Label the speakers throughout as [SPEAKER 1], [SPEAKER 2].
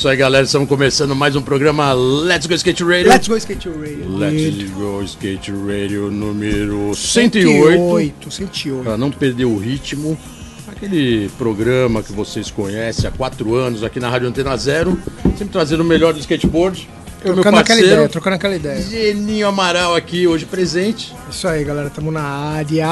[SPEAKER 1] Isso aí, galera. Estamos começando mais um programa Let's Go Skate Radio.
[SPEAKER 2] Let's go skate radio.
[SPEAKER 1] Let's Go Skate Radio número 108.
[SPEAKER 2] 108.
[SPEAKER 1] Para não perder o ritmo. Aquele programa que vocês conhecem há quatro anos aqui na Rádio Antena Zero. Sempre trazendo o melhor do skateboard. Eu, meu
[SPEAKER 2] Trocando aquela
[SPEAKER 1] parceiro,
[SPEAKER 2] ideia, trocando aquela ideia.
[SPEAKER 1] Geninho Amaral aqui hoje presente.
[SPEAKER 2] Isso aí, galera. Tamo na área.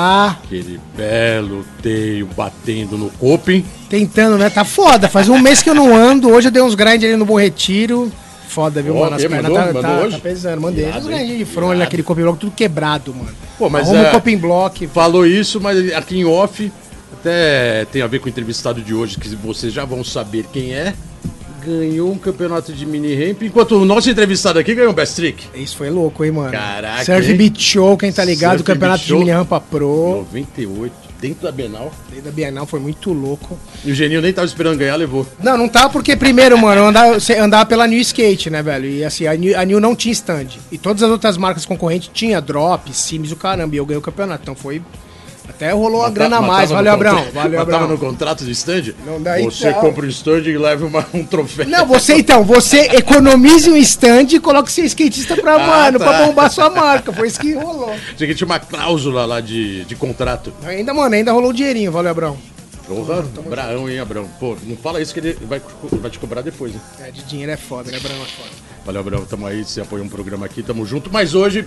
[SPEAKER 1] Aquele belo teio batendo no coping.
[SPEAKER 2] Tentando, né? Tá foda. Faz um mês que eu não ando. Hoje eu dei uns grind ali no Bom Retiro. Foda, viu,
[SPEAKER 1] Ó,
[SPEAKER 2] mano? As pernas
[SPEAKER 1] mandou?
[SPEAKER 2] tá,
[SPEAKER 1] Mandou
[SPEAKER 2] tá,
[SPEAKER 1] hoje?
[SPEAKER 2] tá pesando. Mandei.
[SPEAKER 1] Irado,
[SPEAKER 2] Uns grindinhos de front ali
[SPEAKER 1] Irado.
[SPEAKER 2] naquele coping block, tudo quebrado, mano.
[SPEAKER 1] Pô, mas
[SPEAKER 2] Arruma
[SPEAKER 1] é-
[SPEAKER 2] um coping block.
[SPEAKER 1] Falou isso, mas aqui em off até tem a ver com o entrevistado de hoje, que vocês já vão saber quem é. Ganhou um campeonato de mini ramp, enquanto o nosso entrevistado aqui ganhou um best trick.
[SPEAKER 2] Isso foi louco, hein, mano?
[SPEAKER 1] Caraca,
[SPEAKER 2] Surf? Beat Show, quem tá ligado?
[SPEAKER 1] Surf
[SPEAKER 2] campeonato de mini rampa pro.
[SPEAKER 1] 98, dentro da Bienal.
[SPEAKER 2] Desde a Bienal foi muito louco.
[SPEAKER 1] E o Geninho nem tava esperando ganhar, levou.
[SPEAKER 2] Não, não tá porque primeiro, mano, eu andava, você andava pela New Skate, né, velho? E assim, a New, a New não tinha stand. E todas as outras marcas concorrentes tinha drop, Sims, o caramba. E eu ganhei o campeonato. Então foi. Até rolou uma grana a mais. Valeu, Abrão. Valeu,
[SPEAKER 1] mas tava
[SPEAKER 2] Abrão.
[SPEAKER 1] no contrato de stand?
[SPEAKER 2] Não, daí
[SPEAKER 1] Você
[SPEAKER 2] tá.
[SPEAKER 1] compra um stand e leva uma- um troféu.
[SPEAKER 2] Não, você então, você economize um stand e coloque seu skatista pra,
[SPEAKER 1] Ah,
[SPEAKER 2] mano,
[SPEAKER 1] tá.
[SPEAKER 2] pra bombar sua marca. Foi isso que rolou.
[SPEAKER 1] Tinha que tinha uma cláusula lá de, de contrato.
[SPEAKER 2] Ainda, mano, ainda rolou o dinheirinho, valeu, Abrão.
[SPEAKER 1] Porra, Braão, hein, Abrão? Pô, não fala isso que ele vai, vai te cobrar depois, né?
[SPEAKER 2] É, de dinheiro é foda, né, Abrão? É foda.
[SPEAKER 1] Valeu, Abraão. Tamo aí, você apoiou um programa aqui, tamo junto. Mas hoje,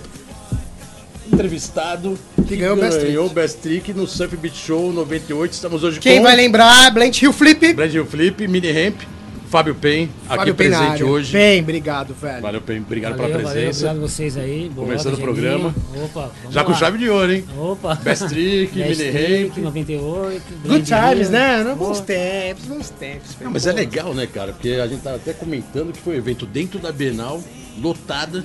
[SPEAKER 1] entrevistado
[SPEAKER 2] Que ganhou o Best Trick.
[SPEAKER 1] ganhou o Best Trick no Surf Beat Show 98. Estamos hoje
[SPEAKER 2] Quem
[SPEAKER 1] com
[SPEAKER 2] vai lembrar, Blend Hill Flip.
[SPEAKER 1] Brand New Flip, Mini Ramp, Fábio Pen, aqui
[SPEAKER 2] Pen
[SPEAKER 1] presente
[SPEAKER 2] área.
[SPEAKER 1] hoje.
[SPEAKER 2] Bem, obrigado, velho.
[SPEAKER 1] Valeu, Pen, obrigado
[SPEAKER 3] Valeu,
[SPEAKER 1] pela
[SPEAKER 3] valeu,
[SPEAKER 1] presença.
[SPEAKER 3] obrigado a vocês aí. Boa
[SPEAKER 1] Começando o programa.
[SPEAKER 3] Opa, vamos
[SPEAKER 1] Já com
[SPEAKER 3] lá.
[SPEAKER 1] chave de ouro, hein?
[SPEAKER 3] Opa.
[SPEAKER 1] Best Trick,
[SPEAKER 3] Best
[SPEAKER 1] Mini Ramp.
[SPEAKER 3] 98.
[SPEAKER 2] Good
[SPEAKER 3] Blend
[SPEAKER 2] times,
[SPEAKER 3] Hill.
[SPEAKER 2] né? Não,
[SPEAKER 3] Boa.
[SPEAKER 2] bons tempos, bons tempos.
[SPEAKER 1] Não, mas é legal, né, cara? Porque a gente tá até comentando que foi um evento dentro da Bienal, lotada,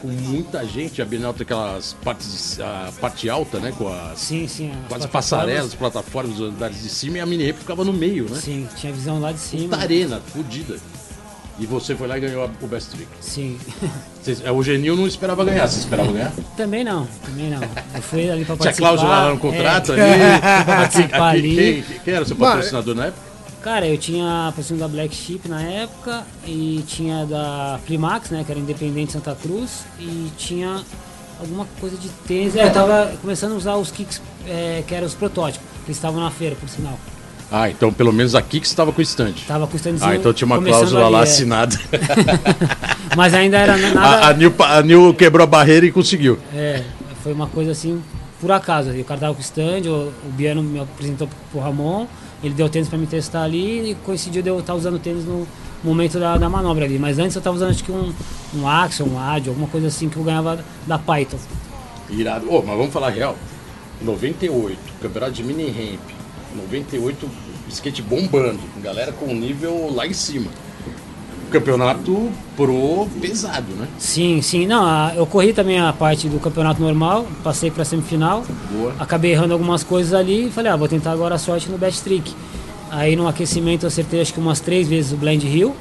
[SPEAKER 1] com muita gente. A Bienal tem aquelas partes, a parte alta, né? Com as,
[SPEAKER 3] Sim, sim.
[SPEAKER 1] com as
[SPEAKER 3] plataformas.
[SPEAKER 1] passarelas, plataformas, os andares de cima e a mini ficava no meio, né?
[SPEAKER 3] Sim, tinha visão lá de cima.
[SPEAKER 1] Puta arena, fodida. E você foi lá e ganhou o Best Trick.
[SPEAKER 3] Sim.
[SPEAKER 1] É, o Genil não esperava ganhar, você esperava ganhar?
[SPEAKER 3] também não, também não. Eu fui ali pra
[SPEAKER 1] Tinha
[SPEAKER 3] participar.
[SPEAKER 1] cláusula lá no contrato
[SPEAKER 3] é,
[SPEAKER 1] ali.
[SPEAKER 3] pra
[SPEAKER 1] Aqui,
[SPEAKER 3] participar
[SPEAKER 1] aqui,
[SPEAKER 3] ali.
[SPEAKER 1] quem, quem era o seu patrocinador na época?
[SPEAKER 3] Cara, eu tinha a patrocínio da Black Sheep na época e tinha da Primax, né, que era independente Santa Cruz e tinha alguma coisa de tênis. É, eu tava começando a usar os kicks é, que eram os protótipos, que estavam na feira, por sinal.
[SPEAKER 1] Ah, então pelo menos que você estava com o stand.
[SPEAKER 3] Tava com o standzinho
[SPEAKER 1] Ah, então tinha uma cláusula
[SPEAKER 3] ali,
[SPEAKER 1] lá
[SPEAKER 3] é.
[SPEAKER 1] assinada.
[SPEAKER 3] Mas ainda era nada.
[SPEAKER 1] A, a, Nil, a Nil quebrou a barreira e conseguiu.
[SPEAKER 3] É, foi uma coisa assim, por acaso. O cara tava com o stand, o, o Biano me apresentou pro Ramon, ele deu tênis pra me testar ali e coincidiu de eu estar usando tênis no momento da, da manobra ali. Mas antes eu tava usando acho que um, um Axion, um Ad, alguma coisa assim que eu ganhava da Python.
[SPEAKER 1] Irado. Ô, mas vamos falar real. 98, campeonato de mini ramp. 98, skate bombando. Galera com nível lá em cima. Campeonato pro pesado, né?
[SPEAKER 3] Sim, sim. Não, a- eu corri também a parte do campeonato normal, passei pra semifinal.
[SPEAKER 1] Boa.
[SPEAKER 3] Acabei errando algumas coisas ali e falei, ah, vou tentar agora a sorte no best trick. Aí no aquecimento eu acertei acho que umas três vezes o blend hill.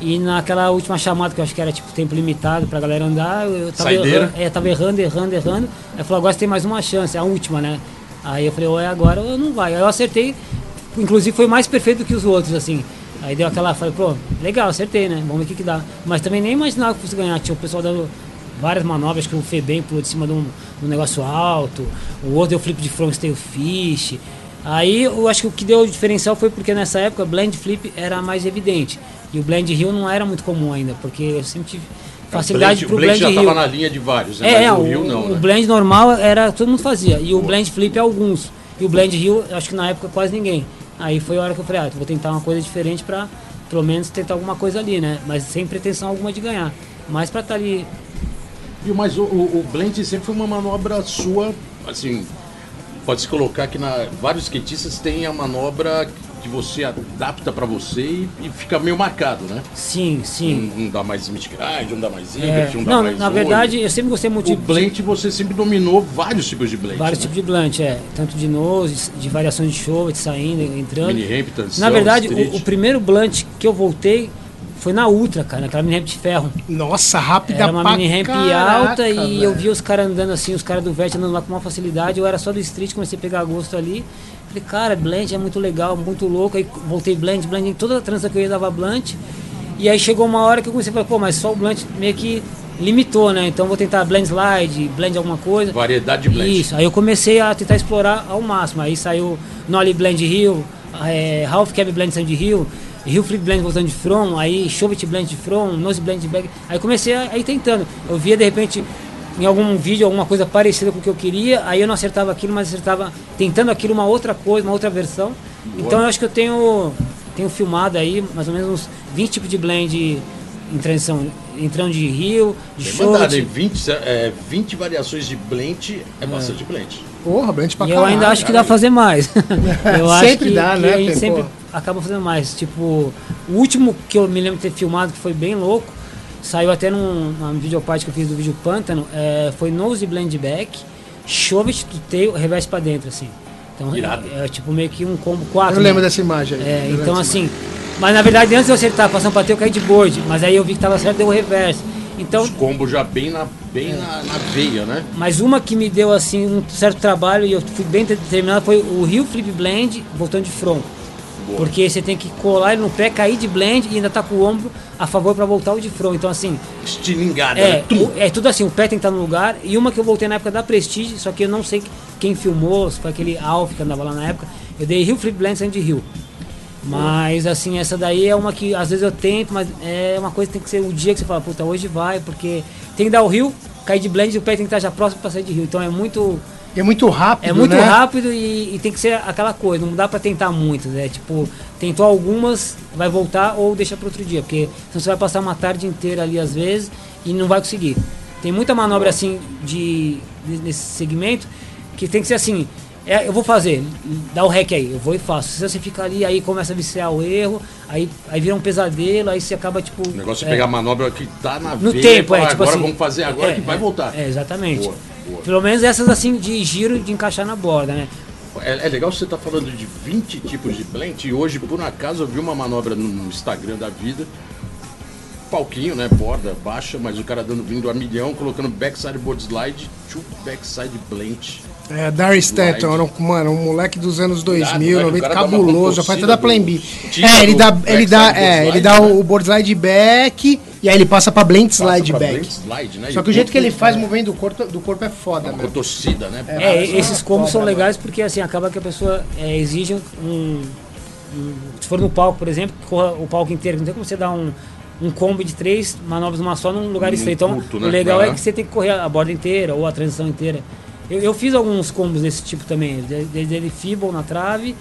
[SPEAKER 3] E naquela última chamada, que eu acho que era tipo tempo limitado pra galera andar, eu tava, errando, é, tava errando, errando, errando. Aí falou, agora você tem mais uma chance, a última, né? Aí eu falei, ou é agora ou não vai. Aí eu acertei, inclusive foi mais perfeito do que os outros, assim. Aí deu aquela, falei, pô, legal, acertei, né? Vamos ver o que, que dá. Mas também nem imaginava que fosse ganhar. Tinha o pessoal dando várias manobras, que o Febem pulou de cima de um, de um negócio alto, o outro deu flip de front tail fish. Aí eu acho que o que deu o diferencial foi porque nessa época blend flip era mais evidente. E o blend hill não era muito comum ainda, porque eu sempre tive facilidade
[SPEAKER 1] o
[SPEAKER 3] pro
[SPEAKER 1] blend
[SPEAKER 3] blend
[SPEAKER 1] já
[SPEAKER 3] hill.
[SPEAKER 1] tava na linha de vários, né?
[SPEAKER 3] É,
[SPEAKER 1] mas
[SPEAKER 3] o,
[SPEAKER 1] o Rio não,
[SPEAKER 3] o
[SPEAKER 1] né?
[SPEAKER 3] blend normal era todo mundo fazia. E o blend flip alguns. E o blend hill, acho que na época quase ninguém. Aí foi a hora que eu falei, ah, vou tentar uma coisa diferente pra pelo menos tentar alguma coisa ali, né? Mas sem pretensão alguma de ganhar. Mas pra estar ali.
[SPEAKER 1] E, mas o, o, o blend sempre foi uma manobra sua, assim, pode se colocar que na, vários skatistas têm a manobra que você adapta pra você e, e fica meio marcado, né?
[SPEAKER 3] Sim, sim.
[SPEAKER 1] Um, um dá mais Smith Grind, um dá mais
[SPEAKER 3] É,
[SPEAKER 1] Ibert, um dá
[SPEAKER 3] não,
[SPEAKER 1] mais
[SPEAKER 3] na
[SPEAKER 1] olho.
[SPEAKER 3] verdade, eu sempre gostei muito
[SPEAKER 1] O
[SPEAKER 3] de
[SPEAKER 1] blend você sempre dominou vários tipos de blend.
[SPEAKER 3] vários
[SPEAKER 1] né?
[SPEAKER 3] tipos de blunt, é. Tanto de nose, de variações de show, de saindo, entrando.
[SPEAKER 1] Mini ramp, transição,
[SPEAKER 3] Na verdade, o, o primeiro blunt que eu voltei foi na Ultra, cara, naquela mini ramp de ferro.
[SPEAKER 2] Nossa, rápida
[SPEAKER 3] Era uma mini ramp
[SPEAKER 2] caraca,
[SPEAKER 3] alta e
[SPEAKER 2] velho.
[SPEAKER 3] eu via os caras andando assim, os caras do Vert andando lá com uma facilidade. Eu era só do street, comecei a pegar gosto ali. Falei, cara, blend é muito legal, muito louco. Aí voltei blend, blend, em toda a trança que eu ia dava blunt. E aí chegou uma hora que eu comecei a falar, pô, mas só o blend meio que limitou, né? Então vou tentar blend slide, blend alguma coisa.
[SPEAKER 1] Variedade de blend.
[SPEAKER 3] Isso, aí eu comecei a tentar explorar ao máximo. Aí saiu Nolly Blend Hill, é, Half Cab Blend Sand Hill, Hill Flip Blend voltando de front, aí Chauvet Blend de front, Nose Blend de back. Aí comecei a, a ir tentando. Eu via de repente em algum vídeo alguma coisa parecida com o que eu queria, aí eu não acertava aquilo, mas acertava tentando aquilo uma outra coisa, uma outra versão. Então eu acho que eu tenho tenho filmado aí mais ou menos uns 20 tipos de blend em transição, entrando de Rio, de
[SPEAKER 1] Bem mandado, hein?
[SPEAKER 3] Chauvet.
[SPEAKER 1] 20, é, 20 variações de blend é bastante blend.
[SPEAKER 2] Porra, blend pra
[SPEAKER 3] E eu
[SPEAKER 2] caralho.
[SPEAKER 3] ainda acho que dá pra fazer mais. eu acho
[SPEAKER 2] Sempre
[SPEAKER 3] que,
[SPEAKER 2] dá,
[SPEAKER 3] que
[SPEAKER 2] né,
[SPEAKER 3] A gente sempre acaba fazendo mais. Tipo, o último que eu me lembro de ter filmado, que foi bem louco, saiu até num, numa videoparte que eu fiz do vídeo Pântano, é, foi Nose Blend Back, Chauvet do tail, reverse pra dentro, assim. Então é, é tipo meio que um combo 4.
[SPEAKER 2] Eu lembro dessa imagem aí.
[SPEAKER 3] É, então assim, mas na verdade antes de eu acertar, passando pra ter, eu caí de board, mas aí eu vi que tava certo, deu o reverse. Então,
[SPEAKER 1] Os combos já bem, na, bem na, na veia, né?
[SPEAKER 3] mas uma que me deu assim um certo trabalho e eu fui bem determinado foi o Rio Flip Blend voltando de front.
[SPEAKER 1] Boa.
[SPEAKER 3] Porque você tem que colar ele no pé, cair de blend e ainda tá com o ombro a favor para voltar o de front. Então assim,
[SPEAKER 1] Estilingada,
[SPEAKER 3] é,
[SPEAKER 1] né? Tum.
[SPEAKER 3] é tudo assim, o pé tem que estar no lugar. E uma que eu voltei na época da Prestige, só que eu não sei quem filmou, se foi aquele Alf que andava lá na época. Eu dei Rio Flip Blend saindo de Rio. Mas assim, essa daí é uma que às vezes eu tento, mas é uma coisa que tem que ser o dia que você fala, puta, hoje vai, porque tem que dar o rio, cair de blend e o pé tem que estar já próximo para sair de rio. Então é muito.
[SPEAKER 2] E é muito rápido,
[SPEAKER 3] É muito
[SPEAKER 2] né?
[SPEAKER 3] rápido e, e tem que ser aquela coisa, não dá pra tentar muito, né? Tipo, tentou algumas, vai voltar ou deixa para outro dia, porque senão você vai passar uma tarde inteira ali às vezes e não vai conseguir. Tem muita manobra assim de, de- nesse segmento que tem que ser assim, é, eu vou fazer, dá o rec aí, eu vou e faço. Se você fica ali, aí começa a viciar o erro, aí, aí vira um pesadelo, aí você acaba tipo.
[SPEAKER 1] O negócio é,
[SPEAKER 3] é,
[SPEAKER 1] pegar a manobra que tá na
[SPEAKER 3] no
[SPEAKER 1] veia
[SPEAKER 3] tempo, é, tipo
[SPEAKER 1] agora
[SPEAKER 3] assim.
[SPEAKER 1] vamos fazer agora
[SPEAKER 3] é,
[SPEAKER 1] que vai
[SPEAKER 3] é,
[SPEAKER 1] voltar.
[SPEAKER 3] É, exatamente.
[SPEAKER 1] Boa, boa.
[SPEAKER 3] Pelo menos essas assim de giro de encaixar na borda, né?
[SPEAKER 1] É, é legal você estar falando de 20 tipos de blend e hoje, por um acaso, eu vi uma manobra no Instagram da vida. Palquinho, né? Borda baixa, mas o cara dando vindo a milhão, colocando backside board slide, to backside blend.
[SPEAKER 2] É, Darry Stanton, era um, mano, um moleque dos anos 2000,
[SPEAKER 1] Irado, né?
[SPEAKER 2] 90,
[SPEAKER 1] O cara dá uma
[SPEAKER 2] cabuloso, já faz
[SPEAKER 1] contorcida
[SPEAKER 2] toda a Plan B. É, ele dá, ele dá, é, ele dá
[SPEAKER 1] né?
[SPEAKER 2] o board slide back e aí ele passa pra blend
[SPEAKER 1] Passa
[SPEAKER 2] slide
[SPEAKER 1] pra
[SPEAKER 2] back.
[SPEAKER 1] blend slide, né?
[SPEAKER 2] Só
[SPEAKER 1] E
[SPEAKER 2] que o jeito que ele faz movendo do corpo, do corpo é foda,
[SPEAKER 1] Uma
[SPEAKER 2] mano.
[SPEAKER 1] torcida, né?
[SPEAKER 3] É,
[SPEAKER 1] Parece
[SPEAKER 3] esses
[SPEAKER 1] uma
[SPEAKER 3] combos são legais porque assim acaba que a pessoa é, exige um, um- Se for no palco, por exemplo, que corra o palco inteiro, não tem como você dar um, um combo de três manobras numa só num lugar estreito. Então,
[SPEAKER 1] curto,
[SPEAKER 3] o
[SPEAKER 1] né?
[SPEAKER 3] legal é
[SPEAKER 1] Aham.
[SPEAKER 3] que você tem que correr a borda inteira ou a transição inteira. Eu, eu fiz alguns combos desse tipo também, de- desde ele feeble na trave,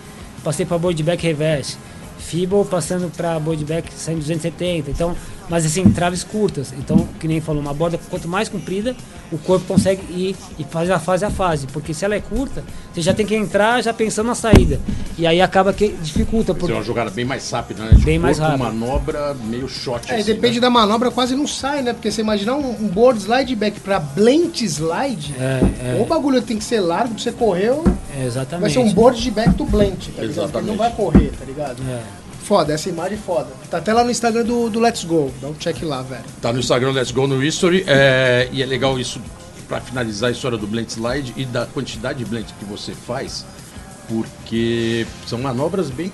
[SPEAKER 3] passei para board back reverse. Feeble passando para board back saindo 270. Então, mas assim, traves curtas. Então, que nem falou, uma borda quanto mais comprida, o corpo consegue ir e fazer a fase a fase. Porque se ela é curta, você já tem que entrar já pensando na saída. E aí acaba que dificulta. Porque
[SPEAKER 1] é uma jogada bem mais rápida, né? De
[SPEAKER 3] Bem mais
[SPEAKER 1] corpo,
[SPEAKER 3] rápida.
[SPEAKER 1] manobra meio shot.
[SPEAKER 2] É,
[SPEAKER 1] assim,
[SPEAKER 2] depende
[SPEAKER 1] né?
[SPEAKER 2] da manobra, quase não sai, né? Porque você imaginar um, um board slide back pra blend slide,
[SPEAKER 3] É,
[SPEAKER 2] ou o bagulho tem que ser largo pra você correr, ou
[SPEAKER 3] é,
[SPEAKER 2] vai
[SPEAKER 3] exatamente.
[SPEAKER 2] ser um board de back do blend, tá ligado? Porque
[SPEAKER 1] Exatamente.
[SPEAKER 2] Não vai correr, tá ligado?
[SPEAKER 3] É.
[SPEAKER 2] Foda, essa imagem é foda. Tá até lá no Instagram do, do Let's Go. Dá um check lá, velho.
[SPEAKER 1] Tá no Instagram Let's Go no History. é, e é legal isso para finalizar a história do blend slide e da quantidade de blend que você faz, porque são manobras bem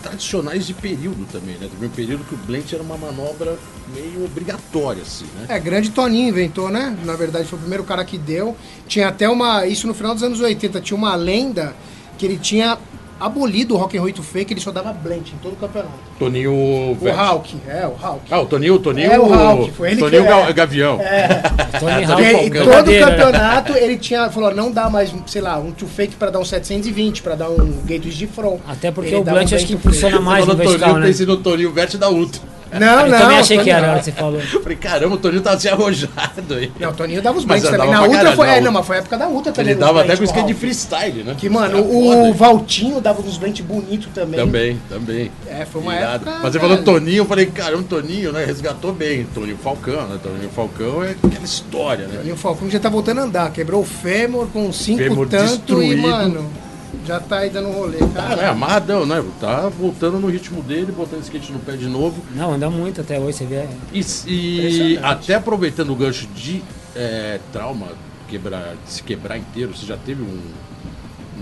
[SPEAKER 1] tradicionais de período também, né? Teve um período que o blend era uma manobra meio obrigatória, assim, né?
[SPEAKER 2] É, grande Toninho inventou, né? Na verdade, foi o primeiro cara que deu. Tinha até uma. Isso no final dos anos 80, tinha uma lenda que ele tinha abolido o rock and roll to fake, ele só dava blend em todo o campeonato.
[SPEAKER 1] Toninho
[SPEAKER 2] O. Hulk, é, o Hulk.
[SPEAKER 1] Ah, o Toninho, o Toninho.
[SPEAKER 2] É, o Hulk, foi ele
[SPEAKER 1] Toninho
[SPEAKER 2] que-
[SPEAKER 1] Ga-
[SPEAKER 2] é.
[SPEAKER 1] Gavião.
[SPEAKER 3] Tony
[SPEAKER 1] Tá
[SPEAKER 3] Hawk,
[SPEAKER 2] E, todo
[SPEAKER 3] brincadeira, né?
[SPEAKER 2] campeonato ele tinha, falou, não dá mais, sei lá, um to fake pra dar um 720, pra dar um gateway de front.
[SPEAKER 3] Até porque
[SPEAKER 2] Ele
[SPEAKER 3] o Blunt
[SPEAKER 2] um
[SPEAKER 3] acho que
[SPEAKER 2] blend
[SPEAKER 3] impulsiona mais no
[SPEAKER 1] Toninho,
[SPEAKER 3] né?
[SPEAKER 1] pensei no Toninho Vett da Ultra.
[SPEAKER 2] Não,
[SPEAKER 3] Eu
[SPEAKER 2] não.
[SPEAKER 3] também achei que era a hora que você falou.
[SPEAKER 1] Eu falei, caramba, o Toninho tava se arrojado aí.
[SPEAKER 2] Não, o Toninho dava os
[SPEAKER 1] Mas
[SPEAKER 2] brinks também. Na Ultra foi.
[SPEAKER 1] na
[SPEAKER 2] É,
[SPEAKER 1] Ultra.
[SPEAKER 2] não, mas foi a época da Ultra também.
[SPEAKER 1] Ele dava até
[SPEAKER 2] blends
[SPEAKER 1] com skate de freestyle, né?
[SPEAKER 2] Que, mano, o
[SPEAKER 1] hein?
[SPEAKER 2] Valtinho dava uns blends bonitos também.
[SPEAKER 1] Também, também.
[SPEAKER 2] É, foi uma
[SPEAKER 1] Irado.
[SPEAKER 2] época.
[SPEAKER 1] Mas você falou
[SPEAKER 2] velho.
[SPEAKER 1] Toninho, eu falei, caramba, Toninho, né? Resgatou bem. Toninho Falcão, né? Toninho Falcão é aquela história, né?
[SPEAKER 2] Toninho Falcão já tá voltando a andar. Quebrou o fêmur com cinco
[SPEAKER 1] Fêmur
[SPEAKER 2] tanto e,
[SPEAKER 1] destruído.
[SPEAKER 2] mano, já tá aí dando rolê,
[SPEAKER 1] Tá, né?
[SPEAKER 2] cara.
[SPEAKER 1] Amarradão, né? Tá voltando no ritmo dele, botando skate no pé de novo.
[SPEAKER 3] Não, anda muito até hoje, você vê.
[SPEAKER 1] E, e até aproveitando o gancho de é, trauma, quebrar, se quebrar inteiro, você já teve um.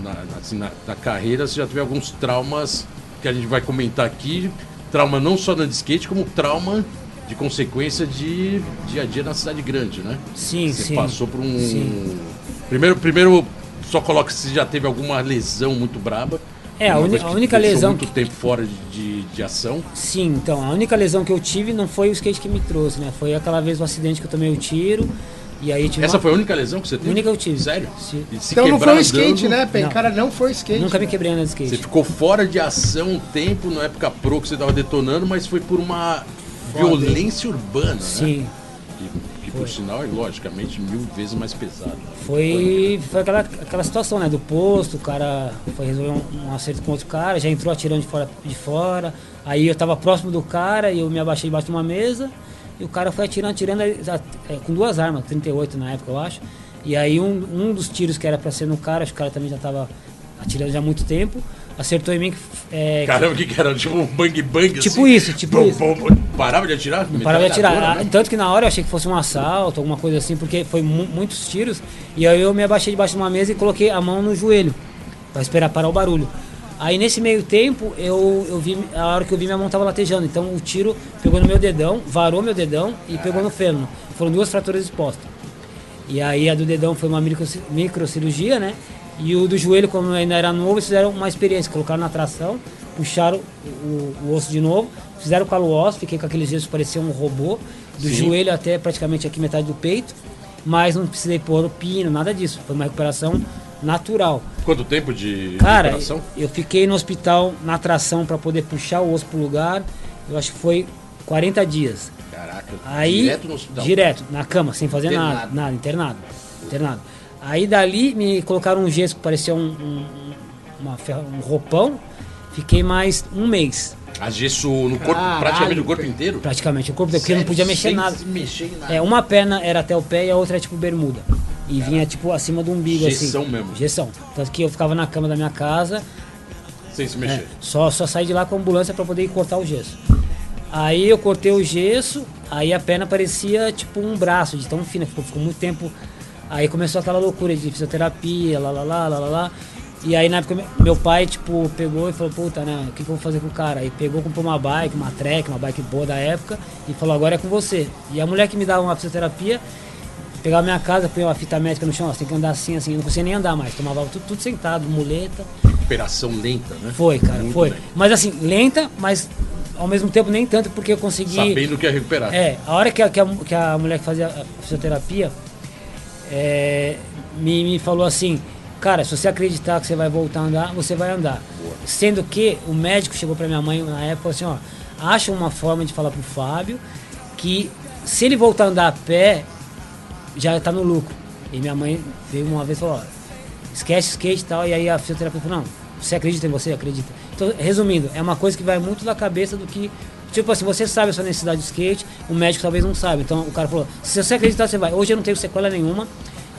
[SPEAKER 1] Na, na- assim, na, na carreira, você já teve alguns traumas que a gente vai comentar aqui. Trauma não só no skate, como trauma de consequência de dia a dia na cidade grande, né?
[SPEAKER 3] Sim,
[SPEAKER 1] Você
[SPEAKER 3] sim.
[SPEAKER 1] passou por um.
[SPEAKER 3] Sim.
[SPEAKER 1] Primeiro, primeiro, só coloca se já teve alguma lesão muito braba.
[SPEAKER 3] É, a a única lesão
[SPEAKER 1] muito
[SPEAKER 3] que-
[SPEAKER 1] tempo fora de, de, de ação.
[SPEAKER 3] Sim, então, a única lesão que eu tive não foi o skate que me trouxe, né? Foi aquela vez o acidente que eu tomei o tiro. E aí tive
[SPEAKER 1] Essa
[SPEAKER 3] uma-
[SPEAKER 1] foi a única lesão que você teve?
[SPEAKER 3] a única que eu tive.
[SPEAKER 1] Sério?
[SPEAKER 3] Sim.
[SPEAKER 1] Se
[SPEAKER 2] Então não foi o skate,
[SPEAKER 1] andando,
[SPEAKER 2] né, Pen?
[SPEAKER 3] Não.
[SPEAKER 2] Cara, não foi o skate.
[SPEAKER 3] Nunca me quebrei andando de skate.
[SPEAKER 1] Você ficou fora de ação um tempo, na época pro que você tava detonando, mas foi por uma violência urbana, né?
[SPEAKER 3] Sim.
[SPEAKER 1] Por sinal é logicamente mil vezes mais pesado. né?
[SPEAKER 3] Foi, foi aquela, aquela situação, né? Do posto, o cara foi resolver um, um acerto com outro cara, já entrou atirando de fora, de fora. Aí eu tava próximo do cara e eu me abaixei debaixo de uma mesa. E o cara foi atirando, atirando é, com duas armas, 38 na época, eu acho. E aí um, um dos tiros que era pra ser no cara, acho que o cara também já tava atirando já há muito tempo, acertou em mim que. É,
[SPEAKER 1] Caramba, o que, que era? Tipo um bang bang
[SPEAKER 3] Tipo
[SPEAKER 1] assim?
[SPEAKER 3] isso, tipo isso.
[SPEAKER 1] Parava de atirar?
[SPEAKER 3] Não parava de atirar. Ah,
[SPEAKER 1] né?
[SPEAKER 3] Tanto que na hora eu achei que fosse um assalto, alguma coisa assim, porque foi mu- muitos tiros. E aí eu me abaixei debaixo de uma mesa e coloquei a mão no joelho, para esperar parar o barulho. Aí nesse meio tempo, eu, eu vi, a hora que eu vi minha mão tava latejando. Então o tiro pegou no meu dedão, varou meu dedão e pegou no fêmur. Foram duas fraturas expostas. E aí a do dedão foi uma micro, microcirurgia, né? E o do joelho, como ainda era novo, eles fizeram uma experiência, colocaram na tração, puxaram o, o osso de novo, fizeram o calo ósseo, fiquei com aqueles gestos que parecia um robô, do
[SPEAKER 1] Sim.
[SPEAKER 3] joelho até praticamente aqui metade do peito, mas não precisei pôr o pino, nada disso. Foi uma recuperação natural.
[SPEAKER 1] Quanto tempo de
[SPEAKER 3] Cara,
[SPEAKER 1] recuperação?
[SPEAKER 3] eu fiquei no hospital na tração para poder puxar o osso pro lugar, eu acho que foi 40 dias.
[SPEAKER 1] Caraca,
[SPEAKER 3] Aí,
[SPEAKER 1] direto no hospital.
[SPEAKER 3] direto, na cama, sem fazer nada,
[SPEAKER 1] Internado.
[SPEAKER 3] nada, internado, internado. Aí dali me colocaram um gesso que parecia um, um, uma um roupão, fiquei mais um mês,
[SPEAKER 1] A gesso no corpo,
[SPEAKER 2] Caralho,
[SPEAKER 1] praticamente o corpo inteiro?
[SPEAKER 3] praticamente, o corpo porque eu não podia mexer nada.
[SPEAKER 1] mexer em nada.
[SPEAKER 3] É, uma perna era até o pé e a outra é tipo bermuda. E vinha tipo acima do umbigo
[SPEAKER 1] Gessão
[SPEAKER 3] assim.
[SPEAKER 1] mesmo.
[SPEAKER 3] Gessão. Tanto que eu ficava na cama da minha casa,
[SPEAKER 1] Sem se
[SPEAKER 3] É,
[SPEAKER 1] mexer.
[SPEAKER 3] só, só saí de lá com a ambulância para poder ir cortar o gesso. Aí eu cortei o gesso, aí a perna parecia tipo um braço, de tão fina, ficou, ficou muito tempo. Aí começou aquela loucura de fisioterapia, lá lá lá lá lá lá. E aí na época me- meu pai, tipo, pegou e falou, puta, né, o que, que eu vou fazer com o cara? Aí pegou, comprou uma bike, uma trek, uma bike boa da época, e falou, agora é com você. E a mulher que me dava uma fisioterapia, pegava minha casa, põe uma fita médica no chão, ó, você tem que andar assim, assim, eu não conseguia nem andar mais, tomava tudo, tudo sentado, muleta.
[SPEAKER 1] Recuperação lenta, né?
[SPEAKER 3] Foi, cara,
[SPEAKER 1] Muito
[SPEAKER 3] foi.
[SPEAKER 1] bem.
[SPEAKER 3] Mas assim, lenta, mas ao mesmo tempo nem tanto, porque eu consegui.
[SPEAKER 1] Sabendo que é recuperar.
[SPEAKER 3] É, a hora que a, que a, que a mulher que fazia a fisioterapia é, me, me falou assim, cara, se você acreditar que você vai voltar a andar, você vai andar. Sendo que o médico chegou pra minha mãe na época e falou assim, ó, acha uma forma de falar pro Fábio que se ele voltar a andar a pé, já tá no lucro. E minha mãe veio uma vez e falou, ó, esquece o skate e tal, e aí a fisioterapeuta falou, não, você acredita em você? Acredita. Então, resumindo, é uma coisa que vai muito da cabeça do que. Tipo assim, você sabe a sua necessidade de skate, o médico talvez não saiba. Então o cara falou, se você acreditar, você vai. Hoje eu não tenho sequela nenhuma,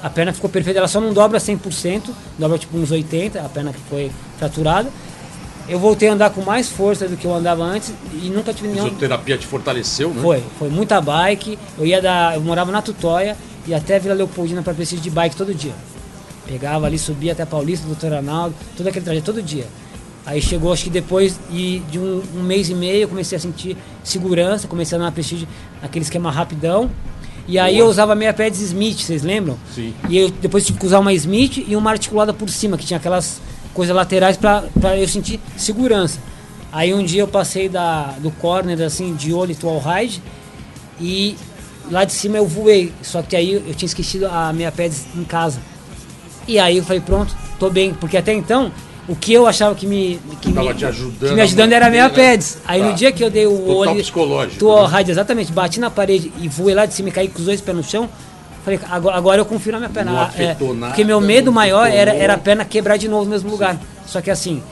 [SPEAKER 3] a perna ficou perfeita, ela só não dobra 100%, dobra tipo uns 80%, a perna que foi fraturada. Eu voltei a andar com mais força do que eu andava antes e nunca tive nenhum.
[SPEAKER 1] Fisioterapia te fortaleceu, né?
[SPEAKER 3] Foi, foi muita bike. Eu ia da, eu morava na Tutóia e até Vila Leopoldina para preciso de bike todo dia. Pegava ali, subia até Paulista, Doutor Arnaldo, todo aquele trajeto todo dia. Aí chegou, acho que depois e de um, um mês e meio, eu comecei a sentir segurança, comecei a andar na Prestige, naquele esquema rapidão. E aí
[SPEAKER 1] Boa.
[SPEAKER 3] eu usava meia pé de Smith, vocês lembram?
[SPEAKER 1] Sim.
[SPEAKER 3] E eu depois tive que usar uma Smith e uma articulada por cima, que tinha aquelas coisas laterais para eu sentir segurança. Aí um dia eu passei da, do corner assim, de olho to all ride e lá de cima eu voei. Só que aí eu tinha esquecido a minha pé em casa. E aí eu falei, pronto, tô bem. Porque até então o que eu achava que me. Que
[SPEAKER 1] Tava
[SPEAKER 3] me,
[SPEAKER 1] te ajudando
[SPEAKER 3] que me ajudando era a
[SPEAKER 1] manter, né?
[SPEAKER 3] pads. Aí
[SPEAKER 1] Tá.
[SPEAKER 3] no dia que eu dei o
[SPEAKER 1] Total
[SPEAKER 3] olho.
[SPEAKER 1] psicológico,
[SPEAKER 3] Tô
[SPEAKER 1] né?
[SPEAKER 3] rádio, exatamente, bati na parede e voei lá de cima e caí com os dois pés no chão. Falei, agora, agora eu confio na minha perna.
[SPEAKER 1] Não
[SPEAKER 3] Ah,
[SPEAKER 1] afetou nada,
[SPEAKER 3] porque meu medo maior era, era a perna quebrar de novo no mesmo lugar. Só que assim,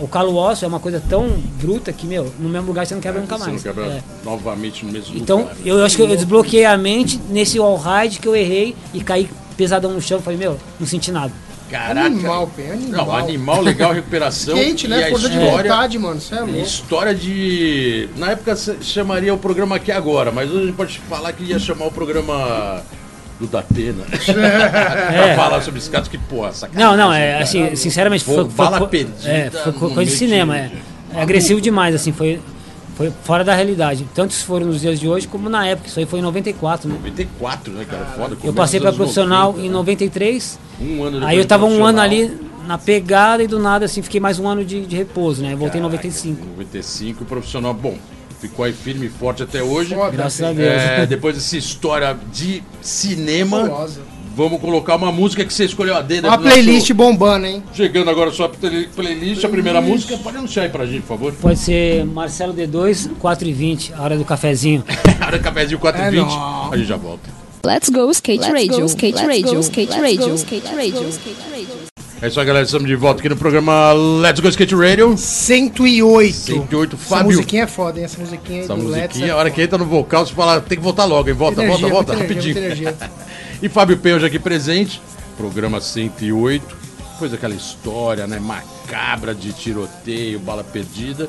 [SPEAKER 3] o calo ósseo é uma coisa tão bruta que, meu, no mesmo lugar você não quebra nunca
[SPEAKER 1] Você
[SPEAKER 3] mais.
[SPEAKER 1] não quebra
[SPEAKER 3] É.
[SPEAKER 1] novamente no mesmo
[SPEAKER 3] Então,
[SPEAKER 1] lugar.
[SPEAKER 3] eu, eu acho que eu desbloqueei a mente nesse all ride que eu errei e caí pesadão no chão. Falei, meu, não senti nada.
[SPEAKER 1] Caraca.
[SPEAKER 2] Animal, pé, animal.
[SPEAKER 1] Não, animal legal, recuperação.
[SPEAKER 2] Quente,
[SPEAKER 1] e
[SPEAKER 2] né?
[SPEAKER 1] a
[SPEAKER 2] Força de
[SPEAKER 1] história,
[SPEAKER 2] vontade, mano. Você é louco.
[SPEAKER 1] História de. Na época chamaria o programa aqui agora, mas hoje a gente pode falar que ia chamar o programa do Datena. pra falar sobre esse caso que, pô, sacanagem.
[SPEAKER 3] Não, não, é
[SPEAKER 1] cara.
[SPEAKER 3] assim, sinceramente, foi, foi,
[SPEAKER 1] bala
[SPEAKER 3] foi-
[SPEAKER 1] perdida
[SPEAKER 3] é, foi coisa de cinema,
[SPEAKER 1] de-
[SPEAKER 3] é. É agressivo demais, assim, foi, foi fora da realidade. Tanto se foram nos dias de hoje como na época. Isso aí foi em 94, né?
[SPEAKER 1] 94, né, cara? Foda.
[SPEAKER 3] Eu passei para profissional
[SPEAKER 1] 90.
[SPEAKER 3] em 93.
[SPEAKER 1] Um ano
[SPEAKER 3] Aí eu tava um ano ali na pegada e do nada, assim, fiquei mais um ano de, de repouso, né? Voltei em
[SPEAKER 1] Caraca,
[SPEAKER 3] 95.
[SPEAKER 1] 95, profissional bom. Ficou aí firme e forte até hoje.
[SPEAKER 2] Foda,
[SPEAKER 3] Graças a. Deus.
[SPEAKER 1] É, depois dessa história de cinema,
[SPEAKER 2] Fabulosa.
[SPEAKER 1] Vamos colocar uma música que você escolheu a dedo.
[SPEAKER 2] Uma
[SPEAKER 1] do nosso-
[SPEAKER 2] playlist bombando, hein?
[SPEAKER 1] Chegando agora a sua play- playlist, a primeira música. Pode anunciar aí pra gente, por favor.
[SPEAKER 3] Pode ser Marcelo D2, 4 e 20, a hora do cafezinho.
[SPEAKER 1] Hora do cafezinho 4h20.
[SPEAKER 2] É nóis.
[SPEAKER 1] a gente já volta.
[SPEAKER 4] Let's go skate
[SPEAKER 5] Let's
[SPEAKER 4] radio,
[SPEAKER 5] go,
[SPEAKER 4] skate
[SPEAKER 5] let's
[SPEAKER 4] radio,
[SPEAKER 5] go,
[SPEAKER 4] skate
[SPEAKER 5] let's
[SPEAKER 4] radio,
[SPEAKER 5] go,
[SPEAKER 4] skate
[SPEAKER 5] let's
[SPEAKER 4] radio.
[SPEAKER 5] go, skate radio.
[SPEAKER 1] É isso aí, galera. Estamos de volta aqui no programa Let's Go Skate Radio.
[SPEAKER 2] 108.
[SPEAKER 1] 108,
[SPEAKER 2] Essa
[SPEAKER 1] Fábio.
[SPEAKER 2] musiquinha é foda, hein? Essa musiquinha aí
[SPEAKER 1] Essa
[SPEAKER 2] do Let's
[SPEAKER 1] musiquinha,
[SPEAKER 2] é
[SPEAKER 1] a hora que entra no vocal, você fala, tem que voltar logo, hein? Volta,
[SPEAKER 2] Energia,
[SPEAKER 1] volta, volta,
[SPEAKER 2] energia,
[SPEAKER 1] rapidinho. e Fábio Penha aqui presente, programa 108. Depois aquela história, né? Macabra de tiroteio, bala perdida.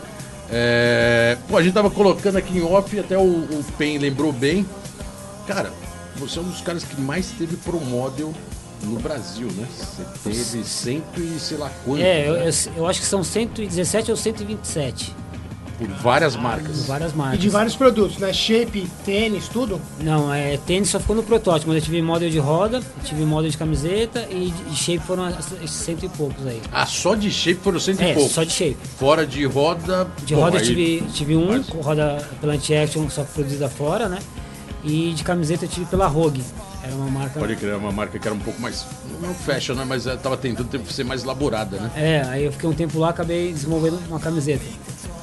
[SPEAKER 1] É, Pô, a gente tava colocando aqui em off, até o, o Pen lembrou bem. Cara, você é um dos caras que mais teve pro model no Brasil, né? Você teve cento e sei lá quanto,
[SPEAKER 3] É, eu,
[SPEAKER 1] né?
[SPEAKER 3] eu, eu acho que são 117 ou 127.
[SPEAKER 1] Por várias marcas.
[SPEAKER 3] Várias
[SPEAKER 2] E
[SPEAKER 3] marcas.
[SPEAKER 2] de vários produtos, né? Shape, tênis, tudo.
[SPEAKER 3] Não, é, tênis só ficou no protótipo, mas eu tive model de roda, tive model de camiseta e de shape foram cento e poucos aí.
[SPEAKER 1] Ah, só de shape foram cento e
[SPEAKER 3] É,
[SPEAKER 1] pouco.
[SPEAKER 3] só de shape.
[SPEAKER 1] Fora de roda.
[SPEAKER 3] De
[SPEAKER 1] bom,
[SPEAKER 3] roda eu tive, tive um,
[SPEAKER 1] mas-
[SPEAKER 3] com roda pela Anti-Action, só produzida fora, né? E de camiseta eu tive pela Rogue. Era uma marca.
[SPEAKER 1] Pode crer, uma marca que era um pouco mais. Não fashion, né? Mas ela tava tentando ser mais elaborada, né?
[SPEAKER 3] É, aí eu fiquei um tempo lá, acabei desenvolvendo uma camiseta.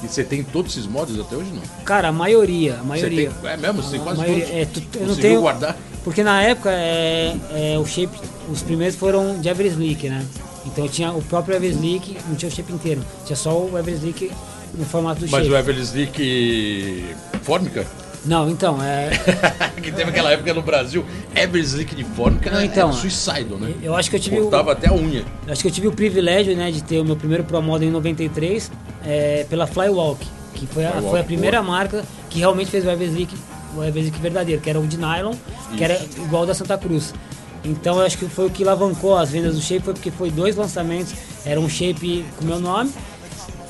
[SPEAKER 1] E você tem todos esses mods até hoje, não?
[SPEAKER 3] Cara, a maioria, a maioria.
[SPEAKER 1] tem, é mesmo? Você tem quase
[SPEAKER 3] maioria-
[SPEAKER 1] todos?
[SPEAKER 3] é, tu- eu não tenho-
[SPEAKER 1] guardar?
[SPEAKER 3] Porque na época é, é, o shape, os primeiros foram de Everslick, né? Então tinha o próprio Everslick, não tinha o shape inteiro, tinha só o Everslick no formato do
[SPEAKER 1] Mas
[SPEAKER 3] shape.
[SPEAKER 1] o Everslick Fórmica?
[SPEAKER 3] Não, então, é,
[SPEAKER 1] que teve aquela época no Brasil, Everslick de Fórmica
[SPEAKER 3] Não,
[SPEAKER 1] era
[SPEAKER 3] então,
[SPEAKER 1] suicidal, né?
[SPEAKER 3] eu acho que eu tive o,
[SPEAKER 1] Cortava até a unha.
[SPEAKER 3] eu acho que eu tive o privilégio, né, de ter o meu primeiro Pro Model em 93 é, pela Flywalk, que foi a,
[SPEAKER 1] Flywalk,
[SPEAKER 3] foi a primeira
[SPEAKER 1] boa.
[SPEAKER 3] marca que realmente fez o Everslick, o Everslick verdadeiro, que era o de nylon, que era igual ao da Santa Cruz. Então eu acho que foi o que alavancou as vendas do shape, foi porque foi dois lançamentos, era um shape com meu nome,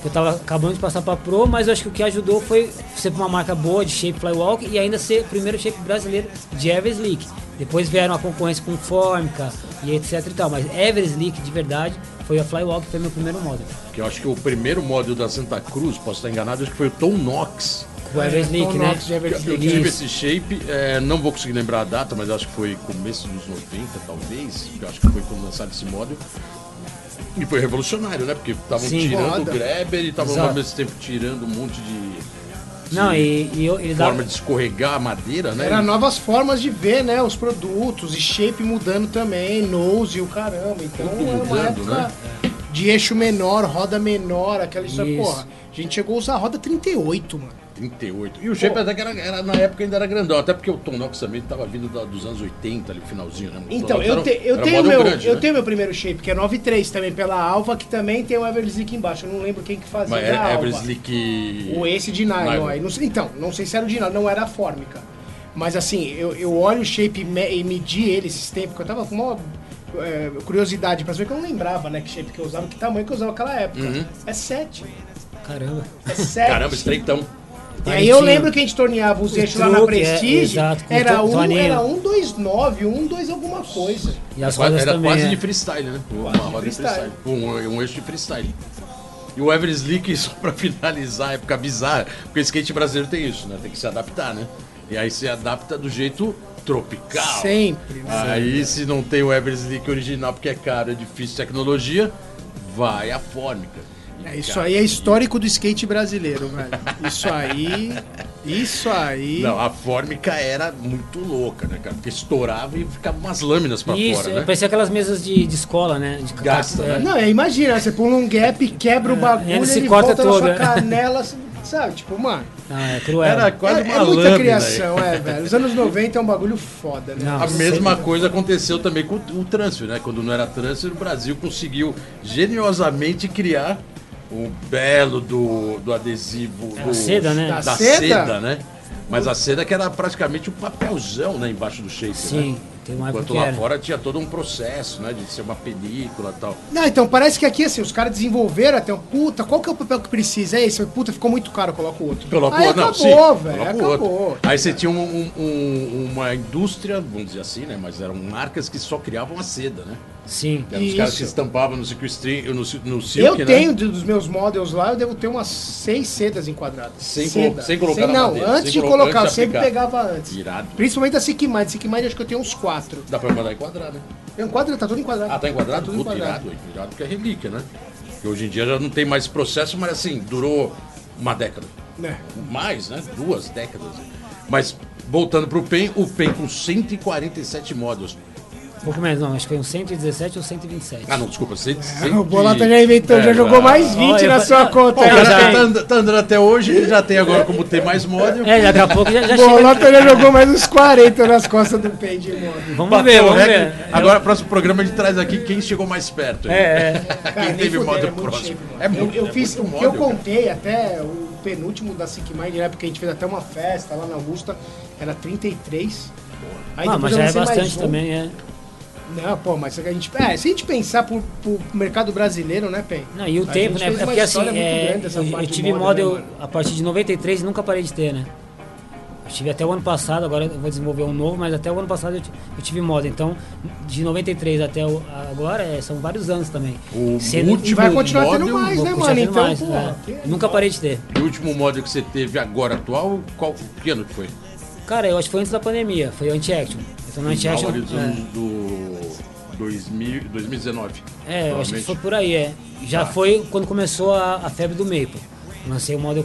[SPEAKER 3] eu tava acabando de passar para Pro, mas eu acho que o que ajudou foi ser uma marca boa de shape Flywalk e ainda ser o primeiro shape brasileiro de Everslick. Depois vieram a concorrência com Formica e etc e tal, mas Everslick de verdade foi a Flywalk, que foi meu primeiro modelo.
[SPEAKER 1] Que eu acho que o primeiro modelo da Santa Cruz, posso estar enganado, acho que foi o Tom Knox.
[SPEAKER 3] O Everslick,
[SPEAKER 2] Tom
[SPEAKER 3] né?
[SPEAKER 2] Knox de Everslick.
[SPEAKER 1] Eu tive
[SPEAKER 3] Isso.
[SPEAKER 1] esse shape, é, não vou conseguir lembrar a data, mas acho que foi começo dos 90, talvez. Eu acho que foi quando lançaram esse modelo. E foi revolucionário, né? Porque estavam tirando
[SPEAKER 2] Foda.
[SPEAKER 1] o grabber e estavam ao mesmo tempo tirando um monte de, de
[SPEAKER 3] Não, e, e ele dá,
[SPEAKER 1] forma de escorregar a madeira, né?
[SPEAKER 2] Era novas formas de ver, né? Os produtos e shape mudando também, nose e o caramba. Então
[SPEAKER 1] Tudo
[SPEAKER 2] é
[SPEAKER 1] mudando, né?
[SPEAKER 2] de eixo menor, roda menor, aquela história.
[SPEAKER 3] Isso.
[SPEAKER 2] Porra, a gente chegou a usar a roda 38, mano.
[SPEAKER 1] 38. E o shape até que era, era- na época ainda era grandão, até porque o Tom Knox também estava vindo da- dos anos 80, ali, finalzinho, né? O
[SPEAKER 2] Então, eu, te- eu
[SPEAKER 1] era
[SPEAKER 2] tenho meu,
[SPEAKER 1] grande,
[SPEAKER 2] eu
[SPEAKER 1] né?
[SPEAKER 2] tenho meu primeiro shape, que é 93 também, pela Alva, que também tem o Everslick embaixo. Eu não lembro quem que fazia
[SPEAKER 1] Mas era
[SPEAKER 2] Alva.
[SPEAKER 1] Everslick...
[SPEAKER 2] Ou esse de nylon.
[SPEAKER 1] Nylon.
[SPEAKER 2] aí. Não sei- então, não sei se era o de nylon, não era a fórmica. Mas assim, eu, eu olho o shape e me- e medi ele esses tempos, que eu tava com uma é, curiosidade pra saber que eu não lembrava, né, que shape que eu usava, que tamanho que eu usava naquela época.
[SPEAKER 1] Uhum.
[SPEAKER 2] É 7.
[SPEAKER 3] caramba.
[SPEAKER 2] É 7.
[SPEAKER 1] Caramba, estreitão.
[SPEAKER 2] E aí eu lembro que a gente torneava os
[SPEAKER 3] O
[SPEAKER 2] eixos lá na
[SPEAKER 3] é,
[SPEAKER 2] Prestige,
[SPEAKER 3] exato, com
[SPEAKER 2] era, um, era um 2,9, um 2 alguma coisa.
[SPEAKER 3] E as rodas
[SPEAKER 1] era
[SPEAKER 3] também.
[SPEAKER 1] quase
[SPEAKER 3] é.
[SPEAKER 1] de freestyle, né? Uma roda de
[SPEAKER 2] freestyle.
[SPEAKER 1] freestyle. Um, um eixo de freestyle. E o Everslick, só pra finalizar, a época bizarra, porque o skate brasileiro tem isso, né? Tem que se adaptar, né? E aí se adapta do jeito tropical.
[SPEAKER 2] Sempre. né?
[SPEAKER 1] Aí se não tem o Everslick original porque é caro, é difícil tecnologia, vai a fórmica.
[SPEAKER 2] É, isso aí é histórico do skate brasileiro, velho. Isso aí. Isso aí.
[SPEAKER 1] Não, a fórmica era muito louca, né, cara? Porque estourava e ficava umas lâminas pra
[SPEAKER 3] Isso,
[SPEAKER 1] fora,
[SPEAKER 3] é,
[SPEAKER 1] né?
[SPEAKER 3] parecia aquelas mesas de, de escola, né? De
[SPEAKER 1] Gasta,
[SPEAKER 3] é.
[SPEAKER 1] né?
[SPEAKER 2] Não, é, imagina, você pula um gap, quebra o bagulho,
[SPEAKER 3] ele
[SPEAKER 2] ele,
[SPEAKER 3] se corta
[SPEAKER 2] volta na
[SPEAKER 3] todo,
[SPEAKER 2] sua
[SPEAKER 3] né?
[SPEAKER 2] canela, sabe? Tipo, mano.
[SPEAKER 3] Não, é cruel.
[SPEAKER 1] Era quase
[SPEAKER 2] é,
[SPEAKER 1] uma
[SPEAKER 2] é muita
[SPEAKER 1] lâmina.
[SPEAKER 2] criação, é, velho. Os anos 90 é um bagulho foda, né?
[SPEAKER 3] Não,
[SPEAKER 1] A mesma coisa aconteceu também com o transfer, né? Quando não era transfer, o Brasil conseguiu geniosamente criar o belo do, do adesivo.
[SPEAKER 3] É,
[SPEAKER 1] do-
[SPEAKER 3] seda, né?
[SPEAKER 1] Da,
[SPEAKER 2] Da
[SPEAKER 1] seda?
[SPEAKER 2] seda?
[SPEAKER 1] né? Mas a seda que era praticamente um papelzão, né? Embaixo do shape,
[SPEAKER 3] Sim,
[SPEAKER 1] né?
[SPEAKER 3] tem uma
[SPEAKER 1] Enquanto lá
[SPEAKER 3] era.
[SPEAKER 1] fora tinha todo um processo, né? De ser uma película e tal.
[SPEAKER 2] Não, então parece que aqui, assim, os caras desenvolveram até um puta, qual que é o papel que precisa? É esse, puta, ficou muito caro, coloca o outro.
[SPEAKER 1] Coloca o outro, não,
[SPEAKER 2] acabou, velho,
[SPEAKER 1] o outro.
[SPEAKER 2] acabou.
[SPEAKER 1] Aí você tinha um- um- uma indústria, vamos dizer assim, né? Mas eram marcas que só criavam a seda, né?
[SPEAKER 3] Sim.
[SPEAKER 1] Eram os caras que estampavam no Silk String, no, no Silk,
[SPEAKER 2] Eu
[SPEAKER 1] né?
[SPEAKER 2] tenho dos meus models lá, eu devo ter umas seis sedas enquadradas.
[SPEAKER 1] Sem
[SPEAKER 2] Seda.
[SPEAKER 1] colo- sem colocar na
[SPEAKER 2] Não,
[SPEAKER 1] madeira,
[SPEAKER 2] antes
[SPEAKER 1] sem
[SPEAKER 2] de
[SPEAKER 1] colo-
[SPEAKER 2] colocar, eu sempre
[SPEAKER 1] aplicar.
[SPEAKER 2] pegava antes.
[SPEAKER 1] Irado.
[SPEAKER 2] Principalmente a Sick Mind. Sick Mind acho que eu tenho uns quatro.
[SPEAKER 1] Dá pra mandar enquadrar, né?
[SPEAKER 2] Eu enquadro, tá tudo enquadrado.
[SPEAKER 1] Ah, tá enquadrado?
[SPEAKER 2] tudo
[SPEAKER 1] Puta,
[SPEAKER 2] enquadrado.
[SPEAKER 1] irado, irado porque é relíquia, né? Porque hoje em dia já não tem mais processo, mas assim, durou uma década.
[SPEAKER 2] Né?
[SPEAKER 1] Mais, né? Duas décadas. Mas, voltando pro PEN, o PEN com 147 módulos.
[SPEAKER 3] Um pouco menos, não. Acho que foi um 117 ou 127.
[SPEAKER 1] Ah, não, desculpa, 100,
[SPEAKER 2] O Bolota já inventou, já
[SPEAKER 1] É,
[SPEAKER 2] jogou
[SPEAKER 1] ah,
[SPEAKER 2] mais 20
[SPEAKER 3] olha,
[SPEAKER 2] na
[SPEAKER 3] eu-
[SPEAKER 2] sua
[SPEAKER 3] Pô,
[SPEAKER 2] conta.
[SPEAKER 1] O
[SPEAKER 3] eu
[SPEAKER 1] cara
[SPEAKER 3] já
[SPEAKER 1] tá, tá andando até hoje, ele já tem agora como ter mais módulos.
[SPEAKER 3] É, daqui a pouco já, já
[SPEAKER 2] O
[SPEAKER 3] chega.
[SPEAKER 2] Bolota já jogou mais uns 40 nas costas do Pen de modo.
[SPEAKER 3] Vamos
[SPEAKER 1] Bateu
[SPEAKER 3] ver,
[SPEAKER 1] o
[SPEAKER 3] vamos
[SPEAKER 1] recorde.
[SPEAKER 3] ver.
[SPEAKER 1] Agora, próximo programa, a gente traz aqui quem chegou mais perto. aí.
[SPEAKER 3] É, é.
[SPEAKER 2] Cara,
[SPEAKER 1] Quem teve módulo
[SPEAKER 2] é
[SPEAKER 1] próximo.
[SPEAKER 2] mano.
[SPEAKER 1] É muito,
[SPEAKER 2] eu, eu
[SPEAKER 1] é
[SPEAKER 2] fiz,
[SPEAKER 1] muito
[SPEAKER 2] o que eu
[SPEAKER 1] módulo, cara.
[SPEAKER 2] contei até o penúltimo da Sick Mind, né? Porque a gente fez até uma festa lá na Augusta, era 33. Aí
[SPEAKER 3] Ah, mas
[SPEAKER 2] eu
[SPEAKER 3] já é bastante
[SPEAKER 2] um.
[SPEAKER 3] também, é.
[SPEAKER 2] Não, pô, mas a gente, é, se a gente pensar pro, pro mercado brasileiro, né, Pen?
[SPEAKER 3] Não, e o
[SPEAKER 2] A
[SPEAKER 3] tempo, né? É porque assim, é, eu, eu tive
[SPEAKER 2] moda,
[SPEAKER 3] model
[SPEAKER 2] né,
[SPEAKER 3] a partir de 93 e nunca parei de ter, né? Eu tive até o ano passado, agora eu vou desenvolver um novo, mas até o ano passado eu, eu tive model. Então, de 93 até o- agora, é, são vários anos também.
[SPEAKER 1] O
[SPEAKER 3] Sendo-
[SPEAKER 1] último
[SPEAKER 2] E vai continuar tendo mais, né, mano? Então,
[SPEAKER 3] mais,
[SPEAKER 2] pô,
[SPEAKER 3] é.
[SPEAKER 2] que-
[SPEAKER 3] Nunca parei de ter.
[SPEAKER 1] O último módulo que você teve agora atual, qual que ano que foi?
[SPEAKER 3] Cara, eu acho que foi antes da pandemia, foi o Anti-Action. Então Anti-Action.
[SPEAKER 1] ali dos
[SPEAKER 3] é.
[SPEAKER 1] do 2000, 2019.
[SPEAKER 3] É, eu acho que foi por aí, é. Já
[SPEAKER 1] Tá.
[SPEAKER 3] foi quando começou a, a febre do Maple. Lancei o model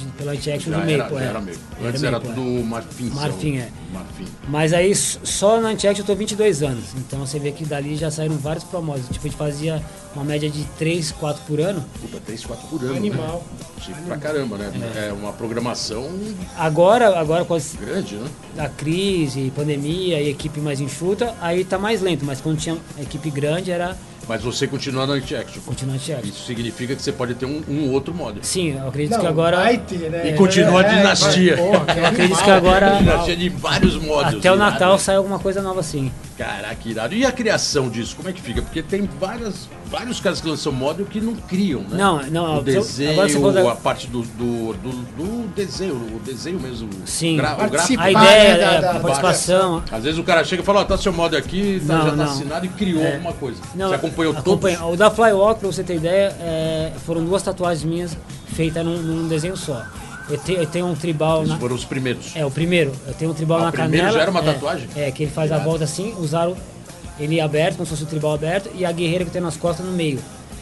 [SPEAKER 3] de, pela Anti-Action
[SPEAKER 1] Já
[SPEAKER 3] do
[SPEAKER 1] era,
[SPEAKER 3] Maple,
[SPEAKER 1] já
[SPEAKER 3] é.
[SPEAKER 1] era meio. Antes era,
[SPEAKER 3] Maple, é.
[SPEAKER 1] tudo marfim.
[SPEAKER 3] Marfim,
[SPEAKER 1] seu-
[SPEAKER 3] é.
[SPEAKER 1] Marfim.
[SPEAKER 3] Mas aí só na Anti-Action eu tô 22 anos. Então você vê que dali já saíram vários promódios. Tipo, a gente fazia uma média de 3, 4 por ano.
[SPEAKER 1] Puta, 3, 4 por ano.
[SPEAKER 2] Animal.
[SPEAKER 1] Né? Chique pra caramba, né? É. uma programação
[SPEAKER 3] Agora, agora com as-
[SPEAKER 1] grande, né?
[SPEAKER 3] a crise, pandemia e equipe mais enxuta, aí tá mais lento. Mas quando tinha equipe grande era
[SPEAKER 1] Mas você continua na anti-action.
[SPEAKER 3] continuar Anti-Action.
[SPEAKER 1] Isso significa que você pode ter um, um outro módulo.
[SPEAKER 3] Sim, eu acredito
[SPEAKER 2] Não,
[SPEAKER 3] que agora.
[SPEAKER 2] vai ter, né?
[SPEAKER 1] E continua a
[SPEAKER 2] É,
[SPEAKER 1] dinastia.
[SPEAKER 2] vai, porra, que
[SPEAKER 3] Eu acredito que agora.
[SPEAKER 1] Dinastia de vários módulos.
[SPEAKER 3] Até o Natal sai alguma coisa nova assim.
[SPEAKER 1] Caraca, irado. E a criação disso, como é que fica? Porque tem várias, vários caras que lançam módulo que não criam, né?
[SPEAKER 3] Não, não,
[SPEAKER 1] O desenho,
[SPEAKER 3] agora você falou da-
[SPEAKER 1] a parte do, do, do, do desenho, o desenho mesmo.
[SPEAKER 3] Sim.
[SPEAKER 1] o gra- o gráfico.
[SPEAKER 2] Participa.
[SPEAKER 3] A ideia,
[SPEAKER 2] da-
[SPEAKER 3] é,
[SPEAKER 2] da-
[SPEAKER 3] a participação.
[SPEAKER 1] Às vezes o cara chega e fala, ó, tá seu módulo aqui, tá,
[SPEAKER 3] Não,
[SPEAKER 1] já tá
[SPEAKER 3] não.
[SPEAKER 1] assinado e criou
[SPEAKER 3] É.
[SPEAKER 1] alguma coisa.
[SPEAKER 3] Não,
[SPEAKER 1] você acompanhou
[SPEAKER 3] acompanha.
[SPEAKER 1] todos?
[SPEAKER 3] O da Flywalk, pra você ter ideia, é, foram duas tatuagens minhas feitas num, num desenho só. Eu, te- eu tenho um tribal
[SPEAKER 1] Esses
[SPEAKER 3] na,
[SPEAKER 1] foram os primeiros.
[SPEAKER 3] É, o primeiro. Eu tenho um tribal
[SPEAKER 1] Ah,
[SPEAKER 3] na
[SPEAKER 1] primeiro
[SPEAKER 3] canela.
[SPEAKER 1] já era uma
[SPEAKER 3] é,
[SPEAKER 1] tatuagem?
[SPEAKER 3] É, que ele faz a volta assim, usaram ele aberto, como se fosse o tribal aberto, e a guerreira que tem nas costas no meio.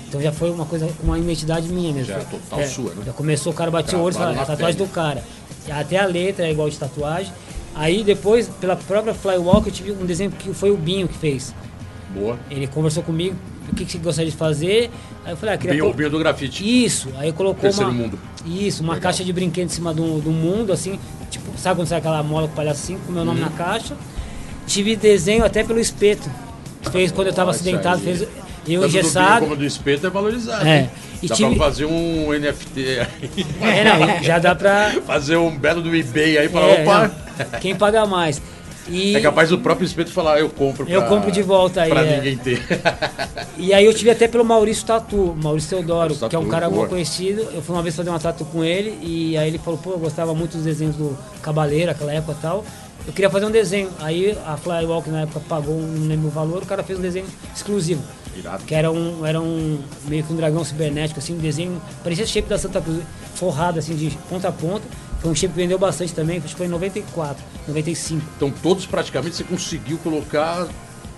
[SPEAKER 3] Então já foi uma coisa uma identidade minha mesmo.
[SPEAKER 1] Já é
[SPEAKER 3] Foi-
[SPEAKER 1] total sua, né?
[SPEAKER 3] Já começou, o cara batia o olho e é a tatuagem
[SPEAKER 1] pele.
[SPEAKER 3] do cara. Até a letra é igual de tatuagem. Aí depois, pela própria Flywalk, eu tive um desenho que foi o Binho que fez.
[SPEAKER 1] Boa.
[SPEAKER 3] Ele conversou comigo, o que, que você gostaria de fazer. Aí eu falei, ah, queria
[SPEAKER 1] Bem,
[SPEAKER 3] pôr-
[SPEAKER 1] o Binho do grafite.
[SPEAKER 3] isso, aí colocou
[SPEAKER 1] Terceiro
[SPEAKER 3] uma.
[SPEAKER 1] mundo.
[SPEAKER 3] Isso, uma
[SPEAKER 1] Legal.
[SPEAKER 3] caixa de brinquedo em cima do, do mundo, assim. Tipo, sabe quando sai aquela mola com assim, com meu nome
[SPEAKER 1] Uhum.
[SPEAKER 3] na caixa? Tive desenho até pelo espeto. Fez quando eu tava
[SPEAKER 1] Nossa,
[SPEAKER 3] acidentado, fez eu
[SPEAKER 1] Tanto
[SPEAKER 3] engessado.
[SPEAKER 1] como do espeto é valorizado.
[SPEAKER 3] É.
[SPEAKER 1] hein?
[SPEAKER 3] E
[SPEAKER 1] Dá
[SPEAKER 3] tive-
[SPEAKER 1] pra fazer um NFT aí.
[SPEAKER 3] É, não, já dá pra.
[SPEAKER 1] fazer um belo do eBay aí e falar,
[SPEAKER 3] É,
[SPEAKER 1] opa.
[SPEAKER 3] não, quem paga mais? E,
[SPEAKER 1] É capaz do próprio espeto falar, eu compro pra,
[SPEAKER 3] Eu compro de volta aí,
[SPEAKER 1] Pra
[SPEAKER 3] é.
[SPEAKER 1] ninguém ter.
[SPEAKER 3] e aí eu tive até pelo Maurício Tatu, Maurício Teodoro,
[SPEAKER 1] Tatu,
[SPEAKER 3] que é um cara
[SPEAKER 1] boa.
[SPEAKER 3] muito conhecido. Eu fui uma vez fazer uma tatu com ele e aí ele falou, pô, eu gostava muito dos desenhos do Cabaleiro, aquela época e tal. Eu queria fazer um desenho. Aí a Flywalk na época pagou, não lembro o valor, o cara fez um desenho exclusivo.
[SPEAKER 1] Irado.
[SPEAKER 3] Que era um, era um meio que um dragão cibernético, assim, um desenho, parecia o shape da Santa Cruz, forrado assim de ponta a ponta. Foi um shape que vendeu bastante também, acho que foi em 94, 95.
[SPEAKER 1] Então todos praticamente você conseguiu colocar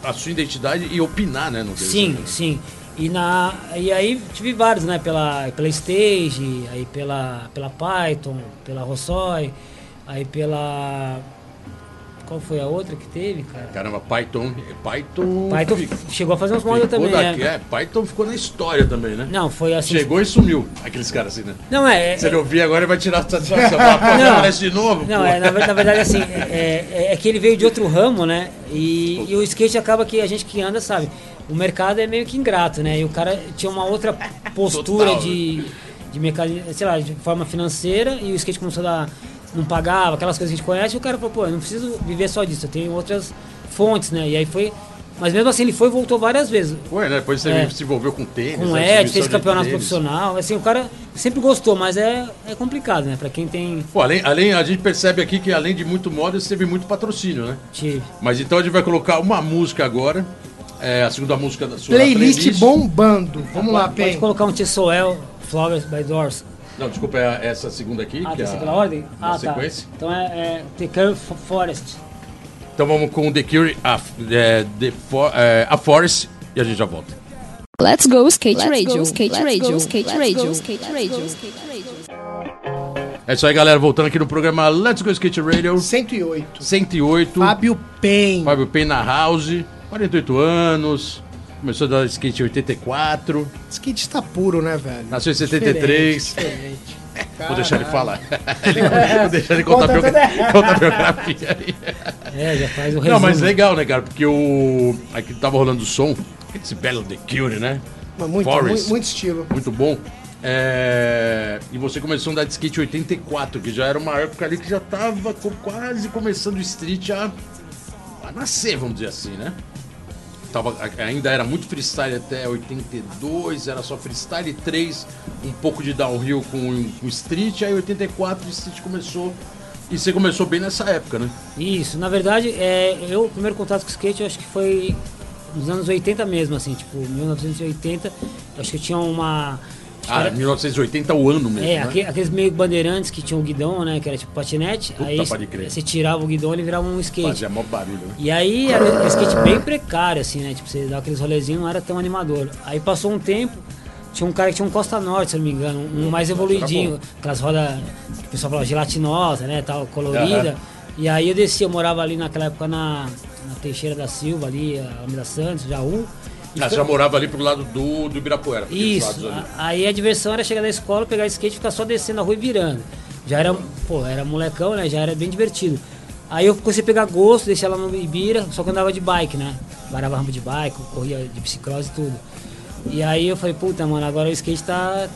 [SPEAKER 1] a sua identidade e opinar, né, no
[SPEAKER 3] Sim,
[SPEAKER 1] desenho.
[SPEAKER 3] sim. E, na, e aí tive vários, né? Pela, pela Stage, aí pela, pela Python, pela Rossoi, aí pela. Qual foi a outra que teve, cara?
[SPEAKER 1] Caramba, Python. Python.
[SPEAKER 3] Python
[SPEAKER 1] fica-
[SPEAKER 3] chegou a fazer uns
[SPEAKER 1] ficou
[SPEAKER 3] também,
[SPEAKER 1] daqui,
[SPEAKER 3] né?
[SPEAKER 1] é, Python ficou na história também, né?
[SPEAKER 3] Não, foi assim.
[SPEAKER 1] Chegou e sumiu. Aqueles caras assim, né?
[SPEAKER 3] Não, é.
[SPEAKER 1] Se ele
[SPEAKER 3] é
[SPEAKER 1] ouvir agora, vai tirar a satisfação.
[SPEAKER 3] Não.
[SPEAKER 1] aparece de novo.
[SPEAKER 3] não,
[SPEAKER 1] pô.
[SPEAKER 3] é, na, na verdade, assim, é, é- é que ele veio de outro ramo, né? E, e o skate acaba que a gente que anda sabe. O mercado é meio que ingrato, né? E o cara tinha uma outra postura
[SPEAKER 1] Total,
[SPEAKER 3] de, de mecanismo, sei lá, de forma financeira, e o skate começou a dar. Não pagava, aquelas coisas que a gente conhece, e o cara falou, pô, eu não preciso viver só disso, eu tenho outras fontes, né? E aí foi. Mas mesmo assim ele foi e voltou várias vezes.
[SPEAKER 1] Foi, né? Depois você
[SPEAKER 3] É.
[SPEAKER 1] se envolveu com tênis.
[SPEAKER 3] Com
[SPEAKER 1] né?
[SPEAKER 3] Ed, fez campeonato
[SPEAKER 1] tênis.
[SPEAKER 3] profissional. Assim, o cara sempre gostou, mas é, é complicado, né? Pra quem tem.
[SPEAKER 1] Pô, além, além, a gente percebe aqui que além de muito moda, teve muito patrocínio, né?
[SPEAKER 3] Tive.
[SPEAKER 1] Mas então a gente vai colocar uma música agora. É a segunda música da sua
[SPEAKER 2] Playlist bombando. Vamos lá,
[SPEAKER 3] Pode
[SPEAKER 2] Pen.
[SPEAKER 3] colocar um Tissoel, Flowers by Doors.
[SPEAKER 1] Não, desculpa, é essa segunda aqui.
[SPEAKER 3] Ah,
[SPEAKER 1] que é
[SPEAKER 3] que
[SPEAKER 1] a,
[SPEAKER 3] pela ordem? Ah, tá.
[SPEAKER 1] sequência.
[SPEAKER 3] Então é, é The Curve Forest.
[SPEAKER 1] Então vamos com The Cure, a, é, The For- é, a Forest, e a gente já volta.
[SPEAKER 4] Let's go skate
[SPEAKER 5] Let's
[SPEAKER 4] radio,
[SPEAKER 5] go,
[SPEAKER 4] skate
[SPEAKER 5] let's
[SPEAKER 4] radio,
[SPEAKER 5] go,
[SPEAKER 4] skate
[SPEAKER 5] let's
[SPEAKER 4] radio,
[SPEAKER 5] go,
[SPEAKER 4] skate
[SPEAKER 5] let's
[SPEAKER 4] radio,
[SPEAKER 5] go,
[SPEAKER 4] skate radio.
[SPEAKER 1] É isso aí, galera. Voltando aqui no programa Let's Go Skate Radio
[SPEAKER 2] 108.
[SPEAKER 1] 108.
[SPEAKER 2] Fábio Pen.
[SPEAKER 1] Fábio Pen na House, 48 anos. Começou a dar skate em 84.
[SPEAKER 2] Skatista puro, né, velho?
[SPEAKER 1] Nasceu em 73.
[SPEAKER 2] Diferente, diferente.
[SPEAKER 1] Vou deixar ele falar. Vou deixar ele contar,
[SPEAKER 2] Conta
[SPEAKER 1] bio... contar a biografia aí.
[SPEAKER 3] É, já faz o resumo.
[SPEAKER 1] Não, mas legal, né, cara? Porque o. Aqui tava rolando o som. Esse belo The Cure, né?
[SPEAKER 2] Muito,
[SPEAKER 1] Forest.
[SPEAKER 2] muito, muito estilo.
[SPEAKER 1] Muito bom. É, E você começou a andar de skate em 84, que já era uma época ali que já tava quase começando o street a... a nascer, vamos dizer assim, né? Tava... Ainda era muito freestyle até 82, era só freestyle 3, um pouco de downhill com, com street, aí 84 o street começou. E você começou bem nessa época, né?
[SPEAKER 3] Isso, na verdade, é, eu, o primeiro contato com o skate, eu acho que foi nos anos 80 mesmo, assim, tipo, 1980. Eu acho que eu tinha uma.
[SPEAKER 1] Ah,
[SPEAKER 3] era-
[SPEAKER 1] 1980 o ano mesmo,
[SPEAKER 3] É,
[SPEAKER 1] né?
[SPEAKER 3] aque- aqueles meio bandeirantes que tinham o guidão, né? Que era tipo patinete.
[SPEAKER 1] Puta,
[SPEAKER 3] aí você tirava o guidão e ele virava um skate.
[SPEAKER 1] Fazia mó barulho, né?
[SPEAKER 3] E aí era um skate bem precário, assim, né? Tipo, você dava aqueles rolezinhos, não era tão animador. Aí passou um tempo, tinha um cara que tinha um Costa Norte, se não me engano, um mais evoluidinho, aquelas rodas, que o pessoal falava gelatinosa, né? Tal, colorida.
[SPEAKER 1] Aham.
[SPEAKER 3] E aí eu descia, eu morava ali naquela época na, na Teixeira da Silva, ali, a Alameda Santos, Jaú.
[SPEAKER 1] Ah, você morava ali pro lado do, do Ibirapuera.
[SPEAKER 3] isso, aí a diversão era chegar da escola, pegar skate e ficar só descendo a rua e virando. Já era, pô, era molecão, né? Já era bem divertido. Aí eu comecei a pegar gosto, deixei ela no Ibira, só que eu andava de bike, né? Varava rampa de bike, corria de bicicross e tudo. E aí eu falei, puta, mano, agora o skate tá,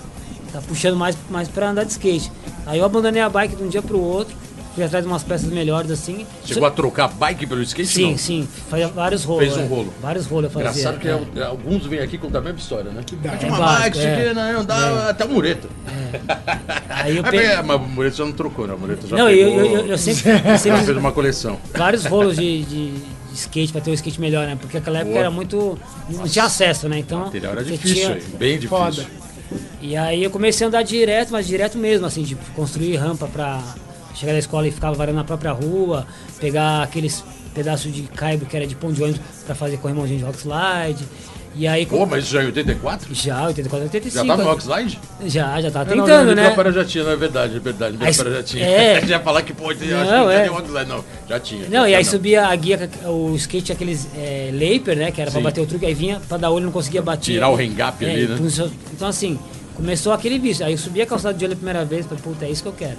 [SPEAKER 3] tá puxando mais, mais pra andar de skate. Aí eu abandonei a bike de um dia pro outro, fui atrás de umas peças melhores assim.
[SPEAKER 1] Chegou a trocar bike pelo skate?
[SPEAKER 3] Sim,
[SPEAKER 1] não?
[SPEAKER 3] sim, fazia vários rolos.
[SPEAKER 1] Fez um
[SPEAKER 3] é.
[SPEAKER 1] rolo.
[SPEAKER 3] Vários rolos eu fazia.
[SPEAKER 1] Engraçado que
[SPEAKER 3] é.
[SPEAKER 1] é- alguns vêm aqui contar a mesma história, né? Que
[SPEAKER 2] dá.
[SPEAKER 1] Tinha
[SPEAKER 3] É
[SPEAKER 1] uma bike,
[SPEAKER 3] é.
[SPEAKER 1] que né, andava até o mureta.
[SPEAKER 3] Aí eu peguei.
[SPEAKER 1] mas o mureta já não trocou, né? O mureta já
[SPEAKER 3] Não, eu,
[SPEAKER 1] pegou,
[SPEAKER 3] eu, eu, eu sempre, eu sempre
[SPEAKER 1] fez uma coleção.
[SPEAKER 3] vários rolos de, de, de skate pra ter um skate melhor, né? Porque aquela época
[SPEAKER 1] Boa.
[SPEAKER 3] era muito. não tinha acesso, né? Então.
[SPEAKER 1] Material era difícil,
[SPEAKER 3] tinha-
[SPEAKER 1] bem difícil.
[SPEAKER 2] Foda.
[SPEAKER 3] E aí eu comecei a andar direto, mas direto mesmo, assim, tipo, construir rampa pra chegar da escola e ficava varando na própria rua, pegar aqueles pedaços de caibo que era de pão de ônibus pra fazer corrimãozinho de rock slide. E aí.
[SPEAKER 1] Pô, mas isso já é em 84?
[SPEAKER 3] Já, 84, 85.
[SPEAKER 1] Já tá no Rockslide?
[SPEAKER 3] Já, já tava
[SPEAKER 1] Não, não,
[SPEAKER 3] tentando, né?
[SPEAKER 1] Ibirapuera já tinha, não é verdade, é verdade.
[SPEAKER 3] Aí-
[SPEAKER 1] já tinha.
[SPEAKER 3] é.
[SPEAKER 1] já ia falar que pô, eu acho que
[SPEAKER 3] Não,
[SPEAKER 1] não
[SPEAKER 3] é.
[SPEAKER 1] tinha Rockslide, não. Já tinha.
[SPEAKER 3] Não,
[SPEAKER 1] já
[SPEAKER 3] e aí
[SPEAKER 1] tinha,
[SPEAKER 3] subia a guia, o skate, aqueles é, Laper, né? Que era
[SPEAKER 1] Sim.
[SPEAKER 3] pra bater o truque, aí vinha pra dar olho não conseguia bater.
[SPEAKER 1] Tirar o hang-up
[SPEAKER 3] É,
[SPEAKER 1] ali, né?
[SPEAKER 3] então, Então assim, começou aquele vício. Aí eu subi a calçada de olho a primeira vez, falei, puta, é isso que eu quero.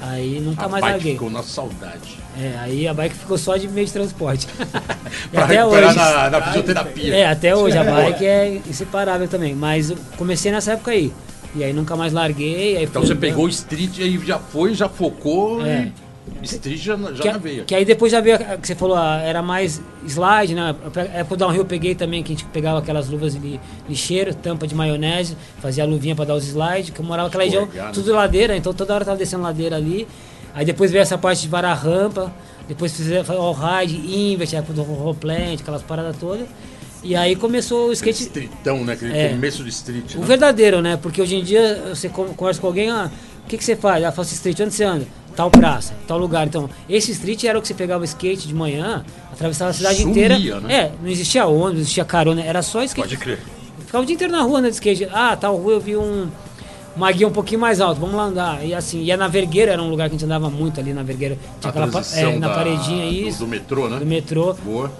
[SPEAKER 3] Aí nunca
[SPEAKER 1] A
[SPEAKER 3] mais
[SPEAKER 1] bike
[SPEAKER 3] larguei.
[SPEAKER 1] ficou na saudade.
[SPEAKER 3] É, aí a bike ficou só de meio de transporte.
[SPEAKER 1] Pra
[SPEAKER 3] até hoje.
[SPEAKER 1] na, na fisioterapia.
[SPEAKER 3] É, até hoje a bike é inseparável também. Mas comecei nessa época aí. E aí nunca mais larguei.
[SPEAKER 1] Então
[SPEAKER 3] fui
[SPEAKER 1] você pegou o street e aí já foi, já focou
[SPEAKER 3] É.
[SPEAKER 1] e street já, já
[SPEAKER 3] que,
[SPEAKER 1] na veia.
[SPEAKER 3] que aí depois já veio, que você falou, era mais slide, né? Época do downhill eu peguei também, que a gente pegava aquelas luvas de lixeiro, tampa de maionese, fazia a luvinha pra dar os slides, que eu morava naquela região,
[SPEAKER 1] né?
[SPEAKER 3] tudo ladeira, então toda hora tava descendo ladeira ali. Aí depois veio essa parte de varar rampa, depois fizeram all ride, invert, a época do roll plant, aquelas paradas todas. E aí começou o skate.
[SPEAKER 1] streetão, né? Aquele
[SPEAKER 3] É.
[SPEAKER 1] começo do street.
[SPEAKER 3] O
[SPEAKER 1] né?
[SPEAKER 3] verdadeiro, né? Porque hoje em dia você con- conversa com alguém, ah, o que, que você faz? Ah, faço street, onde você anda? Tal praça, tal lugar. Então, esse street era o que você pegava o skate de manhã, atravessava a cidade
[SPEAKER 1] Sumia,
[SPEAKER 3] inteira.
[SPEAKER 1] né?
[SPEAKER 3] É, não existia ônibus, não existia carona, era só skate.
[SPEAKER 1] Pode crer.
[SPEAKER 3] Ficava o dia inteiro na rua, né, de skate. Ah, tal rua eu vi um, uma guia um pouquinho mais alto, vamos lá andar. E assim, ia na Vergueira, era um lugar que a gente andava muito ali na Vergueira. Tinha
[SPEAKER 1] A
[SPEAKER 3] aquela é, na
[SPEAKER 1] da-
[SPEAKER 3] paredinha
[SPEAKER 1] do-
[SPEAKER 3] isso,
[SPEAKER 1] Do, metrô, né?
[SPEAKER 3] do metrô.
[SPEAKER 1] Boa.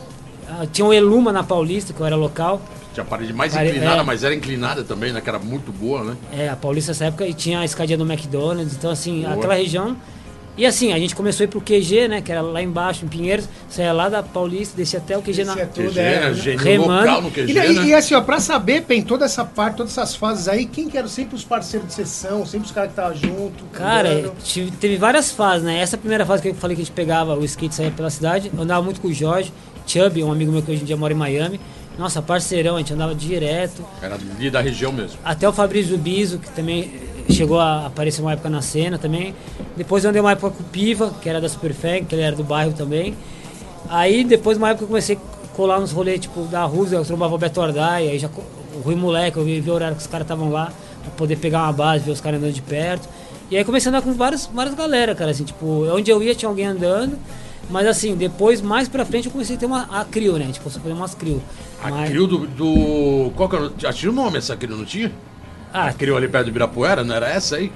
[SPEAKER 3] Ah, tinha o Eluma na Paulista, que eu era local.
[SPEAKER 1] Tinha a parede mais
[SPEAKER 3] Pare-
[SPEAKER 1] inclinada,
[SPEAKER 3] é.
[SPEAKER 1] mas era inclinada também, né? Que era muito boa, né?
[SPEAKER 3] É, a Paulista nessa época e tinha a escadinha do McDonald's, então assim,
[SPEAKER 1] Boa.
[SPEAKER 3] aquela região. E assim, a gente começou a ir pro QG, né? Que era lá embaixo, em Pinheiros, saía lá da Paulista, descia até o QG na.
[SPEAKER 2] Tudo,
[SPEAKER 1] QG,
[SPEAKER 2] é,
[SPEAKER 1] né?
[SPEAKER 2] né?
[SPEAKER 3] Remando.
[SPEAKER 1] local no QG,
[SPEAKER 2] E,
[SPEAKER 1] né?
[SPEAKER 2] e- e assim, ó, pra saber, Pen, toda essa parte, todas essas fases aí, quem que eram sempre os parceiros de sessão, sempre os caras que estavam junto?
[SPEAKER 3] Cara, tive- teve várias fases, né? Essa primeira fase que eu falei que a gente pegava o skate e saía pela cidade, eu andava muito com o Jorge, Chubby, um amigo meu que hoje em dia mora em Miami. Nossa, parceirão, a gente andava direto.
[SPEAKER 1] Era ali da região mesmo.
[SPEAKER 3] Até o Fabrício Biso, que também chegou a aparecer uma época na cena também. Depois eu andei uma época com o Piva, que era da Superfang, que ele era do bairro também. Aí depois uma época eu comecei a colar nos rolês tipo da Rússia, eu trombava o Beto Ardai, aí já o Rui Moleque, eu vi, vi o horário que os caras estavam lá, pra poder pegar uma base, ver os caras andando de perto. E aí comecei a andar com várias, várias galera, cara, assim, tipo, onde eu ia tinha alguém andando. Mas assim, depois, mais pra frente, eu comecei a ter uma a crio, né? A gente começou a fazer umas crio.
[SPEAKER 1] A
[SPEAKER 3] Mas-
[SPEAKER 1] Crio do, do. Qual que era? o- Já tinha o nome essa Crio, não tinha?
[SPEAKER 3] Ah,
[SPEAKER 1] A Crio ali perto do Ibirapuera, não era essa aí?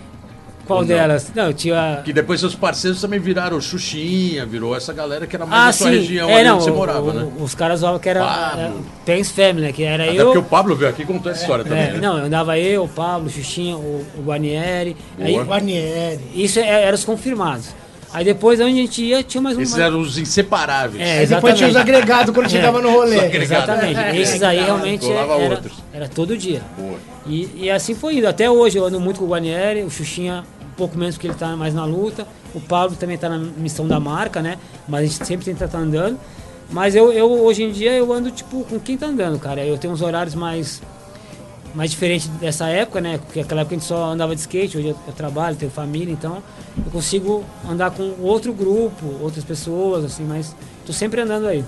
[SPEAKER 3] qual delas? Não, eu tinha.
[SPEAKER 1] Que depois seus parceiros também viraram Xuxinha, virou essa galera que era mais
[SPEAKER 3] Ah,
[SPEAKER 1] da sua
[SPEAKER 3] sim.
[SPEAKER 1] região
[SPEAKER 3] é,
[SPEAKER 1] ali
[SPEAKER 3] não,
[SPEAKER 1] onde você
[SPEAKER 3] o-
[SPEAKER 1] morava,
[SPEAKER 3] o-
[SPEAKER 1] né?
[SPEAKER 3] Os caras zoavam que era
[SPEAKER 1] Pablo.
[SPEAKER 3] é, Pens Family, né? Que era
[SPEAKER 1] Até
[SPEAKER 3] eu.
[SPEAKER 1] porque o Pablo veio aqui e contou essa história também.
[SPEAKER 3] é,
[SPEAKER 1] né?
[SPEAKER 3] Não, eu andava eu, o Pablo, o Xuxinha, o, o Guarnieri. Aí,
[SPEAKER 1] Boa.
[SPEAKER 2] Guarnieri.
[SPEAKER 3] isso é- eram os confirmados. Aí depois, onde a gente ia, tinha mais um.
[SPEAKER 1] Esses eram os inseparáveis.
[SPEAKER 3] É,
[SPEAKER 2] Aí depois tinha os
[SPEAKER 3] exatamente.
[SPEAKER 2] agregados quando chegava no rolê.
[SPEAKER 3] Exatamente.
[SPEAKER 1] É,
[SPEAKER 3] Esses aí realmente era,
[SPEAKER 1] outros.
[SPEAKER 3] era todo dia.
[SPEAKER 1] Boa.
[SPEAKER 3] E, e assim foi indo. Até hoje eu ando muito com o Guarnieri, o Xuxinha um pouco menos porque ele tá mais na luta. O Pablo também tá na missão da marca, né? Mas a gente sempre tenta estar andando. Mas eu, eu hoje em dia eu ando tipo com quem tá andando, cara. Eu tenho uns horários mais mais diferentes dessa época, né? Porque aquela época a gente só andava de skate, hoje eu, eu trabalho, tenho família, então eu consigo andar com outro grupo, outras pessoas, assim, mas tô sempre andando aí.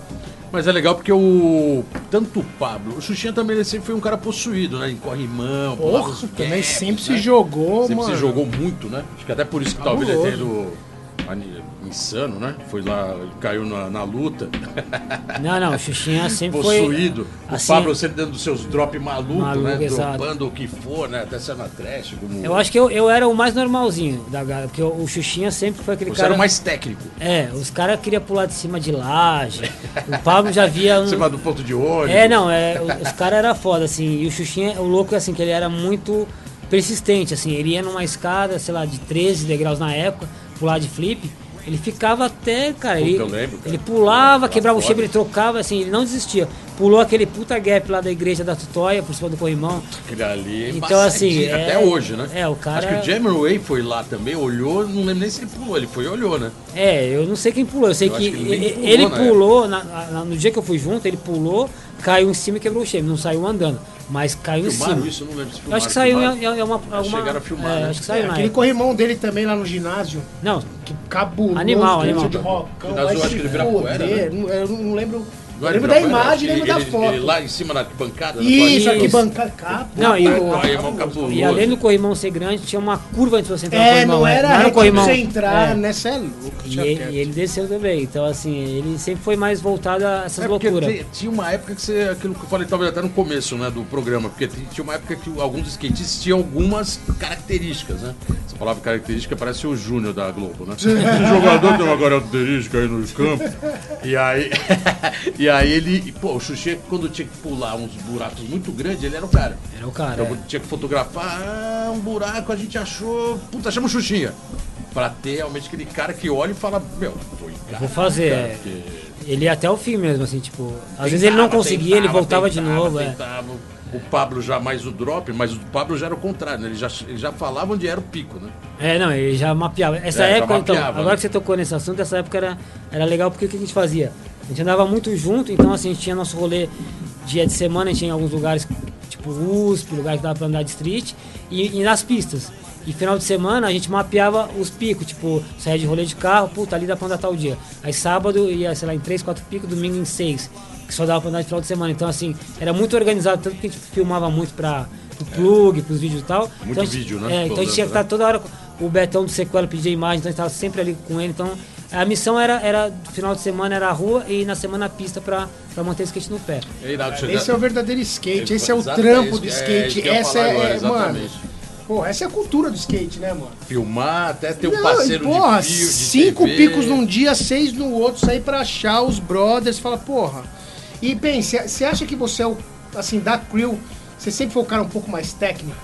[SPEAKER 1] Mas é legal porque o. Tanto o Pablo, o Xuxinha também ele sempre foi um cara possuído, né? Em corrimão,
[SPEAKER 2] Porra, também
[SPEAKER 1] gaps,
[SPEAKER 2] sempre
[SPEAKER 1] né?
[SPEAKER 2] se jogou,
[SPEAKER 1] Sempre
[SPEAKER 2] mano.
[SPEAKER 1] se jogou muito, né? Acho que até por isso que talvez ele tenha
[SPEAKER 2] Cabuloso.
[SPEAKER 1] ido insano, né? Foi lá, caiu na, na luta,
[SPEAKER 3] Não, não, o Xuxinha sempre
[SPEAKER 1] possuído.
[SPEAKER 3] foi.
[SPEAKER 1] o
[SPEAKER 3] assim,
[SPEAKER 1] Pablo sempre dando seus drop maluco,
[SPEAKER 3] Maluco,
[SPEAKER 1] né?
[SPEAKER 3] exato.
[SPEAKER 1] Dropando o que for, né? Até na trash. Como...
[SPEAKER 3] Eu acho que eu, eu era o mais normalzinho da galera, porque o, o Xuxinha sempre foi aquele
[SPEAKER 1] Você
[SPEAKER 3] cara.
[SPEAKER 1] era o mais técnico.
[SPEAKER 3] É, os caras queriam pular de cima de laje. o Pablo já via. Um...
[SPEAKER 1] Cima do ponto de ônibus.
[SPEAKER 3] É, não, é, o- os caras eram foda, assim. E o Xuxinha, o louco é assim, que ele era muito persistente, assim. Ele ia numa escada, sei lá, de 13 degraus na época, pular de flip. Ele ficava até, cara,
[SPEAKER 1] Puta,
[SPEAKER 3] ele,
[SPEAKER 1] lembro, cara.
[SPEAKER 3] ele pulava, quebrava o shape, ele trocava, assim, ele não desistia. Pulou aquele puta gap lá da igreja da Tutóia, por cima do corrimão.
[SPEAKER 1] Ali é
[SPEAKER 3] Então, assim, é-
[SPEAKER 1] até hoje, né?
[SPEAKER 3] é, o cara-
[SPEAKER 1] Acho que o Jammerway foi lá também, olhou, não lembro nem se ele pulou, ele foi e olhou, né?
[SPEAKER 3] É, eu não sei quem pulou, eu sei
[SPEAKER 1] Eu
[SPEAKER 3] que
[SPEAKER 1] que ele
[SPEAKER 3] ele,
[SPEAKER 1] pulou
[SPEAKER 3] ele
[SPEAKER 1] na
[SPEAKER 3] pulou, na- na- no dia que eu fui junto, ele pulou, caiu em cima e quebrou o shape, não saiu andando, mas caiu em
[SPEAKER 1] Filmaram
[SPEAKER 3] cima.
[SPEAKER 1] isso, eu não lembro se
[SPEAKER 3] Eu
[SPEAKER 1] filmaram.
[SPEAKER 3] acho que saiu
[SPEAKER 1] filmaram.
[SPEAKER 3] em, em- em uma, alguma.
[SPEAKER 1] chegaram a filmar,
[SPEAKER 3] é,
[SPEAKER 1] né?
[SPEAKER 3] Acho que saiu na
[SPEAKER 2] Aquele
[SPEAKER 3] época.
[SPEAKER 2] corrimão dele também lá no ginásio.
[SPEAKER 3] Não,
[SPEAKER 2] Que cabuloso.
[SPEAKER 3] Animal,
[SPEAKER 2] que
[SPEAKER 3] animal.
[SPEAKER 2] De vai
[SPEAKER 1] acho que ele vira poeira.
[SPEAKER 2] Não- Eu não lembro.
[SPEAKER 1] Era
[SPEAKER 2] lembro da imagem,
[SPEAKER 1] Ele-
[SPEAKER 2] lembro da
[SPEAKER 1] ele-
[SPEAKER 2] foto.
[SPEAKER 1] Ele lá em cima na bancada. na
[SPEAKER 2] Isso,
[SPEAKER 1] quadrilha.
[SPEAKER 2] aqui bancada. Capa.
[SPEAKER 3] Não, e o-
[SPEAKER 1] Corrimão cabuloso.
[SPEAKER 3] e além do corrimão ser grande, tinha uma curva antes de você entrar no
[SPEAKER 2] É,
[SPEAKER 3] corrimão.
[SPEAKER 2] não
[SPEAKER 3] né?
[SPEAKER 2] era
[SPEAKER 3] não era
[SPEAKER 2] reto
[SPEAKER 3] corrimão.
[SPEAKER 2] você entrar,
[SPEAKER 3] É.
[SPEAKER 2] né? Você é louco.
[SPEAKER 3] E ele, e ele desceu também, então assim, ele sempre foi mais voltado a essas
[SPEAKER 1] É
[SPEAKER 3] loucuras.
[SPEAKER 1] tinha uma época que você. Aquilo que eu falei talvez até no começo né, do programa, porque tinha uma época que alguns skatistas tinham algumas características, né? Essa palavra característica parece o Júnior da Globo, né? Esse jogador tem uma característica aí no campo. E aí. e aí ele. Pô, o Xuxê, quando tinha que pular uns buracos muito grandes, ele era o cara.
[SPEAKER 3] Era o cara.
[SPEAKER 1] Então, tinha que fotografar ah, um buraco, a gente achou. Puta, chama o Xuxinha. Pra ter realmente aquele cara que olha e fala, meu, foi cara.
[SPEAKER 3] Vou fazer,
[SPEAKER 1] cara,
[SPEAKER 3] é.
[SPEAKER 1] porque
[SPEAKER 3] Ele ia até o fim mesmo, assim, tipo. Às vezes ele não
[SPEAKER 1] Tentava,
[SPEAKER 3] conseguia, ele
[SPEAKER 1] tentava,
[SPEAKER 3] voltava de
[SPEAKER 1] tentava,
[SPEAKER 3] novo. é.
[SPEAKER 1] tentava. O Pablo já mais o drop, mas o Pablo já era o contrário, né? Ele já, ele já falava onde era o pico, né?
[SPEAKER 3] É, não, ele já mapeava. Essa
[SPEAKER 1] É,
[SPEAKER 3] época, então,
[SPEAKER 1] mapeava,
[SPEAKER 3] agora
[SPEAKER 1] né?
[SPEAKER 3] que você tocou nesse assunto, essa época era, era legal porque o que a gente fazia? A gente andava muito junto, então assim, a gente tinha nosso rolê dia de semana, a gente tinha em alguns lugares, tipo USP, lugar que dava pra andar de street, e, e nas pistas. E final de semana a gente mapeava os picos, tipo, saía de rolê de carro, puta, ali dá pra andar tal dia. Aí sábado ia, sei lá, em 3, 4 picos, domingo em 6, que só dava pra andar de final de semana. Então, assim, era muito organizado, tanto que a gente filmava muito pra, pro plug, pros vídeos e tal.
[SPEAKER 1] Muito
[SPEAKER 3] então, a gente-
[SPEAKER 1] vídeo, né?
[SPEAKER 3] É, então a gente tinha que estar toda hora. O Betão do Sequela pedia imagem, então a gente estava sempre ali com ele. Então A missão era, era no final de semana era a rua e na semana a pista pra, pra manter o skate no pé.
[SPEAKER 2] Esse é o verdadeiro skate, esse é o trampo do
[SPEAKER 1] é
[SPEAKER 2] skate. essa é,
[SPEAKER 1] agora,
[SPEAKER 2] é, mano. Porra, essa é a cultura do skate, né, mano?
[SPEAKER 1] Filmar, até ter um parceiro
[SPEAKER 2] porra,
[SPEAKER 1] de fio, de
[SPEAKER 2] cinco
[SPEAKER 1] TV.
[SPEAKER 2] picos num dia, seis no outro, sair pra achar os brothers, fala, porra. E bem, você acha que você é o, assim, da crew, você sempre foi o cara um pouco mais técnico?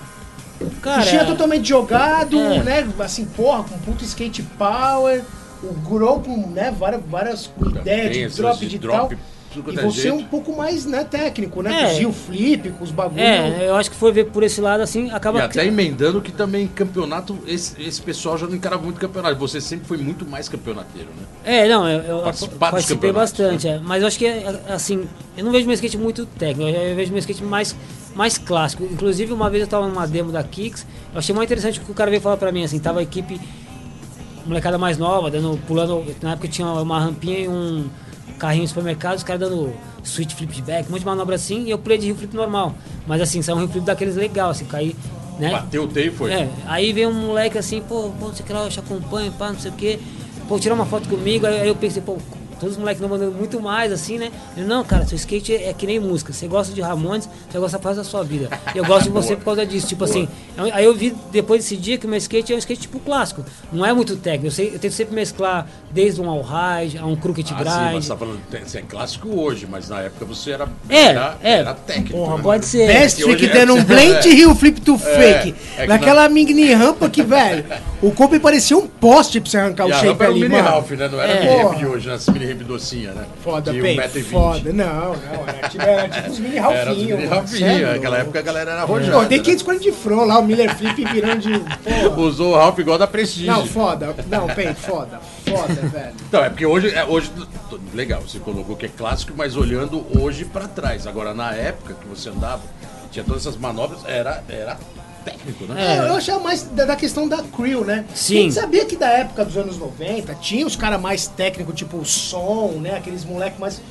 [SPEAKER 3] Cara,
[SPEAKER 2] é totalmente jogado,
[SPEAKER 3] É.
[SPEAKER 2] né? Assim, porra, com puto skate power, o Grow com, né, várias, várias ideias de drop
[SPEAKER 1] de
[SPEAKER 2] de
[SPEAKER 1] drop,
[SPEAKER 2] tal. E
[SPEAKER 1] é
[SPEAKER 2] você
[SPEAKER 1] jeito.
[SPEAKER 2] um pouco mais, né, técnico, né?
[SPEAKER 3] É.
[SPEAKER 2] Com Rio Flip, com os bagulho.
[SPEAKER 3] É, eu acho que foi ver por esse lado assim, acaba
[SPEAKER 1] E até emendando que também campeonato, esse, esse pessoal já não encarava muito campeonato. Você sempre foi muito mais campeonateiro, né?
[SPEAKER 3] É, não, eu, eu participei bastante, é. mas eu acho que, é, assim, eu não vejo meu skate muito técnico, eu vejo meu skate mais, mais clássico. Inclusive, uma vez eu tava numa demo da Kicks, eu achei muito interessante que o cara veio falar pra mim, assim, tava a equipe molecada mais nova, dando, pulando, na época tinha uma rampinha e um carrinho de supermercado, os caras dando switch flip back, um monte de manobra assim, e eu pulei de rio flip normal. Mas assim, saiu um rio flip daqueles legal, assim, caí, né?
[SPEAKER 1] Bateu o teio e foi.
[SPEAKER 3] É, aí veio um moleque assim, pô, pô, não sei o que lá, eu te acompanho, pá, não sei o que. Pô, tirar uma foto comigo, aí eu pensei, pô, todos os moleques não mandando muito mais, assim, né? Ele, não, cara, seu skate é, é que nem música. Você gosta de Ramones, você gosta faz da sua vida. E eu gosto de você por causa disso. Tipo assim, aí- aí eu vi depois desse dia que o meu skate é um skate tipo clássico. Não é muito técnico. Eu, sei, eu tento sempre mesclar desde um all ride a um crooked
[SPEAKER 1] Ah, sim, mas
[SPEAKER 3] grind.
[SPEAKER 1] você tá falando, você é clássico hoje, mas na época você era,
[SPEAKER 3] É,
[SPEAKER 1] era,
[SPEAKER 3] é.
[SPEAKER 1] era técnico.
[SPEAKER 3] Porra,
[SPEAKER 1] né?
[SPEAKER 3] pode ser.
[SPEAKER 2] Best trick
[SPEAKER 1] é-
[SPEAKER 2] dando um blend
[SPEAKER 1] é.
[SPEAKER 2] Rio Flip to fake.
[SPEAKER 1] é que
[SPEAKER 2] Naquela mini rampa que, velho, o Kobe parecia um poste pra você arrancar
[SPEAKER 1] E
[SPEAKER 2] o shape
[SPEAKER 1] rampa era o
[SPEAKER 2] ali,
[SPEAKER 1] mini
[SPEAKER 2] mano.
[SPEAKER 1] Ralph, né? Não era
[SPEAKER 3] É.
[SPEAKER 1] hoje, né? Essa mini ramp docinha, né?
[SPEAKER 2] Foda,
[SPEAKER 1] de
[SPEAKER 2] bem,
[SPEAKER 1] 1,20m.
[SPEAKER 2] foda. Não, não, era tipo, era tipo os mini
[SPEAKER 1] Era os mini
[SPEAKER 2] mano, cê é
[SPEAKER 1] Ralphinho. Naquela época a galera era
[SPEAKER 2] Pô,
[SPEAKER 1] arrojada.
[SPEAKER 2] dei
[SPEAKER 1] né?
[SPEAKER 2] 540 de front lá, o Miller Flip virando de. Porra.
[SPEAKER 1] Usou o Ralph igual da Prestige.
[SPEAKER 2] Não, foda. Não, bem, foda. Foda, velho.
[SPEAKER 1] Então, é porque hoje, é, hoje, legal, você colocou que é clássico, mas olhando hoje pra trás. Agora, na época que você andava, tinha todas essas manobras, era, era técnico, né?
[SPEAKER 2] É, eu achava mais da, da questão da crew, né?
[SPEAKER 3] Sim.
[SPEAKER 2] A gente sabia que da época dos anos 90 tinha os caras mais técnicos, tipo o som, né? Aqueles moleques mais.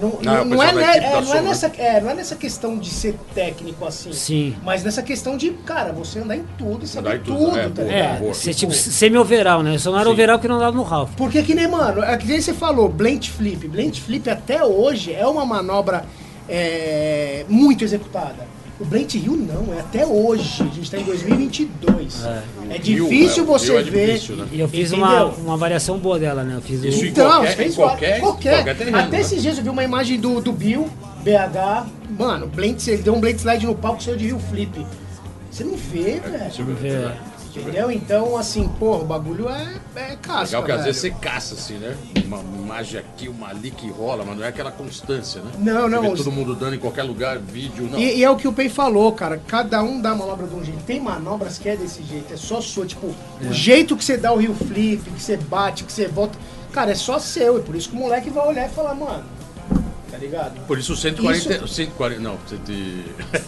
[SPEAKER 2] Não,
[SPEAKER 1] Não,
[SPEAKER 2] é, né, é, não, é
[SPEAKER 1] som, né?
[SPEAKER 2] nessa, é, não é nessa questão de ser técnico assim.
[SPEAKER 3] Sim.
[SPEAKER 2] Mas nessa questão de, cara, você andar em tudo e saber
[SPEAKER 1] Andar em tudo,
[SPEAKER 2] tudo,
[SPEAKER 1] é,
[SPEAKER 2] tá?
[SPEAKER 3] É,
[SPEAKER 1] boa.
[SPEAKER 3] ser tipo semi-overall, né? Eu só não era
[SPEAKER 1] Sim.
[SPEAKER 3] overall porque não dava no Ralph.
[SPEAKER 2] Porque que nem, mano, é que nem você falou, Blend Flip. Blend Flip até hoje é uma manobra é, muito executada. O Blend Hill não, é até hoje. A gente tá em 2022. É,
[SPEAKER 1] Rio,
[SPEAKER 2] difícil
[SPEAKER 1] é, o
[SPEAKER 2] você
[SPEAKER 1] é
[SPEAKER 2] ver.
[SPEAKER 1] difícil, né?
[SPEAKER 3] E eu fiz uma, uma variação boa dela, né? Eu fiz o-
[SPEAKER 1] Isso
[SPEAKER 2] Então,
[SPEAKER 1] qualquer-
[SPEAKER 2] você fez
[SPEAKER 1] qualquer-
[SPEAKER 2] qualquer.
[SPEAKER 1] qualquer terreno,
[SPEAKER 2] Até
[SPEAKER 1] né?
[SPEAKER 2] esses dias eu vi uma imagem do, do Bill, BH. Mano, blend, ele deu um blade slide no palco saiu de Rio Flip. Você não vê, velho.
[SPEAKER 1] Deixa eu ver,
[SPEAKER 3] Vê.
[SPEAKER 1] deixa eu ver.
[SPEAKER 2] Entendeu? Então, assim, porra, o bagulho é, é casca,
[SPEAKER 1] Legal que às
[SPEAKER 2] velho.
[SPEAKER 1] vezes você caça, assim, né? Uma imagem aqui, uma ali que rola, mas não é aquela constância, né?
[SPEAKER 2] Não, não,
[SPEAKER 1] Você vê todo mundo dando em qualquer lugar, vídeo, não.
[SPEAKER 2] E, e é o que o Pei falou, cara. Cada um dá manobra de um jeito. Tem manobras que é desse jeito, é só sua. Tipo, o jeito que você dá o rio flip, que você bate, que você volta. Cara, é só seu. E por isso que o moleque vai olhar e falar, mano. Tá ligado?
[SPEAKER 1] Por isso 140,
[SPEAKER 2] Isso-
[SPEAKER 1] 140 não, 100,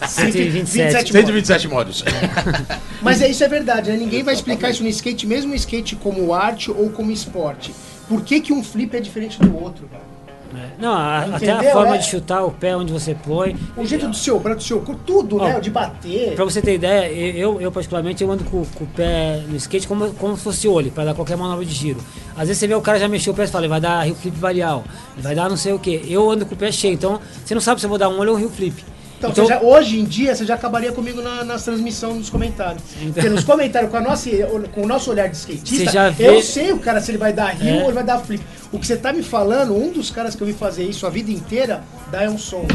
[SPEAKER 3] 127.
[SPEAKER 1] 127 modos.
[SPEAKER 2] Mas é, isso é verdade, né? Ninguém vai explicar isso no skate, mesmo no skate como arte ou como esporte. Por que, que um flip é diferente do outro, cara?
[SPEAKER 3] É. Não, a- até a forma
[SPEAKER 2] É.
[SPEAKER 3] de chutar o pé onde você põe.
[SPEAKER 2] O jeito do seu braço, do seu corpo, tudo,
[SPEAKER 3] Ó,
[SPEAKER 2] né? De bater.
[SPEAKER 3] Pra você ter ideia, eu, eu particularmente eu ando com, com o pé no skate como, como se fosse olho, pra dar qualquer manobra de giro. Às vezes você vê o cara já mexeu o pé e fala, vai dar rio flip varial, vai dar não sei o que. Eu ando com o pé cheio, então você não sabe se eu vou dar um olho ou um rio flip.
[SPEAKER 2] Então, você já- hoje em dia, você já acabaria comigo na, nas transmissões nos comentários. Porque nos comentários, com, a nossa, com o nosso olhar de skatista,
[SPEAKER 3] vê-
[SPEAKER 2] eu sei o cara se ele vai dar rio
[SPEAKER 3] É.
[SPEAKER 2] ou ele vai dar flip. O que você tá me falando, um dos caras que eu vi fazer isso a vida inteira, Dion Song.